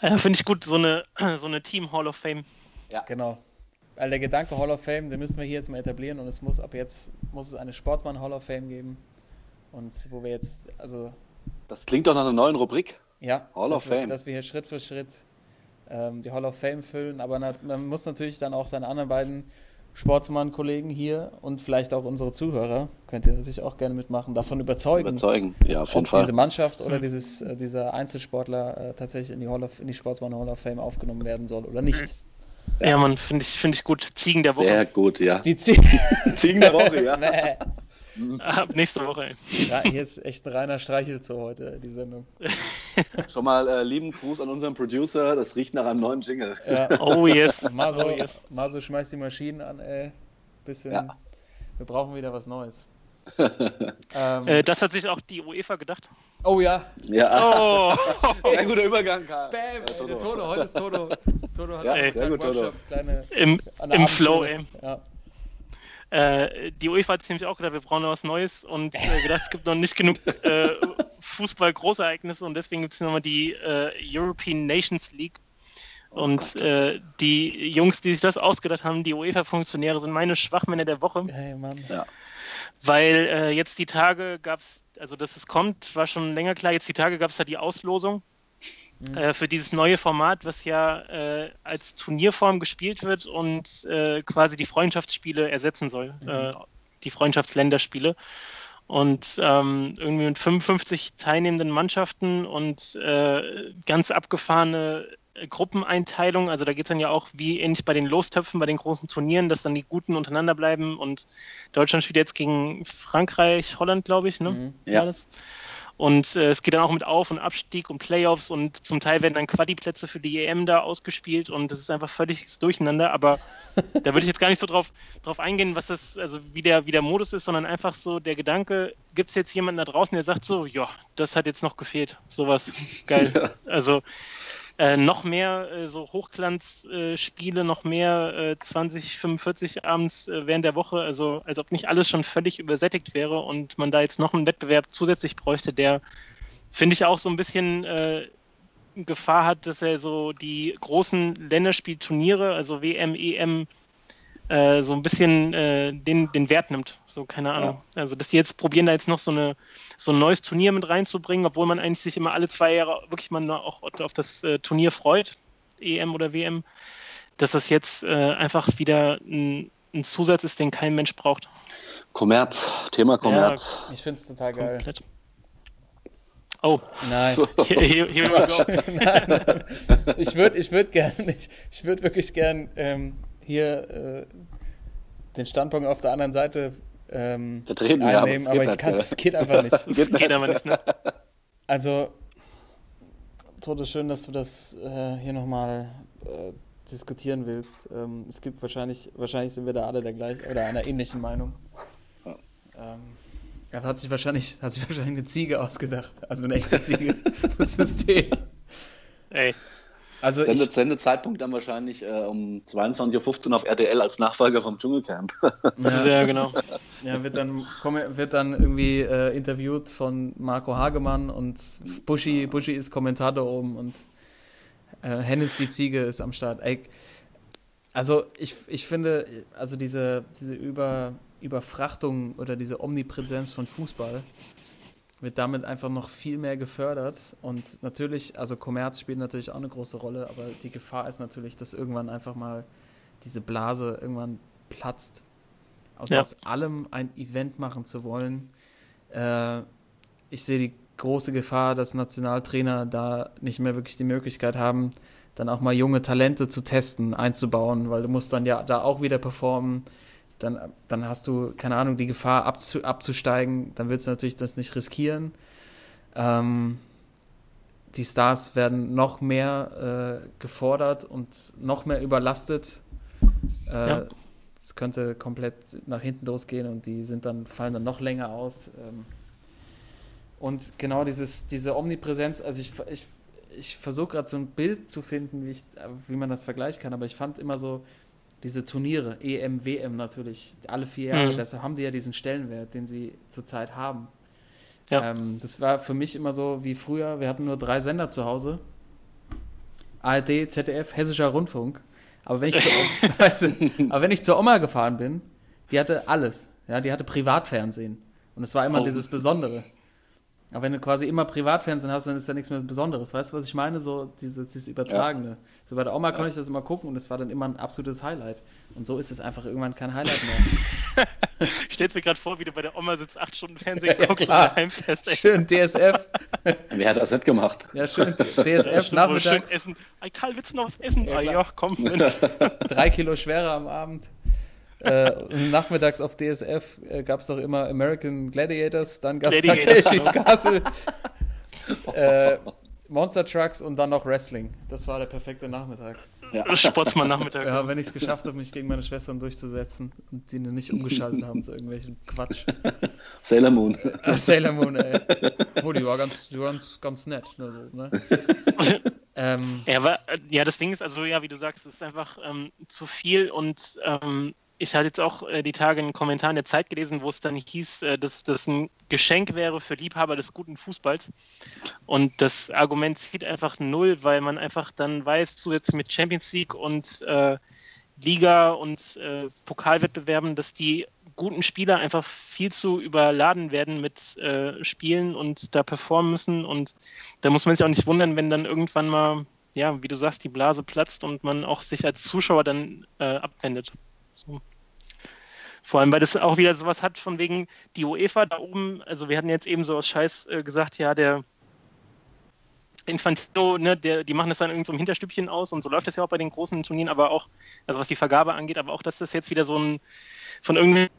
Äh, Finde ich gut, so eine, so eine Team Hall of Fame. Genau. Weil der Gedanke Hall of Fame, den müssen wir hier jetzt mal etablieren und es muss ab jetzt muss es eine Sportsmann Hall of Fame geben. Und wo wir jetzt, also Das klingt doch nach einer neuen Rubrik. Ja, Hall dass of wir, Fame. Dass wir hier Schritt für Schritt ähm, die Hall of Fame füllen, aber na, man muss natürlich dann auch seine anderen beiden Sportsmann-Kollegen hier und vielleicht auch unsere Zuhörer, könnt ihr natürlich auch gerne mitmachen, davon überzeugen, Überzeugen. Ja, auf jeden ob Fall. diese Mannschaft oder dieses, äh, dieser Einzelsportler äh, tatsächlich in die, Hall of, in die Sportsmann Hall of Fame aufgenommen werden soll oder nicht. Ja, man, finde ich, finde ich gut. Ziegen der Woche. Sehr gut, ja. Die Ziel. Ziegen der Woche, ja. Ab nächste Woche. ey. ja, hier ist echt ein reiner Streichelzoo heute, die Sendung. Schon mal äh, lieben Gruß an unseren Producer. Das riecht nach einem neuen Jingle. Ja. Oh yes. Maso, Oh yes. Maso schmeißt die Maschinen an, ey. Bisschen. Ja. Wir brauchen wieder was Neues. ähm, Äh, das hat sich auch die UEFA gedacht. oh ja. Ja, Oh, ein guter Übergang, Karl. Bam, ey, Toto. der Toto. Heute ist Toto. Toto hat Ja, einen gut. Workshop, kleine, im, im Flow, ey. Ja. Äh, die UEFA hat sich nämlich auch gedacht, wir brauchen noch was Neues und äh, gedacht, es gibt noch nicht genug äh, Fußball-Großereignisse und deswegen gibt es nochmal die äh, European Nations League. Und äh, die Jungs, die sich das ausgedacht haben, die UEFA-Funktionäre, sind meine Schwachmänner der Woche, Hey, Mann. weil äh, jetzt die Tage gab es, also dass es kommt, war schon länger klar, jetzt die Tage gab es da die Auslosung äh, für dieses neue Format, was ja äh, als Turnierform gespielt wird und äh, quasi die Freundschaftsspiele ersetzen soll, äh, die Freundschaftsländerspiele. Und ähm, irgendwie mit 55 teilnehmenden Mannschaften und äh, ganz abgefahrene Gruppeneinteilung. Also da geht es dann ja auch wie ähnlich bei den Lostöpfen, bei den großen Turnieren, dass dann die Guten untereinander bleiben. Und Deutschland spielt jetzt gegen Frankreich, Holland, glaube ich, ne? Mhm. Ja. Und äh, es geht dann auch mit Auf- und Abstieg und Playoffs und zum Teil werden dann Quaddi-Plätze für die EM da ausgespielt und das ist einfach völliges Durcheinander. Aber da würde ich jetzt gar nicht so drauf, drauf eingehen, was das, also wie der, wie der Modus ist, sondern einfach so der Gedanke, gibt es jetzt jemanden da draußen, der sagt so, ja, das hat jetzt noch gefehlt. Sowas geil. Also äh, noch mehr äh, so Hochglanzspiele, noch mehr äh, 20, 45 abends äh, während der Woche, also als ob nicht alles schon völlig übersättigt wäre und man da jetzt noch einen Wettbewerb zusätzlich bräuchte, der, finde ich, auch so ein bisschen äh, Gefahr hat, dass er so die großen Länderspielturniere, also WM, EM, äh, so ein bisschen äh, den, den Wert nimmt. So, keine Ahnung. Also, dass die jetzt probieren, da jetzt noch so, eine, so ein neues Turnier mit reinzubringen, obwohl man eigentlich sich immer alle zwei Jahre wirklich mal auch auf das äh, Turnier freut, EM oder WM, dass das jetzt äh, einfach wieder ein, ein Zusatz ist, den kein Mensch braucht. Kommerz, Thema Kommerz. Ich finde es total geil. Komplett. Oh, Nein. here, here, here we go. nein, nein. Ich würde ich würd gern, ich, ich würde wirklich gern ähm, hier äh, den Standpunkt auf der anderen Seite ähm, Vertreten, ja, aber einnehmen, aber ich kann ja. es geht einfach nicht. Geht. Geht aber nicht, ne? Also, Toto, schön, dass du das äh, hier nochmal äh, diskutieren willst. Ähm, es gibt wahrscheinlich, wahrscheinlich sind wir da alle der gleichen oder einer ähnlichen Meinung. Ähm, ja, hat sich wahrscheinlich, hat sich wahrscheinlich eine Ziege ausgedacht, also eine echte Ziege, das System. Ey, Also Sende, ich, Sendezeitpunkt dann wahrscheinlich äh, um 22.15 Uhr auf RTL als Nachfolger vom Dschungelcamp. ist ja genau. ja, wird dann, komme- wird dann irgendwie äh, interviewt von Marco Hagemann und Buschi, Buschi ist Kommentator oben und äh, Hennis die Ziege ist am Start. Ey, also ich, ich finde, also diese, diese über, Überfrachtung oder diese Omnipräsenz von Fußball wird damit einfach noch viel mehr gefördert. Und natürlich, also Kommerz spielt natürlich auch eine große Rolle, aber die Gefahr ist natürlich, dass irgendwann einfach mal diese Blase irgendwann platzt. Also Ja. aus allem ein Event machen zu wollen. Äh, ich sehe die große Gefahr, dass Nationaltrainer da nicht mehr wirklich die Möglichkeit haben, dann auch mal junge Talente zu testen, einzubauen, weil du musst dann ja da auch wieder performen. Dann, dann hast du, keine Ahnung, die Gefahr abzu, abzusteigen. Dann willst du natürlich das nicht riskieren. Ähm, die Stars werden noch mehr äh, gefordert und noch mehr überlastet. Äh, Ja. Es könnte komplett nach hinten losgehen und die sind dann, fallen dann noch länger aus. Ähm, und genau dieses, diese Omnipräsenz, also ich, ich, ich versuche gerade so ein Bild zu finden, wie, ich, wie man das vergleichen kann, aber ich fand immer so diese Turniere, EM, WM natürlich, alle vier Jahre, Mhm. deshalb haben die ja diesen Stellenwert, den sie zurzeit haben. Ja. Ähm, das war für mich immer so wie früher, wir hatten nur drei Sender zu Hause. ARD, ZDF, Hessischer Rundfunk. Aber wenn ich, zur, weißt du, aber wenn ich zur Oma gefahren bin, die hatte alles. Ja, die hatte Privatfernsehen. Und es war immer Oh. dieses Besondere. Aber wenn du quasi immer Privatfernsehen hast, dann ist da nichts mehr Besonderes. Weißt du, was ich meine? So dieses, dieses Übertragene. So bei der Oma konnte ich das immer gucken und es war dann immer ein absolutes Highlight. Und so ist es einfach irgendwann kein Highlight mehr. Ich stell's mir gerade vor, wie du bei der Oma sitzt, acht Stunden Fernsehen Ja, guckst und fest. ey. Schön DSF. Wer hat das nicht gemacht? Ja, schön DSF so nachmittags. schön essen. Karl, willst du noch was essen? Ja, ah, ja, komm. drei Kilo schwerer am Abend. Äh, nachmittags auf DSF äh, gab es doch immer American Gladiators, dann gab es Takeshis Castle, äh, Monster Trucks und dann noch Wrestling. Das war der perfekte Nachmittag. Ja. Sportsmann-Nachmittag. Ja, wenn ich es geschafft habe, mich gegen meine Schwestern durchzusetzen und die nicht umgeschaltet haben zu irgendwelchen Quatsch. Sailor Moon. Äh, Sailor Moon, ey. Oh, die war ganz, die war ganz, ganz nett. Ne, so, ne? ähm, Ja, aber, ja, das Ding ist also, ja, wie du sagst, es ist einfach ähm, zu viel und ähm, ich hatte jetzt auch äh, die Tage einen Kommentar in der Zeit gelesen, wo es dann hieß, äh, dass das ein Geschenk wäre für Liebhaber des guten Fußballs. Und das Argument zieht einfach null, weil man einfach dann weiß, zusätzlich mit Champions League und äh, Liga und äh, Pokalwettbewerben, dass die guten Spieler einfach viel zu überladen werden mit äh, Spielen und da performen müssen. Und da muss man sich auch nicht wundern, wenn dann irgendwann mal, ja, wie du sagst, die Blase platzt und man auch sich als Zuschauer dann äh, abwendet. Vor allem, weil das auch wieder sowas hat von wegen die UEFA da oben, also wir hatten jetzt eben so aus Scheiß äh, gesagt, ja, der Infantino, ne, der, die machen das dann irgendwie so im Hinterstübchen aus und so läuft das ja auch bei den großen Turnieren, aber auch, also was die Vergabe angeht, aber auch, dass das jetzt wieder so ein von irgendwelchen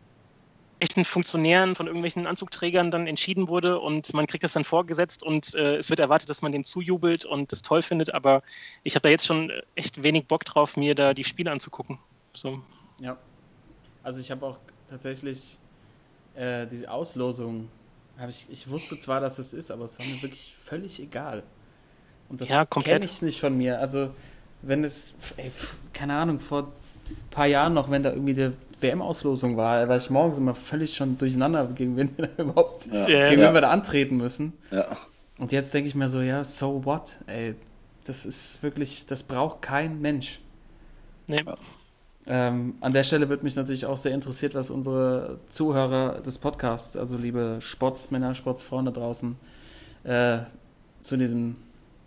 echten Funktionären, von irgendwelchen Anzugträgern dann entschieden wurde und man kriegt das dann vorgesetzt und äh, es wird erwartet, dass man dem zujubelt und das toll findet, aber ich habe da jetzt schon echt wenig Bock drauf, mir da die Spiele anzugucken. So. Ja. Also ich habe auch tatsächlich äh, diese Auslosung, ich, ich wusste zwar, dass es ist, aber es war mir wirklich völlig egal. Und das Ja, kenne ich nicht von mir. Also wenn es, ey, keine Ahnung, vor ein paar Jahren noch, wenn da irgendwie die WM-Auslosung war, war ich morgens immer völlig schon durcheinander, gegen wen wir da überhaupt. Ja, gegen ja. wen wir da antreten müssen. Ja. Und jetzt denke ich mir so, ja, so what, ey. Das ist wirklich, das braucht kein Mensch. Nee. Ähm, an der Stelle würde mich natürlich auch sehr interessiert, was unsere Zuhörer des Podcasts, also liebe Sportsmänner, Sportsfrauen da draußen, äh, zu diesem,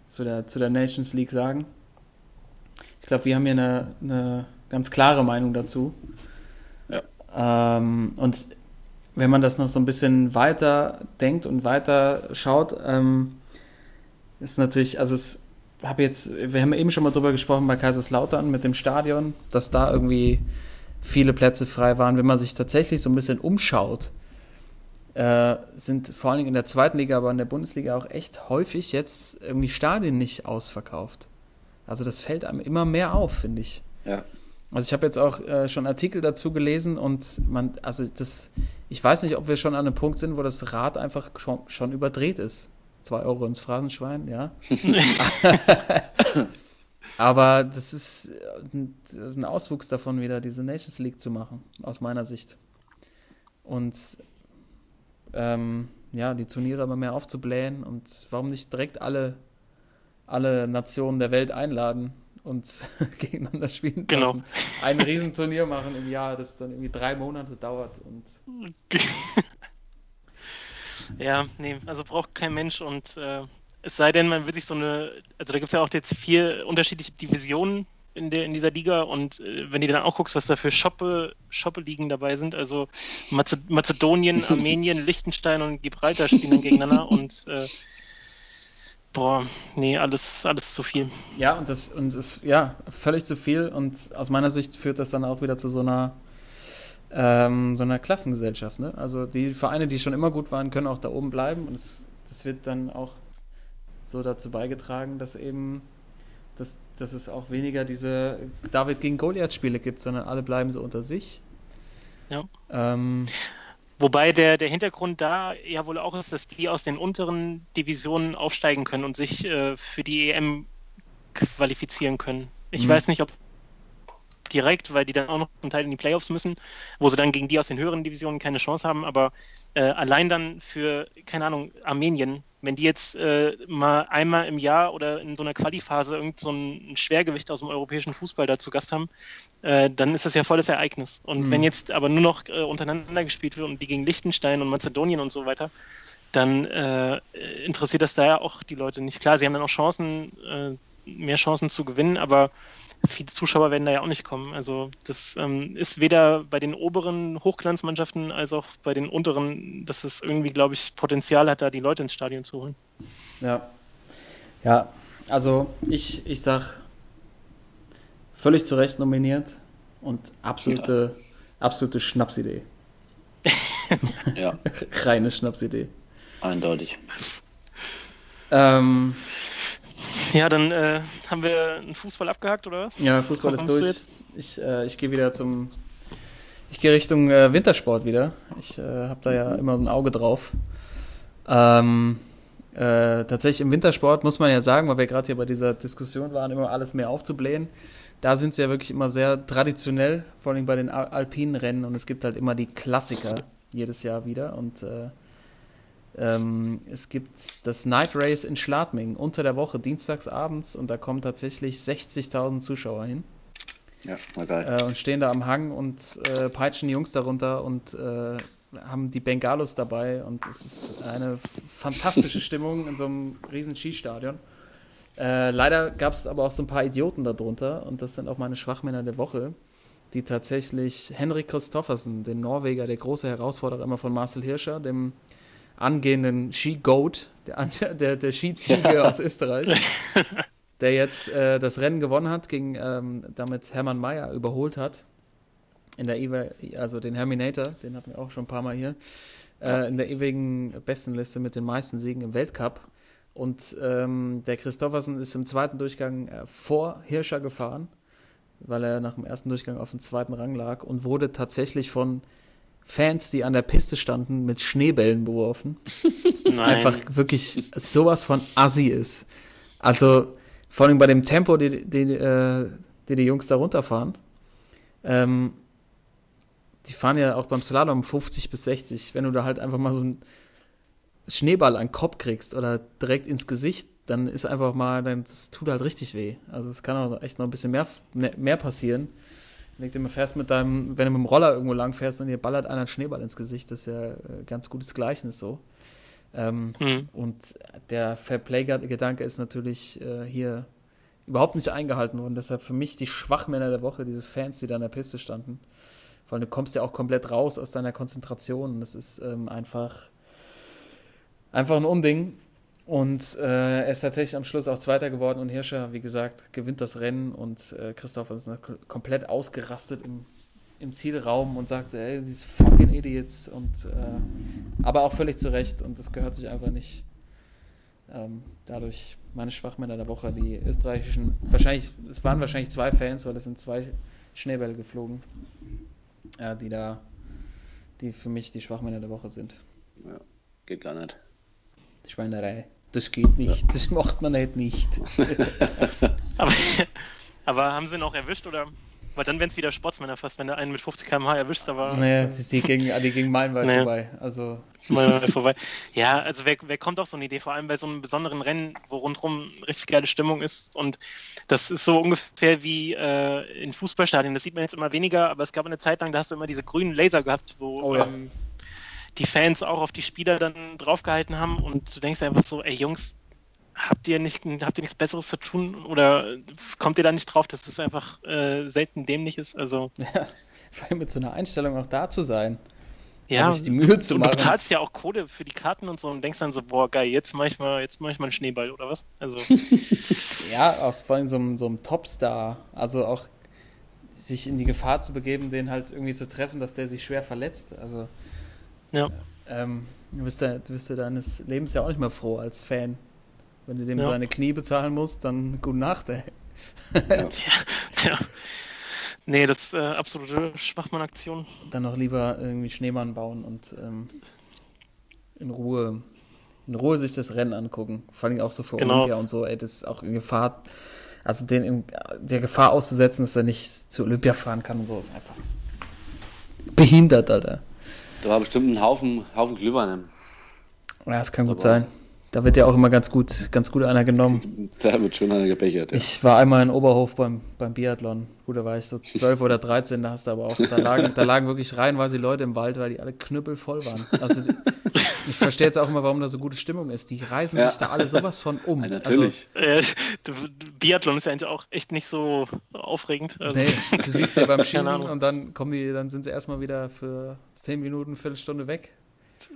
zu der, zu der Nations League sagen. Ich glaube, wir haben hier eine, eine ganz klare Meinung dazu. Ähm, und wenn man das noch so ein bisschen weiter denkt und weiter schaut, ähm, ist natürlich, also es habe jetzt, wir haben eben schon mal drüber gesprochen bei Kaiserslautern mit dem Stadion, dass da irgendwie viele Plätze frei waren. Wenn man sich tatsächlich so ein bisschen umschaut, äh, sind vor allen Dingen in der zweiten Liga, aber in der Bundesliga auch echt häufig jetzt irgendwie Stadien nicht ausverkauft. Also das fällt einem immer mehr auf, finde ich. Ja. Also ich habe jetzt auch äh, schon Artikel dazu gelesen und man, also das, ich weiß nicht, ob wir schon an einem Punkt sind, wo das Rad einfach schon, schon überdreht ist. Zwei Euro ins Phrasenschwein, ja. Aber das ist ein, ein Auswuchs davon wieder, diese Nations League zu machen, aus meiner Sicht. Und ähm, ja, die Turniere immer mehr aufzublähen und warum nicht direkt alle, alle Nationen der Welt einladen und gegeneinander spielen Genau. lassen. Ein Riesenturnier machen im Jahr, das dann irgendwie drei Monate dauert. Und Ja, nee, also braucht kein Mensch und äh, es sei denn, man will sich so eine, also da gibt es ja auch jetzt vier unterschiedliche Divisionen in, der, in dieser Liga und äh, wenn du dann auch guckst, was da für Schoppe, Schoppe-Ligen dabei sind, also Maze Mazedonien, Armenien, Liechtenstein und Gibraltar spielen dann gegeneinander und äh, boah, nee, alles, alles zu viel. ja, und das und ist ja völlig zu viel. Und aus meiner Sicht führt das dann auch wieder zu so einer ähm, so einer Klassengesellschaft. Ne? Also die Vereine, die schon immer gut waren, können auch da oben bleiben. Und es, das wird dann auch so dazu beigetragen, dass eben dass, dass es auch weniger diese David gegen Goliath-Spiele gibt, sondern alle bleiben so unter sich. Ja. Ähm, Wobei der, der Hintergrund da ja wohl auch ist, dass die aus den unteren Divisionen aufsteigen können und sich äh, für die EM qualifizieren können. Ich Mhm. weiß nicht, ob direkt, weil die dann auch noch zum Teil in die Playoffs müssen, wo sie dann gegen die aus den höheren Divisionen keine Chance haben, aber äh, allein dann für, keine Ahnung, Armenien, wenn die jetzt äh, mal einmal im Jahr oder in so einer Qualiphase irgend so ein Schwergewicht aus dem europäischen Fußball da zu Gast haben, äh, dann ist das ja volles Ereignis. Und Mhm. wenn jetzt aber nur noch äh, untereinander gespielt wird und die gegen Liechtenstein und Mazedonien und so weiter, dann äh, interessiert das da ja auch die Leute nicht. Klar, sie haben dann auch Chancen, äh, mehr Chancen zu gewinnen, aber viele Zuschauer werden da ja auch nicht kommen. Also das ähm, ist weder bei den oberen Hochglanzmannschaften als auch bei den unteren, dass es irgendwie, glaube ich, Potenzial hat, da die Leute ins Stadion zu holen. Ja. Ja, also ich, ich sag völlig zu Recht nominiert und absolute, absolute Schnapsidee. Ja, Reine Schnapsidee. eindeutig. Ähm, Ja, dann äh, haben wir einen Fußball abgehakt, oder was? ja, Fußball ist durch. Ich, äh, ich gehe wieder zum. Ich gehe Richtung äh, Wintersport wieder. Ich äh, habe da ja immer ein Auge drauf. Ähm, äh, tatsächlich im Wintersport muss man ja sagen, weil wir gerade hier bei dieser Diskussion waren, immer alles mehr aufzublähen. Da sind sie ja wirklich immer sehr traditionell, vor allem bei den Al alpinen Rennen. Und es gibt halt immer die Klassiker jedes Jahr wieder. Und äh, ähm, es gibt das Night Race in Schladming unter der Woche, dienstags abends. Und da kommen tatsächlich 60.000 Zuschauer hin Ja, war geil. äh, und stehen da am Hang und äh, peitschen die Jungs darunter und äh, haben die Bengalos dabei und es ist eine fantastische Stimmung in so einem riesen Skistadion. Äh, leider gab es aber auch so ein paar Idioten darunter und das sind auch meine Schwachmänner der Woche, die tatsächlich Henrik Christoffersen, den Norweger, der große Herausforderer immer von Marcel Hirscher, dem angehenden Ski-Goat, der, der, der Skiziege aus Österreich, der jetzt äh, das Rennen gewonnen hat, gegen ähm, damit Hermann Mayer überholt hat. In der ewe also den Herminator, den hatten wir auch schon ein paar Mal hier, äh, in der ewigen Bestenliste mit den meisten Siegen im Weltcup. Und ähm, der Christoffersen ist im zweiten Durchgang äh, vor Hirscher gefahren, weil er nach dem ersten Durchgang auf dem zweiten Rang lag und wurde tatsächlich von Fans, die an der Piste standen, mit Schneebällen beworfen Nein. einfach wirklich sowas von assi ist. Also vor allem bei dem Tempo, die die, äh, die, die Jungs da runterfahren. Ähm, die fahren ja auch beim Slalom 50 bis 60. Wenn du da halt einfach mal so einen Schneeball an den Kopf kriegst oder direkt ins Gesicht, dann ist einfach mal, dann das tut halt richtig weh. Also es kann auch echt noch ein bisschen mehr, mehr, mehr passieren. Wenn du fährst mit deinem, wenn du mit dem Roller irgendwo lang fährst und dir ballert einer einen Schneeball ins Gesicht, das ist ja äh, ganz gutes Gleichnis so. Ähm, Hm. und der Fairplay-Gedanke ist natürlich äh, hier überhaupt nicht eingehalten worden. Deshalb für mich die Schwachmänner der Woche, diese Fans, die da an der Piste standen. Vor allem, du kommst ja auch komplett raus aus deiner Konzentration. Und das ist ähm, einfach, einfach ein Unding. Und äh, er ist tatsächlich am Schluss auch Zweiter geworden. Und Hirscher, wie gesagt, gewinnt das Rennen. Und äh, Christoph ist komplett ausgerastet im, im Zielraum und sagt, ey, these fucking idiots. Und, äh, aber auch völlig zu Recht. Und das gehört sich einfach nicht. Ähm, dadurch meine Schwachmänner der Woche, die österreichischen, wahrscheinlich, es waren wahrscheinlich zwei Fans, weil es sind zwei Schneebälle geflogen, äh, die da, die für mich die Schwachmänner der Woche sind. Ja, geht gar nicht. Die Schweinerei. Das geht nicht, das macht man halt nicht. Aber, aber haben sie ihn auch erwischt oder? Weil dann wären es wieder Sportsmänner fast, wenn du einen mit 50 km/h erwischst, aber. Nee, die, die gingen, die gingen meilenweit Nee. vorbei. Also, mal vorbei. Ja, also wer, wer kommt auf so eine Idee, vor allem bei so einem besonderen Rennen, wo rundherum richtig geile Stimmung ist. Und das ist so ungefähr wie äh, in Fußballstadien. Das sieht man jetzt immer weniger, aber es gab eine Zeit lang, da hast du immer diese grünen Laser gehabt, wo Oh ja. ähm, die Fans auch auf die Spieler dann draufgehalten haben und du denkst einfach so, ey Jungs, habt ihr nicht, habt ihr nichts Besseres zu tun oder kommt ihr da nicht drauf, dass das einfach äh, selten dämlich ist? Also vor allem mit so einer Einstellung auch da zu sein. ja, sich die Mühe zu und machen. du bezahlst ja auch Kohle für die Karten und so und denkst dann so, boah geil, jetzt mach ich mal, jetzt mach ich mal einen Schneeball oder was? Also Ja, auch vor allem so, einem- so einem Topstar. Also auch sich in die Gefahr zu begeben, den halt irgendwie zu treffen, dass der sich schwer verletzt. Also, ja, ähm, du bist, ja, du bist ja deines Lebens ja auch nicht mehr froh als Fan. Wenn du dem Ja. seine Knie bezahlen musst, dann gute Nacht, ey. ja. Nee, das ist äh, absolute Schwachmann-Aktion. Dann noch lieber irgendwie Schneemann bauen und ähm, in Ruhe in Ruhe sich das Rennen angucken. Vor allem auch so für Genau. Olympia und so, ey, das ist auch in Gefahr, also den in der Gefahr auszusetzen, dass er nicht zu Olympia fahren kann und so, ist einfach behindert, Alter. Da war bestimmt ein Haufen, Haufen Glühwein. Ja, das kann gut Aber- sein. Da wird ja auch immer ganz gut, ganz gut einer genommen. Da wird schon einer gebechert. Ja. Ich war einmal in Oberhof beim, beim Biathlon. Gut, da war ich so 12 oder 13, da hast du aber auch, da lagen, da lagen wirklich reihenweise Leute im Wald, weil die alle knüppelvoll waren. Also ich verstehe jetzt auch immer, warum da so gute Stimmung ist. Die reißen Ja. sich da alle sowas von um. Ja, natürlich. Äh, du- Biathlon ist ja eigentlich auch echt nicht so aufregend. Also, Also, nee, du siehst ja beim Schießen und dann kommen die, dann sind sie erstmal wieder für 10 Minuten, Viertelstunde weg.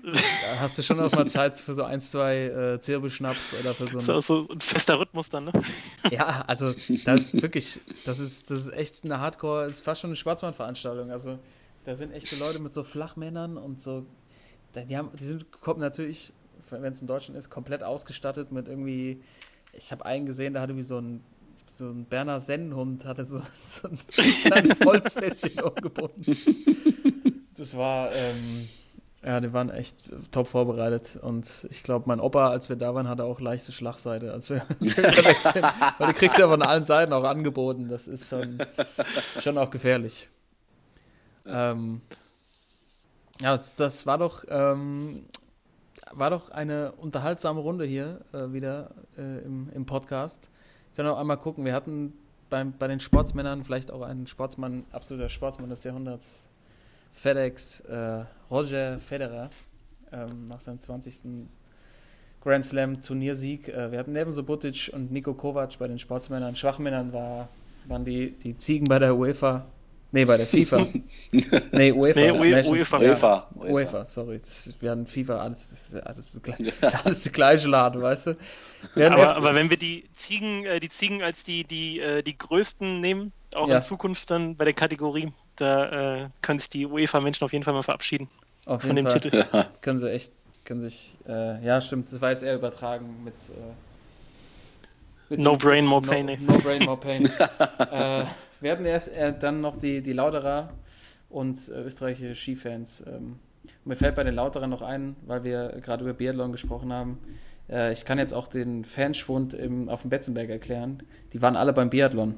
Da hast du schon noch mal Zeit für so ein, zwei äh, Zirbelschnaps oder für so ein, so ein fester Rhythmus dann, ne? Ja, also da wirklich, das ist, das ist echt eine Hardcore, ist fast schon eine Schwarzmann-Veranstaltung. Also da sind echte Leute mit so Flachmännern und so. Die, haben, die sind kommen natürlich, wenn es in Deutschland ist, komplett ausgestattet mit irgendwie. Ich habe einen gesehen, der hatte wie so ein so ein Berner Sennenhund, hatte so, so ein kleines Holzfässchen umgebunden. Das war, ähm, ja, die waren echt top vorbereitet. Und ich glaube, mein Opa, als wir da waren, hatte auch leichte Schlagseite, als wir, als wir unterwegs sind. Weil du kriegst ja von allen Seiten auch angeboten. Das ist schon, schon auch gefährlich. Ähm, ja, das, das war doch, ähm, war doch eine unterhaltsame Runde hier äh, wieder äh, im, im Podcast. Wir können auch einmal gucken. Wir hatten beim, bei den Sportsmännern vielleicht auch einen Sportsmann, absoluter Sportsmann des Jahrhunderts, FedEx, äh, Roger Federer, ähm, nach seinem 20. Grand Slam Turniersieg. Äh, wir hatten Neven Subotic und Nico Kovac bei den Sportsmännern. Schwachmännern war, waren die, die Ziegen bei der UEFA. Nee, bei der FIFA. nee, UEFA. Nee, Ue- Nations- UEFA. Ja, UEFA. UEFA, sorry. Wir hatten FIFA, alles, das ist alles, ist alles die gleiche Laden, weißt du? Aber, aber wenn wir die Ziegen, äh, die Ziegen als die, die, äh, die größten nehmen, auch Ja. in Zukunft dann bei der Kategorie, da äh, können sich die UEFA-Menschen auf jeden Fall mal verabschieden auf von jeden dem Fall Titel. können sie echt, können sich, äh, ja, stimmt, das war jetzt eher übertragen mit. Äh, mit No dem- brain, more no, pain, ey. No brain, more pain. äh, wir hatten erst äh, dann noch die, die Lauterer und äh, österreichische Skifans. Ähm, mir fällt bei den Lauterer noch ein, weil wir gerade über Biathlon gesprochen haben. Äh, ich kann jetzt auch den Fanschwund im, auf dem Betzenberg erklären. Die waren alle beim Biathlon.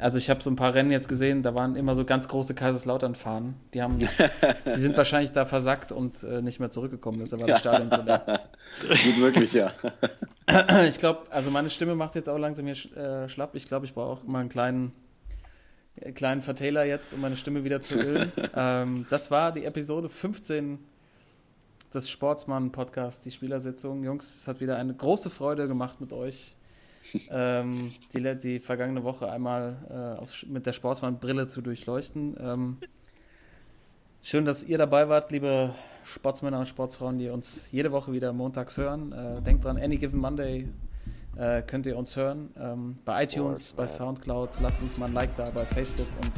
Also ich habe so ein paar Rennen jetzt gesehen, da waren immer so ganz große Kaiserslautern-Fahnen. Die haben, die sind wahrscheinlich da versackt und äh, nicht mehr zurückgekommen. Deshalb war das Stadion so leer. Gut möglich, ja. Ich glaube, also meine Stimme macht jetzt auch langsam hier äh, schlapp. Ich glaube, ich brauche auch mal einen kleinen, äh, kleinen Vertailer jetzt, um meine Stimme wieder zu ölen. ähm, das war die Episode 15 des Sportsmann-Podcasts, die Spielersitzung. Jungs, es hat wieder eine große Freude gemacht mit euch. Ähm, die, die vergangene Woche einmal äh, aus, mit der Sportsmann-Brille zu durchleuchten. Ähm, schön, dass ihr dabei wart, liebe Sportsmänner und Sportsfrauen, die uns jede Woche wieder montags hören. Äh, denkt dran, Any Given Monday äh, könnt ihr uns hören. Ähm, bei iTunes, bei Soundcloud, lasst uns mal ein Like da, bei Facebook und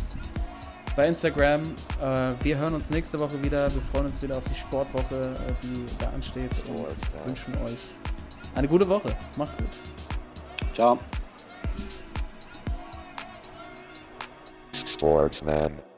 bei Instagram. Äh, wir hören uns nächste Woche wieder. Wir freuen uns wieder auf die Sportwoche, äh, die da ansteht und wünschen euch eine gute Woche. Macht's gut. Ciao. Sportsman.